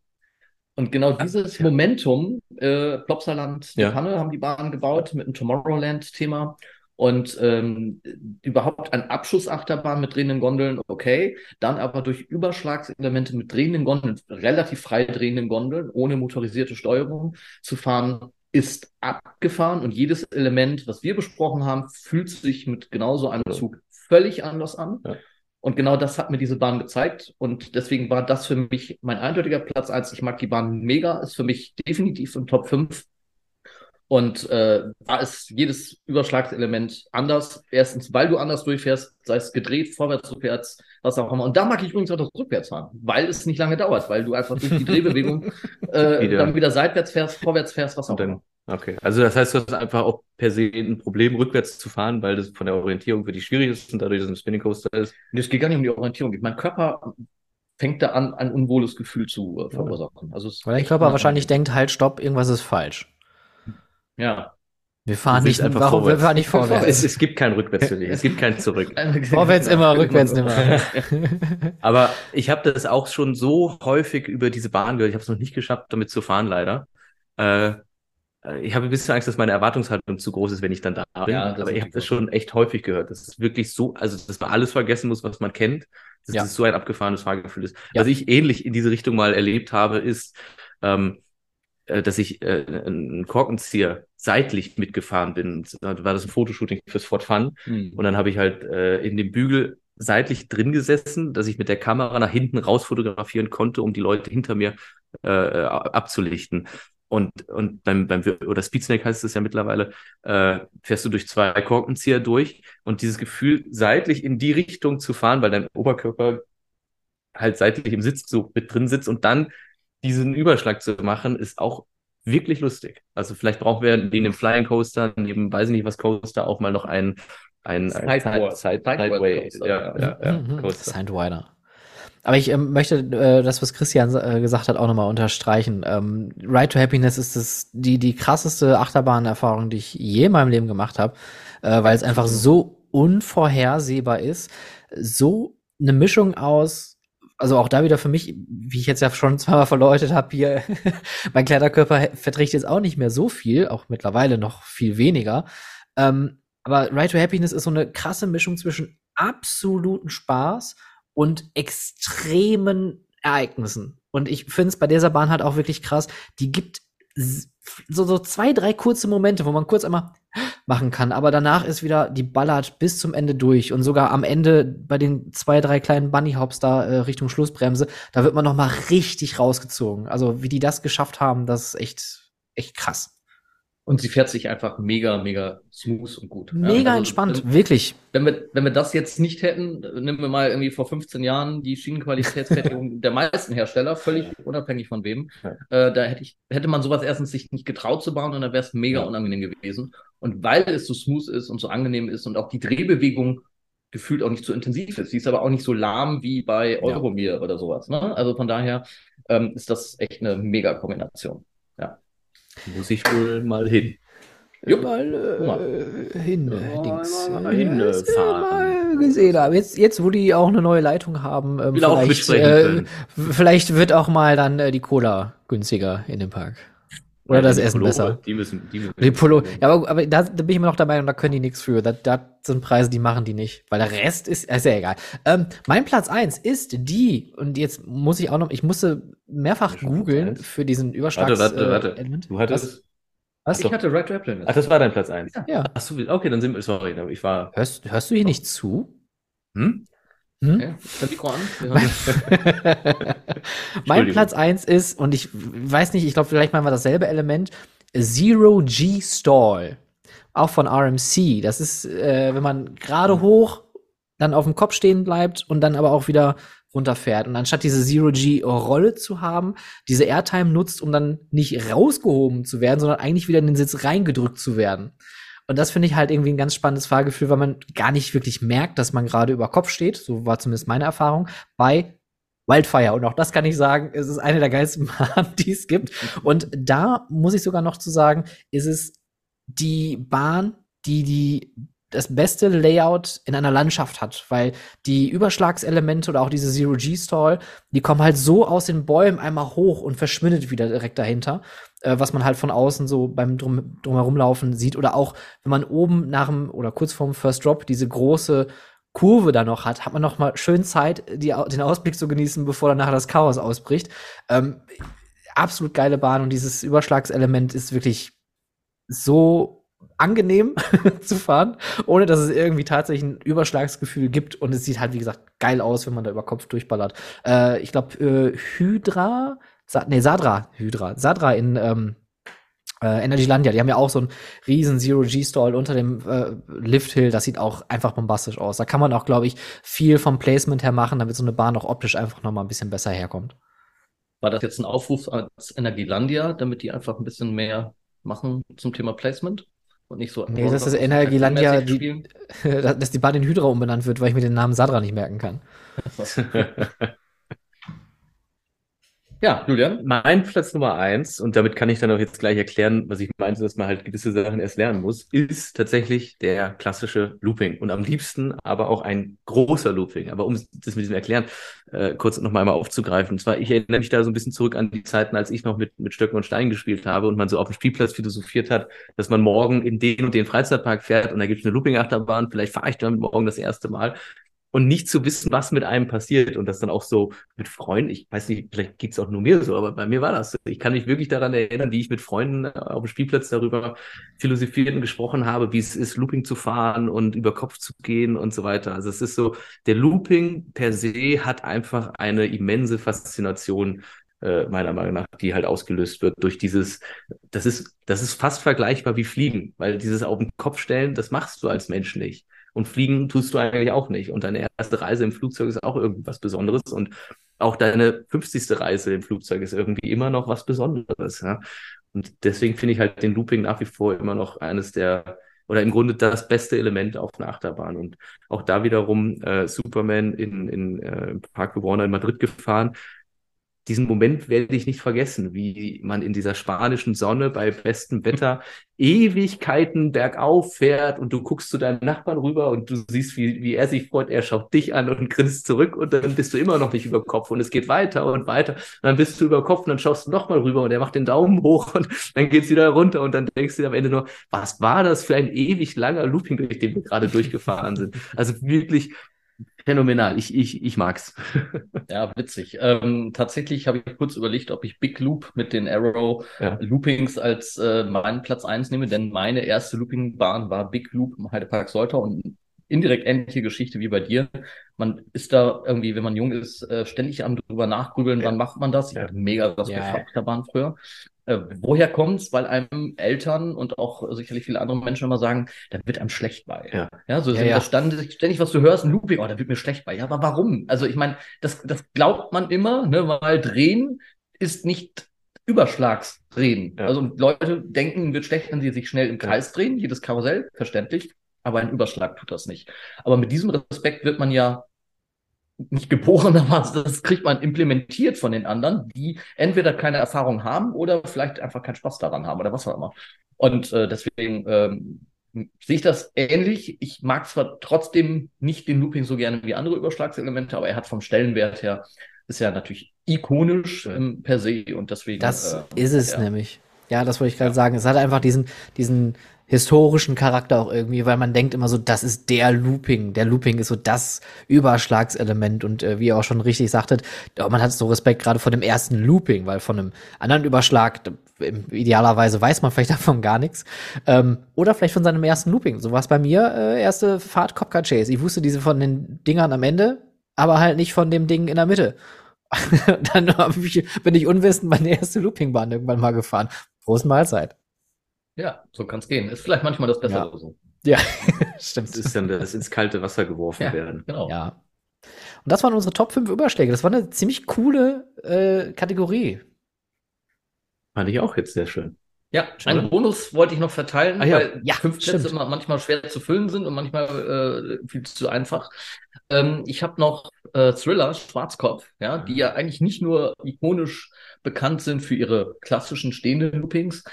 Und genau dieses ja. Momentum, äh, Plopsaland, die Ja. Panne haben die Bahn gebaut mit einem Tomorrowland-Thema. Und ähm, überhaupt ein Abschussachterbahn mit drehenden Gondeln, okay. Dann aber durch Überschlagselemente mit drehenden Gondeln, relativ frei drehenden Gondeln, ohne motorisierte Steuerung zu fahren, ist abgefahren. Und jedes Element, was wir besprochen haben, fühlt sich mit genauso einem Ja. Zug völlig anders an. Ja. Und genau das hat mir diese Bahn gezeigt. Und deswegen war das für mich mein eindeutiger Platz eins. Ich mag die Bahn mega, ist für mich definitiv im Top 5. Und äh, da ist jedes Überschlagselement anders. Erstens, weil du anders durchfährst, sei es gedreht, vorwärts, rückwärts, was auch immer. Und da mag ich übrigens auch das Rückwärtsfahren, weil es nicht lange dauert, weil du einfach durch die Drehbewegung äh, Wieder. dann wieder seitwärts fährst, vorwärts fährst, was auch immer. okay. Also, das heißt, du hast einfach auch per se ein Problem, rückwärts zu fahren, weil das von der Orientierung für dich schwierig ist und dadurch, dass es ein Spinning Coaster ist. Und es geht gar nicht um die Orientierung. Mein Körper fängt da an, ein unwohles Gefühl zu äh, verursachen. Also Weil dein Körper wahrscheinlich denkt, halt, stopp, irgendwas ist falsch. Ja. Wir fahren nicht, einfach warum, wir vorwärts. fahren nicht Es, vorwärts. es gibt kein Rückwärts für dich. Es gibt kein Zurück. Vorwärts immer, rückwärts nimmer. Aber ich habe das auch schon so häufig über diese Bahn gehört. Ich habe es noch nicht geschafft, damit zu fahren, leider. Äh, ich habe ein bisschen Angst, dass meine Erwartungshaltung zu groß ist, wenn ich dann da bin. Ja, aber ich habe das schon echt häufig gehört. Das ist wirklich so, also dass man alles vergessen muss, was man kennt. Dass Ja. das so ein abgefahrenes Fahrgefühl ist. Ja. Was ich ähnlich in diese Richtung mal erlebt habe, ist, ähm, äh, dass ich äh, einen Korkenzieher seitlich mitgefahren bin. Da war das ein Fotoshooting fürs Ford Fun. Hm. Und dann habe ich halt äh, in dem Bügel seitlich drin gesessen, dass ich mit der Kamera nach hinten raus fotografieren konnte, um die Leute hinter mir äh, abzulichten. Und, und beim, beim, oder Speedsnake heißt es ja mittlerweile, äh, fährst du durch zwei Korkenzieher durch und dieses Gefühl, seitlich in die Richtung zu fahren, weil dein Oberkörper halt seitlich im Sitz so mit drin sitzt und dann diesen Überschlag zu machen, ist auch wirklich lustig. Also vielleicht brauchen wir neben dem Flying Coaster, neben weiß ich nicht was Coaster, auch mal noch einen ein, ein Sidewalk. Side, Sideway, Coaster, ja, ja. ja, Mhm, Coaster. Sidewinder. Aber ich ähm, möchte äh, das, was Christian äh, gesagt hat, auch nochmal unterstreichen. Ähm, Ride to Happiness ist das, die, die krasseste Achterbahnerfahrung, die ich je in meinem Leben gemacht habe, äh, weil es einfach so unvorhersehbar ist. So eine Mischung aus, also auch da wieder für mich, wie ich jetzt ja schon zweimal verläutet habe, hier, mein kleiner Körper verträgt jetzt auch nicht mehr so viel, auch mittlerweile noch viel weniger. Ähm, aber Ride to Happiness ist so eine krasse Mischung zwischen absoluten Spaß und extremen Ereignissen. Und ich finde es bei dieser Bahn halt auch wirklich krass. Die gibt so, so zwei, drei kurze Momente, wo man kurz einmal machen kann, aber danach ist wieder, die ballert bis zum Ende durch und sogar am Ende bei den zwei, drei kleinen Bunny Hops da äh, Richtung Schlussbremse, da wird man noch mal richtig rausgezogen. Also wie die das geschafft haben, das ist echt, echt krass. Und sie fährt sich einfach mega, mega smooth und gut. Ja, Mega also, entspannt, Wenn, wirklich. wenn, wir, wenn wir das jetzt nicht hätten, nehmen wir mal irgendwie vor 15 Jahren die Schienenqualitätsfertigung der meisten Hersteller, völlig unabhängig von wem. Ja. Äh, da hätte ich, hätte man sowas erstens sich nicht getraut zu bauen und dann wäre es mega Ja. unangenehm gewesen. Und weil es so smooth ist und so angenehm ist und auch die Drehbewegung gefühlt auch nicht so intensiv ist. Sie ist aber auch nicht so lahm wie bei Ja. Euromir oder sowas. Ne? Also von daher ähm, ist das echt eine mega Kombination. Muss ich wohl mal hin. Jo. mal äh, hin, Ja, Dings. mal hinfahren. äh, mal gesehen haben. Jetzt, jetzt, wo die auch eine neue Leitung haben, ähm, vielleicht, äh, vielleicht wird auch mal dann äh, die Cola günstiger in dem Park. Oder Ja, das Essen Pullover, besser. Die müssen, die müssen Die Pullo, ja, aber, aber da, da bin ich immer noch dabei und da können die nichts für. Das, das sind Preise, die machen die nicht. Weil der Rest ist, ist ja egal. Ähm, mein Platz eins ist die, und jetzt muss ich auch noch, ich musste mehrfach Ja, googeln eins. für diesen Überschlags Warte, warte, warte. Äh. Du hattest. Was? Ich hatte Red Raptor. Ach, das war dein Platz 1. Ja. Ach so, okay, dann sind wir, sorry, ich war. Hörst, hörst du hier nicht zu? Hm? Hm? Okay. Ist Mikro an? Mein. Platz eins ist, und ich weiß nicht, ich glaube, vielleicht meinen wir dasselbe Element, Zero G Stall. Auch von RMC. Das ist, äh, wenn man gerade hoch, dann auf dem Kopf stehen bleibt und dann aber auch wieder runterfährt. Und anstatt diese Zero G Rolle zu haben, diese Airtime nutzt, um dann nicht rausgehoben zu werden, sondern eigentlich wieder in den Sitz reingedrückt zu werden. Und das finde ich halt irgendwie ein ganz spannendes Fahrgefühl, weil man gar nicht wirklich merkt, dass man gerade über Kopf steht. So war zumindest meine Erfahrung bei Wildfire. Und auch das kann ich sagen, es ist eine der geilsten Bahnen, die es gibt. Und da muss ich sogar noch zu sagen, ist es die Bahn, die die das beste Layout in einer Landschaft hat, weil die Überschlagselemente oder auch diese Zero-G-Stall, die kommen halt so aus den Bäumen einmal hoch und verschwindet wieder direkt dahinter, äh, was man halt von außen so beim Drum, drumherumlaufen sieht oder auch, wenn man oben nach dem oder kurz vorm First Drop diese große Kurve da noch hat, hat man noch mal schön Zeit, die, den Ausblick zu genießen, bevor dann nachher das Chaos ausbricht. Ähm, absolut geile Bahn und dieses Überschlagselement ist wirklich so angenehm zu fahren, ohne dass es irgendwie tatsächlich ein Überschlagsgefühl gibt und es sieht halt, wie gesagt, geil aus, wenn man da über Kopf durchballert. Äh, ich glaube, äh, Hydra, Sa nee, Sadra, Hydra, Sadra in ähm, äh, Energylandia, die haben ja auch so einen riesen Zero-G-Stall unter dem äh, Lifthill, das sieht auch einfach bombastisch aus. Da kann man auch, glaube ich, viel vom Placement her machen, damit so eine Bahn auch optisch einfach noch mal ein bisschen besser herkommt. War das jetzt ein Aufruf als Energielandia, damit die einfach ein bisschen mehr machen zum Thema Placement? Und nicht so. Nee, das ist Energielandia, die- dass die Bahn in Hydra umbenannt wird, weil ich mir den Namen Sadra nicht merken kann. Ja, Julian. Mein Platz Nummer eins, und damit kann ich dann auch jetzt gleich erklären, was ich meinte, dass man halt gewisse Sachen erst lernen muss, ist tatsächlich der klassische Looping. Und am liebsten aber auch ein großer Looping. Aber um das mit diesem Erklären äh, kurz noch mal aufzugreifen. Und zwar, ich erinnere mich da so ein bisschen zurück an die Zeiten, als ich noch mit, mit Stöcken und Steinen gespielt habe und man so auf dem Spielplatz philosophiert hat, dass man morgen in den und den Freizeitpark fährt und da gibt es eine Looping-Achterbahn, vielleicht fahre ich damit morgen das erste Mal und nicht zu wissen, was mit einem passiert und das dann auch so mit Freunden, ich weiß nicht, vielleicht geht's auch nur mir so, aber bei mir war das. Ich kann mich wirklich daran erinnern, wie ich mit Freunden auf dem Spielplatz darüber philosophiert und gesprochen habe, wie es ist, Looping zu fahren und über Kopf zu gehen und so weiter. Also es ist so, der Looping per se hat einfach eine immense Faszination äh, meiner Meinung nach, die halt ausgelöst wird durch dieses, das ist, das ist fast vergleichbar wie Fliegen, weil dieses auf den Kopf stellen, das machst du als Mensch nicht. Und fliegen tust du eigentlich auch nicht. Und deine erste Reise im Flugzeug ist auch irgendwas Besonderes. Und auch deine 50. Reise im Flugzeug ist irgendwie immer noch was Besonderes. Ja? Und deswegen finde ich halt den Looping nach wie vor immer noch eines der, oder im Grunde das beste Element auf einer Achterbahn. Und auch da wiederum äh, Superman in, in äh, Park Warner in Madrid gefahren diesen Moment werde ich nicht vergessen, wie man in dieser spanischen Sonne bei bestem Wetter Ewigkeiten bergauf fährt und du guckst zu deinem Nachbarn rüber und du siehst, wie, wie er sich freut, er schaut dich an und grinst zurück und dann bist du immer noch nicht über Kopf und es geht weiter und weiter. Und dann bist du über Kopf und dann schaust du nochmal rüber und er macht den Daumen hoch und dann geht's wieder runter und dann denkst du dir am Ende nur, was war das für ein ewig langer Looping, durch den wir gerade durchgefahren sind? Also wirklich phänomenal. Ich, ich, ich mag's. ja, witzig. Ähm, tatsächlich habe ich kurz überlegt, ob ich Big Loop mit den Arrow ja. Loopings als äh, meinen Platz eins nehme, denn meine erste Loopingbahn war Big Loop im Heidepark Soltau und indirekt ähnliche Geschichte wie bei dir. Man ist da irgendwie, wenn man jung ist, äh, ständig am drüber nachgrübeln, ja. wann macht man das? Ich hatte mega das ja. Achterbahn früher. Äh, woher kommt's? Weil einem Eltern und auch sicherlich viele andere Menschen immer sagen, da wird einem schlecht bei. Ja, ja so ja, ja. Stand, ständig, was du hörst, ein Looping, oh, da wird mir schlecht bei. Ja, aber warum? Also ich meine, das, das glaubt man immer, ne, weil Drehen ist nicht Überschlagsdrehen. Ja. Also Leute denken, wird schlecht, wenn sie sich schnell im Kreis drehen, jedes Karussell, verständlich, aber ein Überschlag tut das nicht. Aber mit diesem Respekt wird man ja nicht geboren, aber das kriegt man implementiert von den anderen, die entweder keine Erfahrung haben oder vielleicht einfach keinen Spaß daran haben oder was auch immer. Und äh, deswegen ähm, sehe ich das ähnlich. Ich mag zwar trotzdem nicht den Looping so gerne wie andere Überschlagselemente, aber er hat vom Stellenwert her, ist ja natürlich ikonisch ähm, per se und deswegen. Das äh, ist es ja. nämlich. Ja, das wollte ich gerade ja. sagen. Es hat einfach diesen, diesen historischen Charakter auch irgendwie, weil man denkt immer so, das ist der Looping. Der Looping ist so das Überschlagselement und äh, wie ihr auch schon richtig sagtet, man hat so Respekt gerade vor dem ersten Looping, weil von einem anderen Überschlag idealerweise weiß man vielleicht davon gar nichts. Ähm, oder vielleicht von seinem ersten Looping. So war es bei mir, äh, erste Fahrt Copcar Chase. Ich wusste diese von den Dingern am Ende, aber halt nicht von dem Ding in der Mitte. Dann ich, bin ich unwissend meine erste Loopingbahn irgendwann mal gefahren. Große Mahlzeit. Ja, so kann es gehen. Ist vielleicht manchmal das Bessere ja. so. Ja, stimmt. Das ist dann das ins kalte Wasser geworfen ja, werden. Genau. Ja. Und das waren unsere Top 5 Überschläge. Das war eine ziemlich coole äh, Kategorie. Fand ich auch jetzt sehr schön. Ja, einen Bonus wollte ich noch verteilen, ah, ja. weil ja, fünf Plätze immer manchmal schwer zu füllen sind und manchmal äh, viel zu einfach. Ähm, ich habe noch äh, Thriller, Schwarzkopf, ja, die ja eigentlich nicht nur ikonisch bekannt sind für ihre klassischen stehenden Loopings.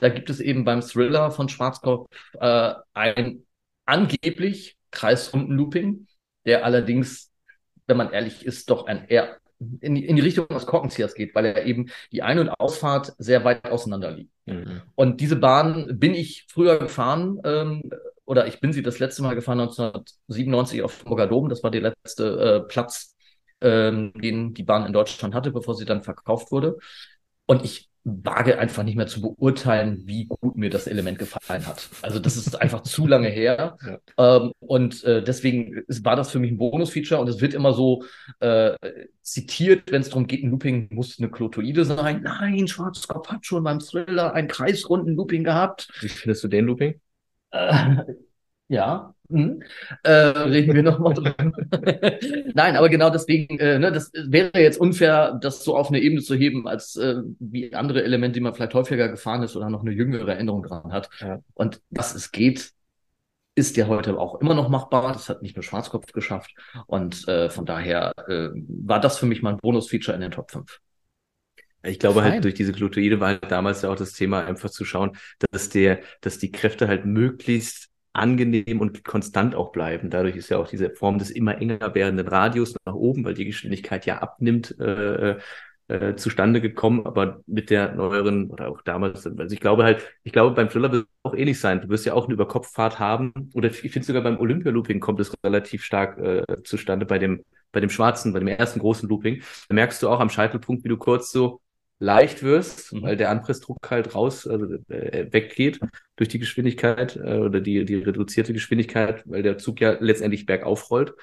Da gibt es eben beim Thriller von Schwarzkopf äh, ein angeblich kreisrunden Looping, der allerdings, wenn man ehrlich ist, doch ein eher in die, in die Richtung des Korkenziehers geht, weil er eben die Ein- und Ausfahrt sehr weit auseinander liegt. Mhm. Und diese Bahn bin ich früher gefahren, ähm, oder ich bin sie das letzte Mal gefahren 1997 auf Mogadom. Das war der letzte äh, Platz, ähm, den die Bahn in Deutschland hatte, bevor sie dann verkauft wurde. Und ich wage einfach nicht mehr zu beurteilen, wie gut mir das Element gefallen hat. Also das ist einfach zu lange her. Ja. Ähm, und äh, deswegen war das für mich ein Bonus-Feature und es wird immer so äh, zitiert, wenn es darum geht, ein Looping muss eine Klotoide sein. Nein, Schwarzkopf hat schon beim Thriller ein kreisrunden Looping gehabt. Wie findest du den Looping? Äh, ja, hm. Äh, reden wir nochmal drüber. Nein, aber genau deswegen, äh, ne, das wäre jetzt unfair, das so auf eine Ebene zu heben, als äh, wie andere Elemente, die man vielleicht häufiger gefahren ist oder noch eine jüngere Erinnerung dran hat. Ja. Und was es geht, ist ja heute auch immer noch machbar. Das hat nicht nur Schwarzkopf geschafft. Und äh, von daher äh, war das für mich mal ein Bonus-Feature in den Top 5. Ich glaube Fein. halt, durch diese Gluteide war halt damals ja auch das Thema, einfach zu schauen, dass der, dass die Kräfte halt möglichst angenehm und konstant auch bleiben. Dadurch ist ja auch diese Form des immer enger werdenden Radius nach oben, weil die Geschwindigkeit ja abnimmt, äh, äh, zustande gekommen, aber mit der neueren oder auch damals, also ich glaube halt, ich glaube beim Thriller wird es auch ähnlich sein. Du wirst ja auch eine Überkopffahrt haben oder ich finde sogar beim Olympia-Looping kommt es relativ stark äh, zustande bei dem bei dem schwarzen, bei dem ersten großen Looping. Da merkst du auch am Scheitelpunkt, wie du kurz so leicht wirst, Mhm. weil der Anpressdruck halt raus, also äh, weggeht durch die Geschwindigkeit äh, oder die, die reduzierte Geschwindigkeit, weil der Zug ja letztendlich bergauf rollt.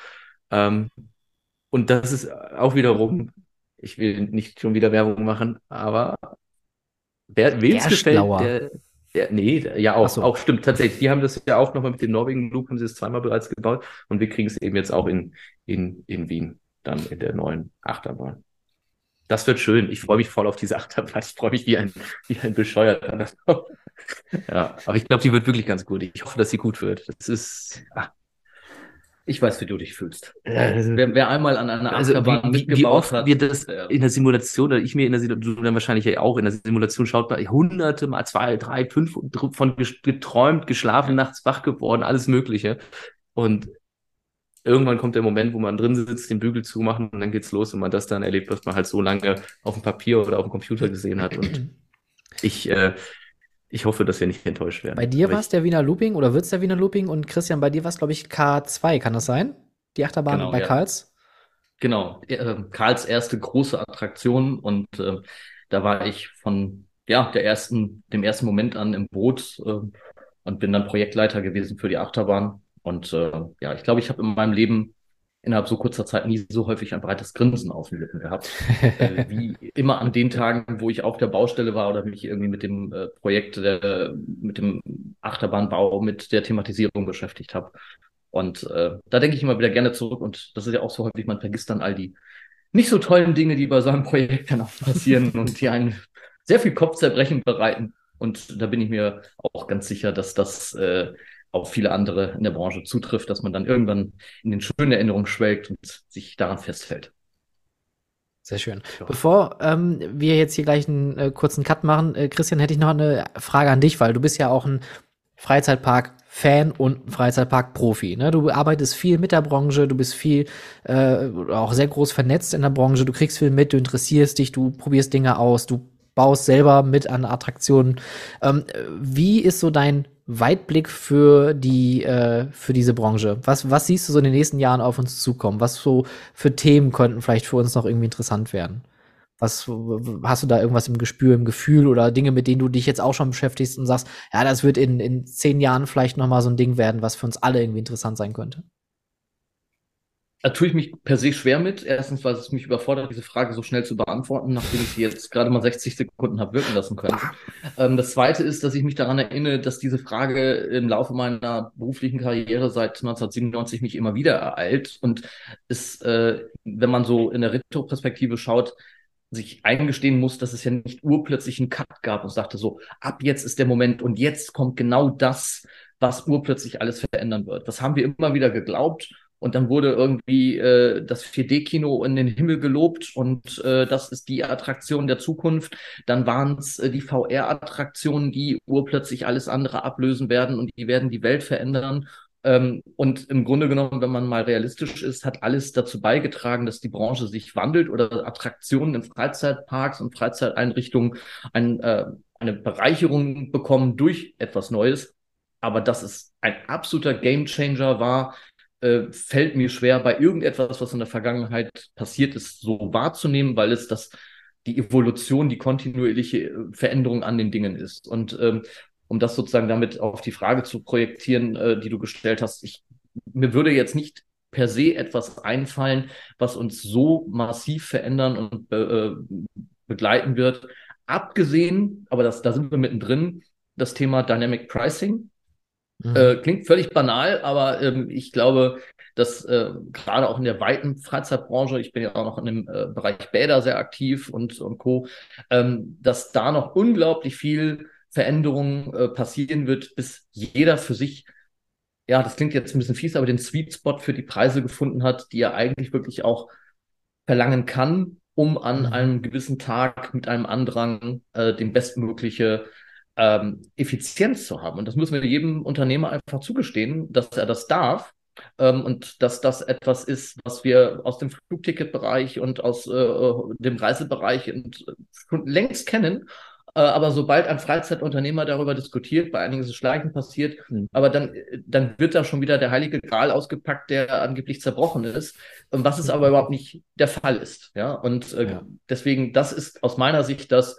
Ähm, und das ist auch wiederum, ich will nicht schon wieder Werbung machen, aber wer wem es Der gefällt, der, der, nee, der- ja auch, so. auch stimmt, tatsächlich. Die haben das ja auch nochmal mit dem Norwegen Loop, haben sie es zweimal bereits gebaut und wir kriegen es eben jetzt auch in, in, in Wien, dann in der neuen Achterbahn. Das wird schön. Ich freue mich voll auf diese Achterbahn. Ich freue mich wie ein, wie ein Bescheuerter. ja, aber ich glaube, die wird wirklich ganz gut. Ich hoffe, dass sie gut wird. Das ist, ah, Ich weiß, wie du dich fühlst. also, Wer, wer einmal an einer also Achterbahn wie, wie, wie mitgebaut oft hat, wir das der- in der Simulation, oder ich mir in der Simulation, du dann wahrscheinlich ja auch in der Simulation schaut man hunderte mal zwei, drei, fünf von geträumt, geschlafen, nachts wach geworden, alles Mögliche. Und irgendwann kommt der Moment, wo man drin sitzt, den Bügel zumachen und dann geht's los und man das dann erlebt, was man halt so lange auf dem Papier oder auf dem Computer gesehen hat. Und ich, äh, ich hoffe, dass wir nicht enttäuscht werden. Bei dir war es der Wiener Looping oder wird es der Wiener Looping und Christian, bei dir war es, glaube ich, K2, kann das sein? Die Achterbahn Genau, bei ja. Karls? Genau, äh, Karls erste große Attraktion und äh, da war ich von ja der ersten, dem ersten Moment an im Boot äh, und bin dann Projektleiter gewesen für die Achterbahn und äh, ja, ich glaube, ich habe in meinem Leben innerhalb so kurzer Zeit nie so häufig ein breites Grinsen auf den Lippen gehabt, äh, wie immer an den Tagen, wo ich auf der Baustelle war oder mich irgendwie mit dem äh, Projekt, der, mit dem Achterbahnbau, mit der Thematisierung beschäftigt habe. Und äh, da denke ich immer wieder gerne zurück und das ist ja auch so häufig, man vergisst dann all die nicht so tollen Dinge, die bei so einem Projekt dann auch passieren und die einen sehr viel Kopfzerbrechen bereiten. Und da bin ich mir auch ganz sicher, dass das äh, auf viele andere in der Branche zutrifft, dass man dann irgendwann in den schönen Erinnerungen schwelgt und sich daran festhält. Sehr schön. Ja. Bevor ähm, wir jetzt hier gleich einen äh, kurzen Cut machen, äh, Christian, hätte ich noch eine Frage an dich, weil du bist ja auch ein Freizeitpark-Fan und ein Freizeitpark-Profi. Ne? Du arbeitest viel mit der Branche, du bist viel äh, auch sehr groß vernetzt in der Branche, du kriegst viel mit, du interessierst dich, du probierst Dinge aus, du baust selber mit an Attraktionen. Ähm, wie ist so dein Weitblick für die äh, für diese Branche? Was was siehst du so in den nächsten Jahren auf uns zukommen? Was so für Themen könnten vielleicht für uns noch irgendwie interessant werden? Was hast du da irgendwas im Gespür, im Gefühl oder Dinge, mit denen du dich jetzt auch schon beschäftigst und sagst, ja, das wird in in zehn Jahren vielleicht noch mal so ein Ding werden, was für uns alle irgendwie interessant sein könnte? Da tue ich mich per se schwer mit. Erstens, weil es mich überfordert, diese Frage so schnell zu beantworten, nachdem ich sie jetzt gerade mal 60 Sekunden habe wirken lassen können. Ähm, das zweite ist, dass ich mich daran erinnere, dass diese Frage im Laufe meiner beruflichen Karriere seit 1997 mich immer wieder ereilt und es, äh, wenn man so in der Retroperspektive schaut, sich eingestehen muss, dass es ja nicht urplötzlich einen Cut gab und sagte so, ab jetzt ist der Moment und jetzt kommt genau das, was urplötzlich alles verändern wird. Das haben wir immer wieder geglaubt und dann wurde irgendwie äh, das 4D-Kino in den Himmel gelobt und äh, das ist die Attraktion der Zukunft. Dann waren es äh, die VR-Attraktionen, die urplötzlich alles andere ablösen werden und die werden die Welt verändern. Ähm, und im Grunde genommen, wenn man mal realistisch ist, hat alles dazu beigetragen, dass die Branche sich wandelt oder Attraktionen in Freizeitparks und Freizeiteinrichtungen ein, äh, eine Bereicherung bekommen durch etwas Neues. Aber dass es ein absoluter Gamechanger war, äh, fällt mir schwer, bei irgendetwas, was in der Vergangenheit passiert ist, so wahrzunehmen, weil es das die Evolution, die kontinuierliche äh, Veränderung an den Dingen ist. Und ähm, um das sozusagen damit auf die Frage zu projektieren, äh, die du gestellt hast, ich, mir würde jetzt nicht per se etwas einfallen, was uns so massiv verändern und äh, begleiten wird. Abgesehen, aber das, da sind wir mittendrin, das Thema Dynamic Pricing. Mhm. Äh, klingt völlig banal, aber ähm, ich glaube, dass äh, gerade auch in der weiten Freizeitbranche, ich bin ja auch noch in dem äh, Bereich Bäder sehr aktiv und, und Co., ähm, dass da noch unglaublich viel Veränderung äh, passieren wird, bis jeder für sich, ja, das klingt jetzt ein bisschen fies, aber den Sweet Spot für die Preise gefunden hat, die er eigentlich wirklich auch verlangen kann um an Mhm. einem gewissen Tag mit einem Andrang äh, den bestmögliche ähm, Effizienz zu haben. Und das müssen wir jedem Unternehmer einfach zugestehen, dass er das darf. Ähm, und dass das etwas ist, was wir aus dem Flugticketbereich und aus äh, dem Reisebereich und schon längst kennen. Äh, aber sobald ein Freizeitunternehmer darüber diskutiert, bei einigen ist es schleichend passiert, Mhm. aber dann, dann wird da schon wieder der heilige Gral ausgepackt, der angeblich zerbrochen ist, was es aber überhaupt nicht der Fall ist. Ja, und äh, Ja. deswegen, das ist aus meiner Sicht das,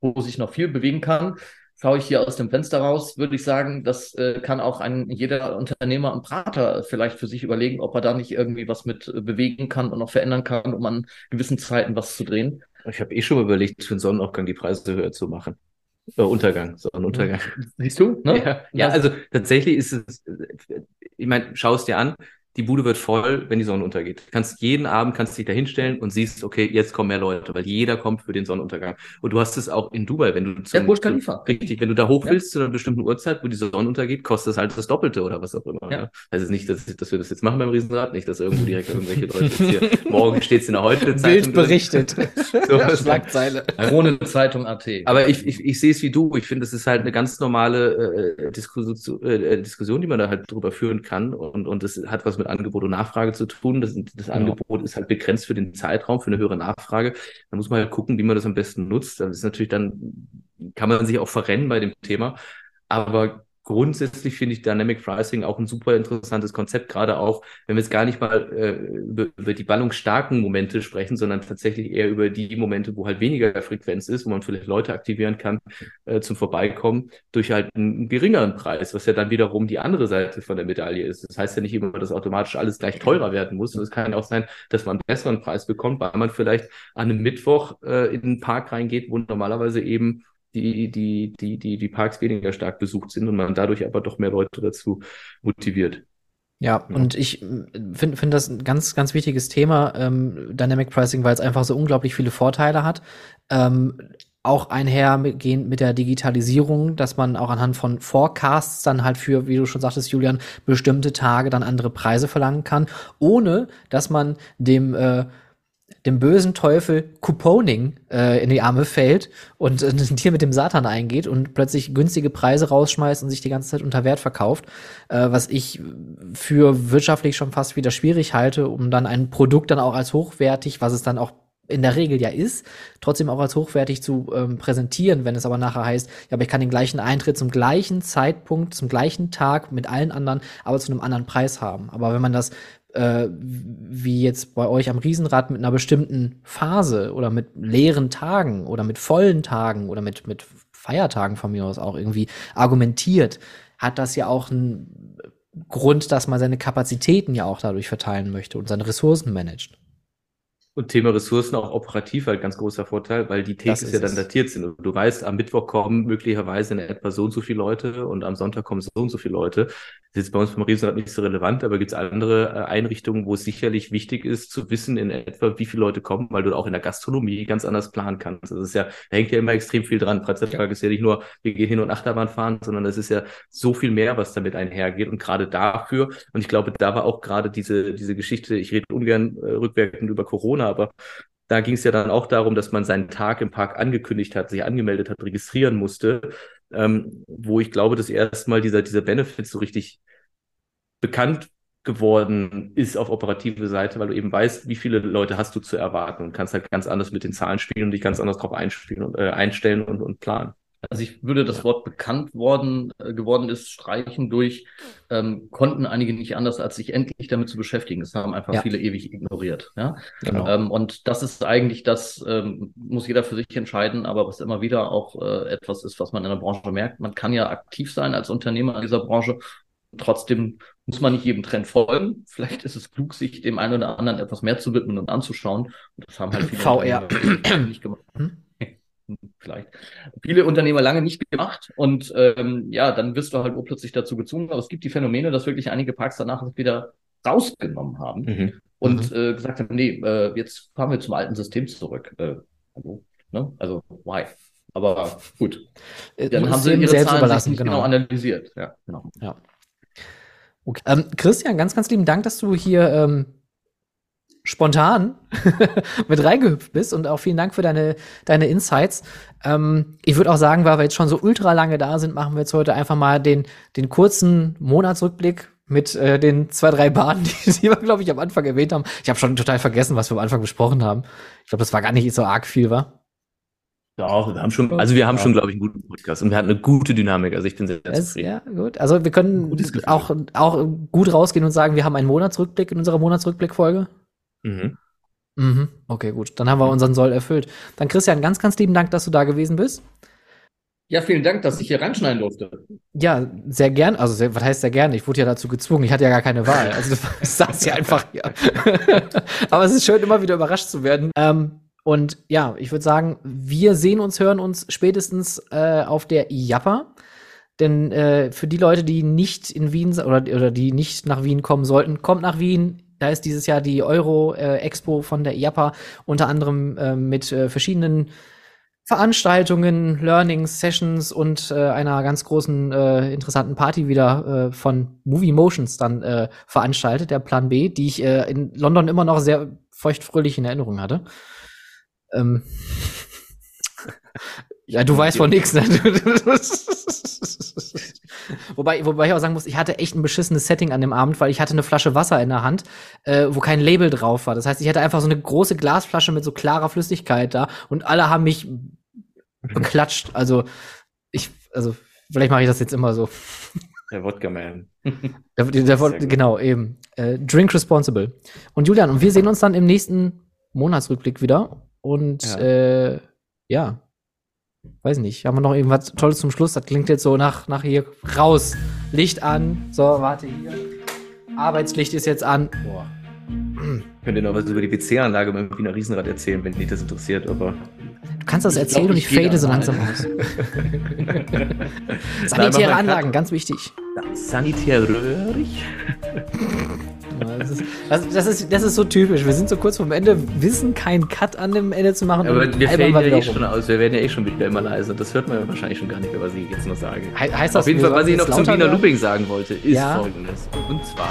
wo sich noch viel bewegen kann. Schaue ich hier aus dem Fenster raus, würde ich sagen, das äh, kann auch ein jeder Unternehmer und Prater vielleicht für sich überlegen, ob er da nicht irgendwie was mit äh, bewegen kann und noch verändern kann, um an gewissen Zeiten was zu drehen. Ich habe eh schon überlegt, für den Sonnenaufgang die Preise höher zu machen. Äh, Untergang, Sonnenuntergang. Siehst du? Ne? Ja, ja, also tatsächlich ist es, äh, ich meine, schau es dir an, die Bude wird voll, wenn die Sonne untergeht. Du kannst jeden Abend kannst dich da hinstellen und siehst, okay, jetzt kommen mehr Leute, weil jeder kommt für den Sonnenuntergang. Und du hast es auch in Dubai, wenn du Ja, Burj Khalifa. richtig, wenn du da hoch Ja. willst zu einer bestimmten Uhrzeit, wo die Sonne untergeht, kostet es halt das Doppelte oder was auch immer. Ja. Ja. Also nicht, dass, dass wir das jetzt machen beim Riesenrad, nicht, dass irgendwo direkt irgendwelche Leute jetzt hier, morgen steht's in der heute Bild berichtet. So Schlagzeile. Krone Zeitung AT. aber ich, ich, ich sehe es wie du. Ich finde, es ist halt eine ganz normale äh, Diskussion, äh, Diskussion, die man da halt drüber führen kann. Und, und das hat was mit Angebot und Nachfrage zu tun. Das, das Angebot ist halt begrenzt für den Zeitraum, für eine höhere Nachfrage. Da muss man halt gucken, wie man das am besten nutzt. Das ist natürlich dann, kann man sich auch verrennen bei dem Thema. Aber grundsätzlich finde ich Dynamic Pricing auch ein super interessantes Konzept, gerade auch, wenn wir jetzt gar nicht mal äh, über, über die ballungsstarken Momente sprechen, sondern tatsächlich eher über die Momente, wo halt weniger Frequenz ist, wo man vielleicht Leute aktivieren kann äh, zum Vorbeikommen durch halt einen geringeren Preis, was ja dann wiederum die andere Seite von der Medaille ist. Das heißt ja nicht immer, dass automatisch alles gleich teurer werden muss. Und es kann ja auch sein, dass man einen besseren Preis bekommt, weil man vielleicht an einem Mittwoch äh, in den Park reingeht, wo normalerweise eben die, die, die, die, die Parks weniger stark besucht sind und man dadurch aber doch mehr Leute dazu motiviert. Ja, und ich finde find das ein ganz, ganz wichtiges Thema, ähm, Dynamic Pricing, weil es einfach so unglaublich viele Vorteile hat. Ähm, auch einhergehend mit der Digitalisierung, dass man auch anhand von Forecasts dann halt für, wie du schon sagtest, Julian, bestimmte Tage dann andere Preise verlangen kann, ohne dass man dem äh, dem bösen Teufel Couponing äh, in die Arme fällt und äh, dir mit dem Satan eingeht und plötzlich günstige Preise rausschmeißt und sich die ganze Zeit unter Wert verkauft, äh, was ich für wirtschaftlich schon fast wieder schwierig halte, um dann ein Produkt dann auch als hochwertig, was es dann auch in der Regel ja ist, trotzdem auch als hochwertig zu ähm, präsentieren, wenn es aber nachher heißt, ja, aber ich kann den gleichen Eintritt zum gleichen Zeitpunkt, zum gleichen Tag mit allen anderen, aber zu einem anderen Preis haben. Aber wenn man das äh, wie jetzt bei euch am Riesenrad mit einer bestimmten Phase oder mit leeren Tagen oder mit vollen Tagen oder mit, mit Feiertagen von mir aus auch irgendwie argumentiert, hat das ja auch einen Grund, dass man seine Kapazitäten ja auch dadurch verteilen möchte und seine Ressourcen managt. Und Thema Ressourcen auch operativ halt ganz großer Vorteil, weil die ist ja dann datiert sind. Und du weißt, am Mittwoch kommen möglicherweise in etwa so und so viele Leute und am Sonntag kommen so und so viele Leute. Das ist jetzt bei uns beim Riesenrad nicht so relevant, aber gibt es andere äh, Einrichtungen, wo es sicherlich wichtig ist, zu wissen in etwa, wie viele Leute kommen, weil du auch in der Gastronomie ganz anders planen kannst. Das ist ja, da hängt ja immer extrem viel dran. Freizeitpark ist ja nicht nur, wir gehen hin und Achterbahn fahren, sondern es ist ja so viel mehr, was damit einhergeht. Und gerade dafür, und ich glaube, da war auch gerade diese, diese Geschichte, ich rede ungern äh, rückwirkend über Corona, aber da ging es ja dann auch darum, dass man seinen Tag im Park angekündigt hat, sich angemeldet hat, registrieren musste, ähm, wo ich glaube, dass erstmal dieser, dieser Benefit so richtig bekannt geworden ist auf operative Seite, weil du eben weißt, wie viele Leute hast du zu erwarten und kannst halt ganz anders mit den Zahlen spielen und dich ganz anders drauf einspielen und äh, einstellen und, und planen. Also ich würde das Wort bekannt worden äh, geworden ist streichen durch ähm, konnten einige nicht anders, als sich endlich damit zu beschäftigen. Das haben einfach Ja. viele ewig ignoriert. Ja? Genau. Ähm, und das ist eigentlich das, ähm, muss jeder für sich entscheiden, aber was immer wieder auch äh, etwas ist, was man in der Branche merkt. Man kann ja aktiv sein als Unternehmer in dieser Branche. Trotzdem muss man nicht jedem Trend folgen. Vielleicht ist es klug, sich dem einen oder anderen etwas mehr zu widmen und anzuschauen. Und das haben halt viele VR. Nicht gemacht. Hm? Vielleicht. Viele Unternehmer lange nicht gemacht und ähm, ja, dann wirst du halt urplötzlich dazu gezwungen. Aber es gibt die Phänomene, dass wirklich einige Parks danach wieder rausgenommen haben Mhm. und äh, gesagt haben, nee, äh, jetzt fahren wir zum alten System zurück. Äh, also, ne? also why? Aber gut, Äh, dann ist haben sie ihre selbst Zahlen überlassen, nicht genau analysiert. Ja, genau. Okay. Ähm, Christian, ganz, ganz lieben Dank, dass du hier ähm, spontan mit reingehüpft bist und auch vielen Dank für deine, deine Insights. Ähm, ich würde auch sagen, weil wir jetzt schon so ultra lange da sind, machen wir jetzt heute einfach mal den, den kurzen Monatsrückblick mit äh, den zwei, drei Bahnen, die, die wir, glaube ich, am Anfang erwähnt haben. Ich habe schon total vergessen, was wir am Anfang besprochen haben. Ich glaube, das war gar nicht so arg viel, war. Doch, wir haben schon, also wir haben schon, glaube ich, einen guten Podcast und wir hatten eine gute Dynamik. Also ich bin sehr Es, zufrieden. ja, gut. Also wir können auch, auch gut rausgehen und sagen, wir haben einen Monatsrückblick in unserer Monatsrückblick-Folge. Mhm. Mhm. Okay, gut. Dann haben wir unseren Soll erfüllt. Dann Christian, ganz, ganz lieben Dank, dass du da gewesen bist. Ja, vielen Dank, dass ich hier reinschneiden durfte. Ja, sehr gern. Also, sehr, was heißt sehr gern? Ich wurde ja dazu gezwungen. Ich hatte ja gar keine Wahl. Also, ich saß ja einfach hier. Aber es ist schön, immer wieder überrascht zu werden. Ähm, und ja, ich würde sagen, wir sehen uns, hören uns spätestens äh, auf der IAPA. Denn äh, für die Leute, die nicht in Wien oder, oder die nicht nach Wien kommen sollten, kommt nach Wien. Da ist dieses Jahr die Euro-Expo von der IAPA, unter anderem äh, mit äh, verschiedenen Veranstaltungen, Learnings, Sessions und äh, einer ganz großen äh, interessanten Party wieder äh, von Movie Motions dann äh, veranstaltet, der Plan B, die ich äh, in London immer noch sehr feuchtfröhlich in Erinnerung hatte. Ähm, ja, du weißt von nichts. Ne? wobei, wobei ich auch sagen muss, ich hatte echt ein beschissenes Setting an dem Abend, weil ich hatte eine Flasche Wasser in der Hand, äh, wo kein Label drauf war. Das heißt, ich hatte einfach so eine große Glasflasche mit so klarer Flüssigkeit da und alle haben mich beklatscht. Also ich, also vielleicht mache ich das jetzt immer so. Der Wodka Man. Der, der, der, gut. genau, eben. Äh, drink responsible. Und Julian, und wir sehen uns dann im nächsten Monatsrückblick wieder. Und Ja. äh, ja, weiß nicht, haben wir noch irgendwas Tolles zum Schluss? Das klingt jetzt so nach, nach hier raus. Licht an. So, warte hier. Arbeitslicht ist jetzt an. Boah. Könnt ihr noch was über die PC-Anlage beim Wiener Riesenrad erzählen, wenn dich das interessiert, aber. Du kannst das Ich erzählen glaub, und ich ich fade so langsam aus. Sanitäre Anlagen, ganz wichtig. Sanitär röhrig. Ja, Das ist, das, das, ist, das ist so typisch. Wir sind so kurz vorm Ende, wissen keinen Cut an dem Ende zu machen. Aber wir wir ja eh schon aus. Wir werden ja eh schon wieder immer leiser. Das hört man ja wahrscheinlich schon gar nicht mehr, was ich jetzt noch sage. He heißt das, Auf jeden Fall, was ich noch zum Wiener werden? Looping sagen wollte, ist Ja. folgendes. Und zwar.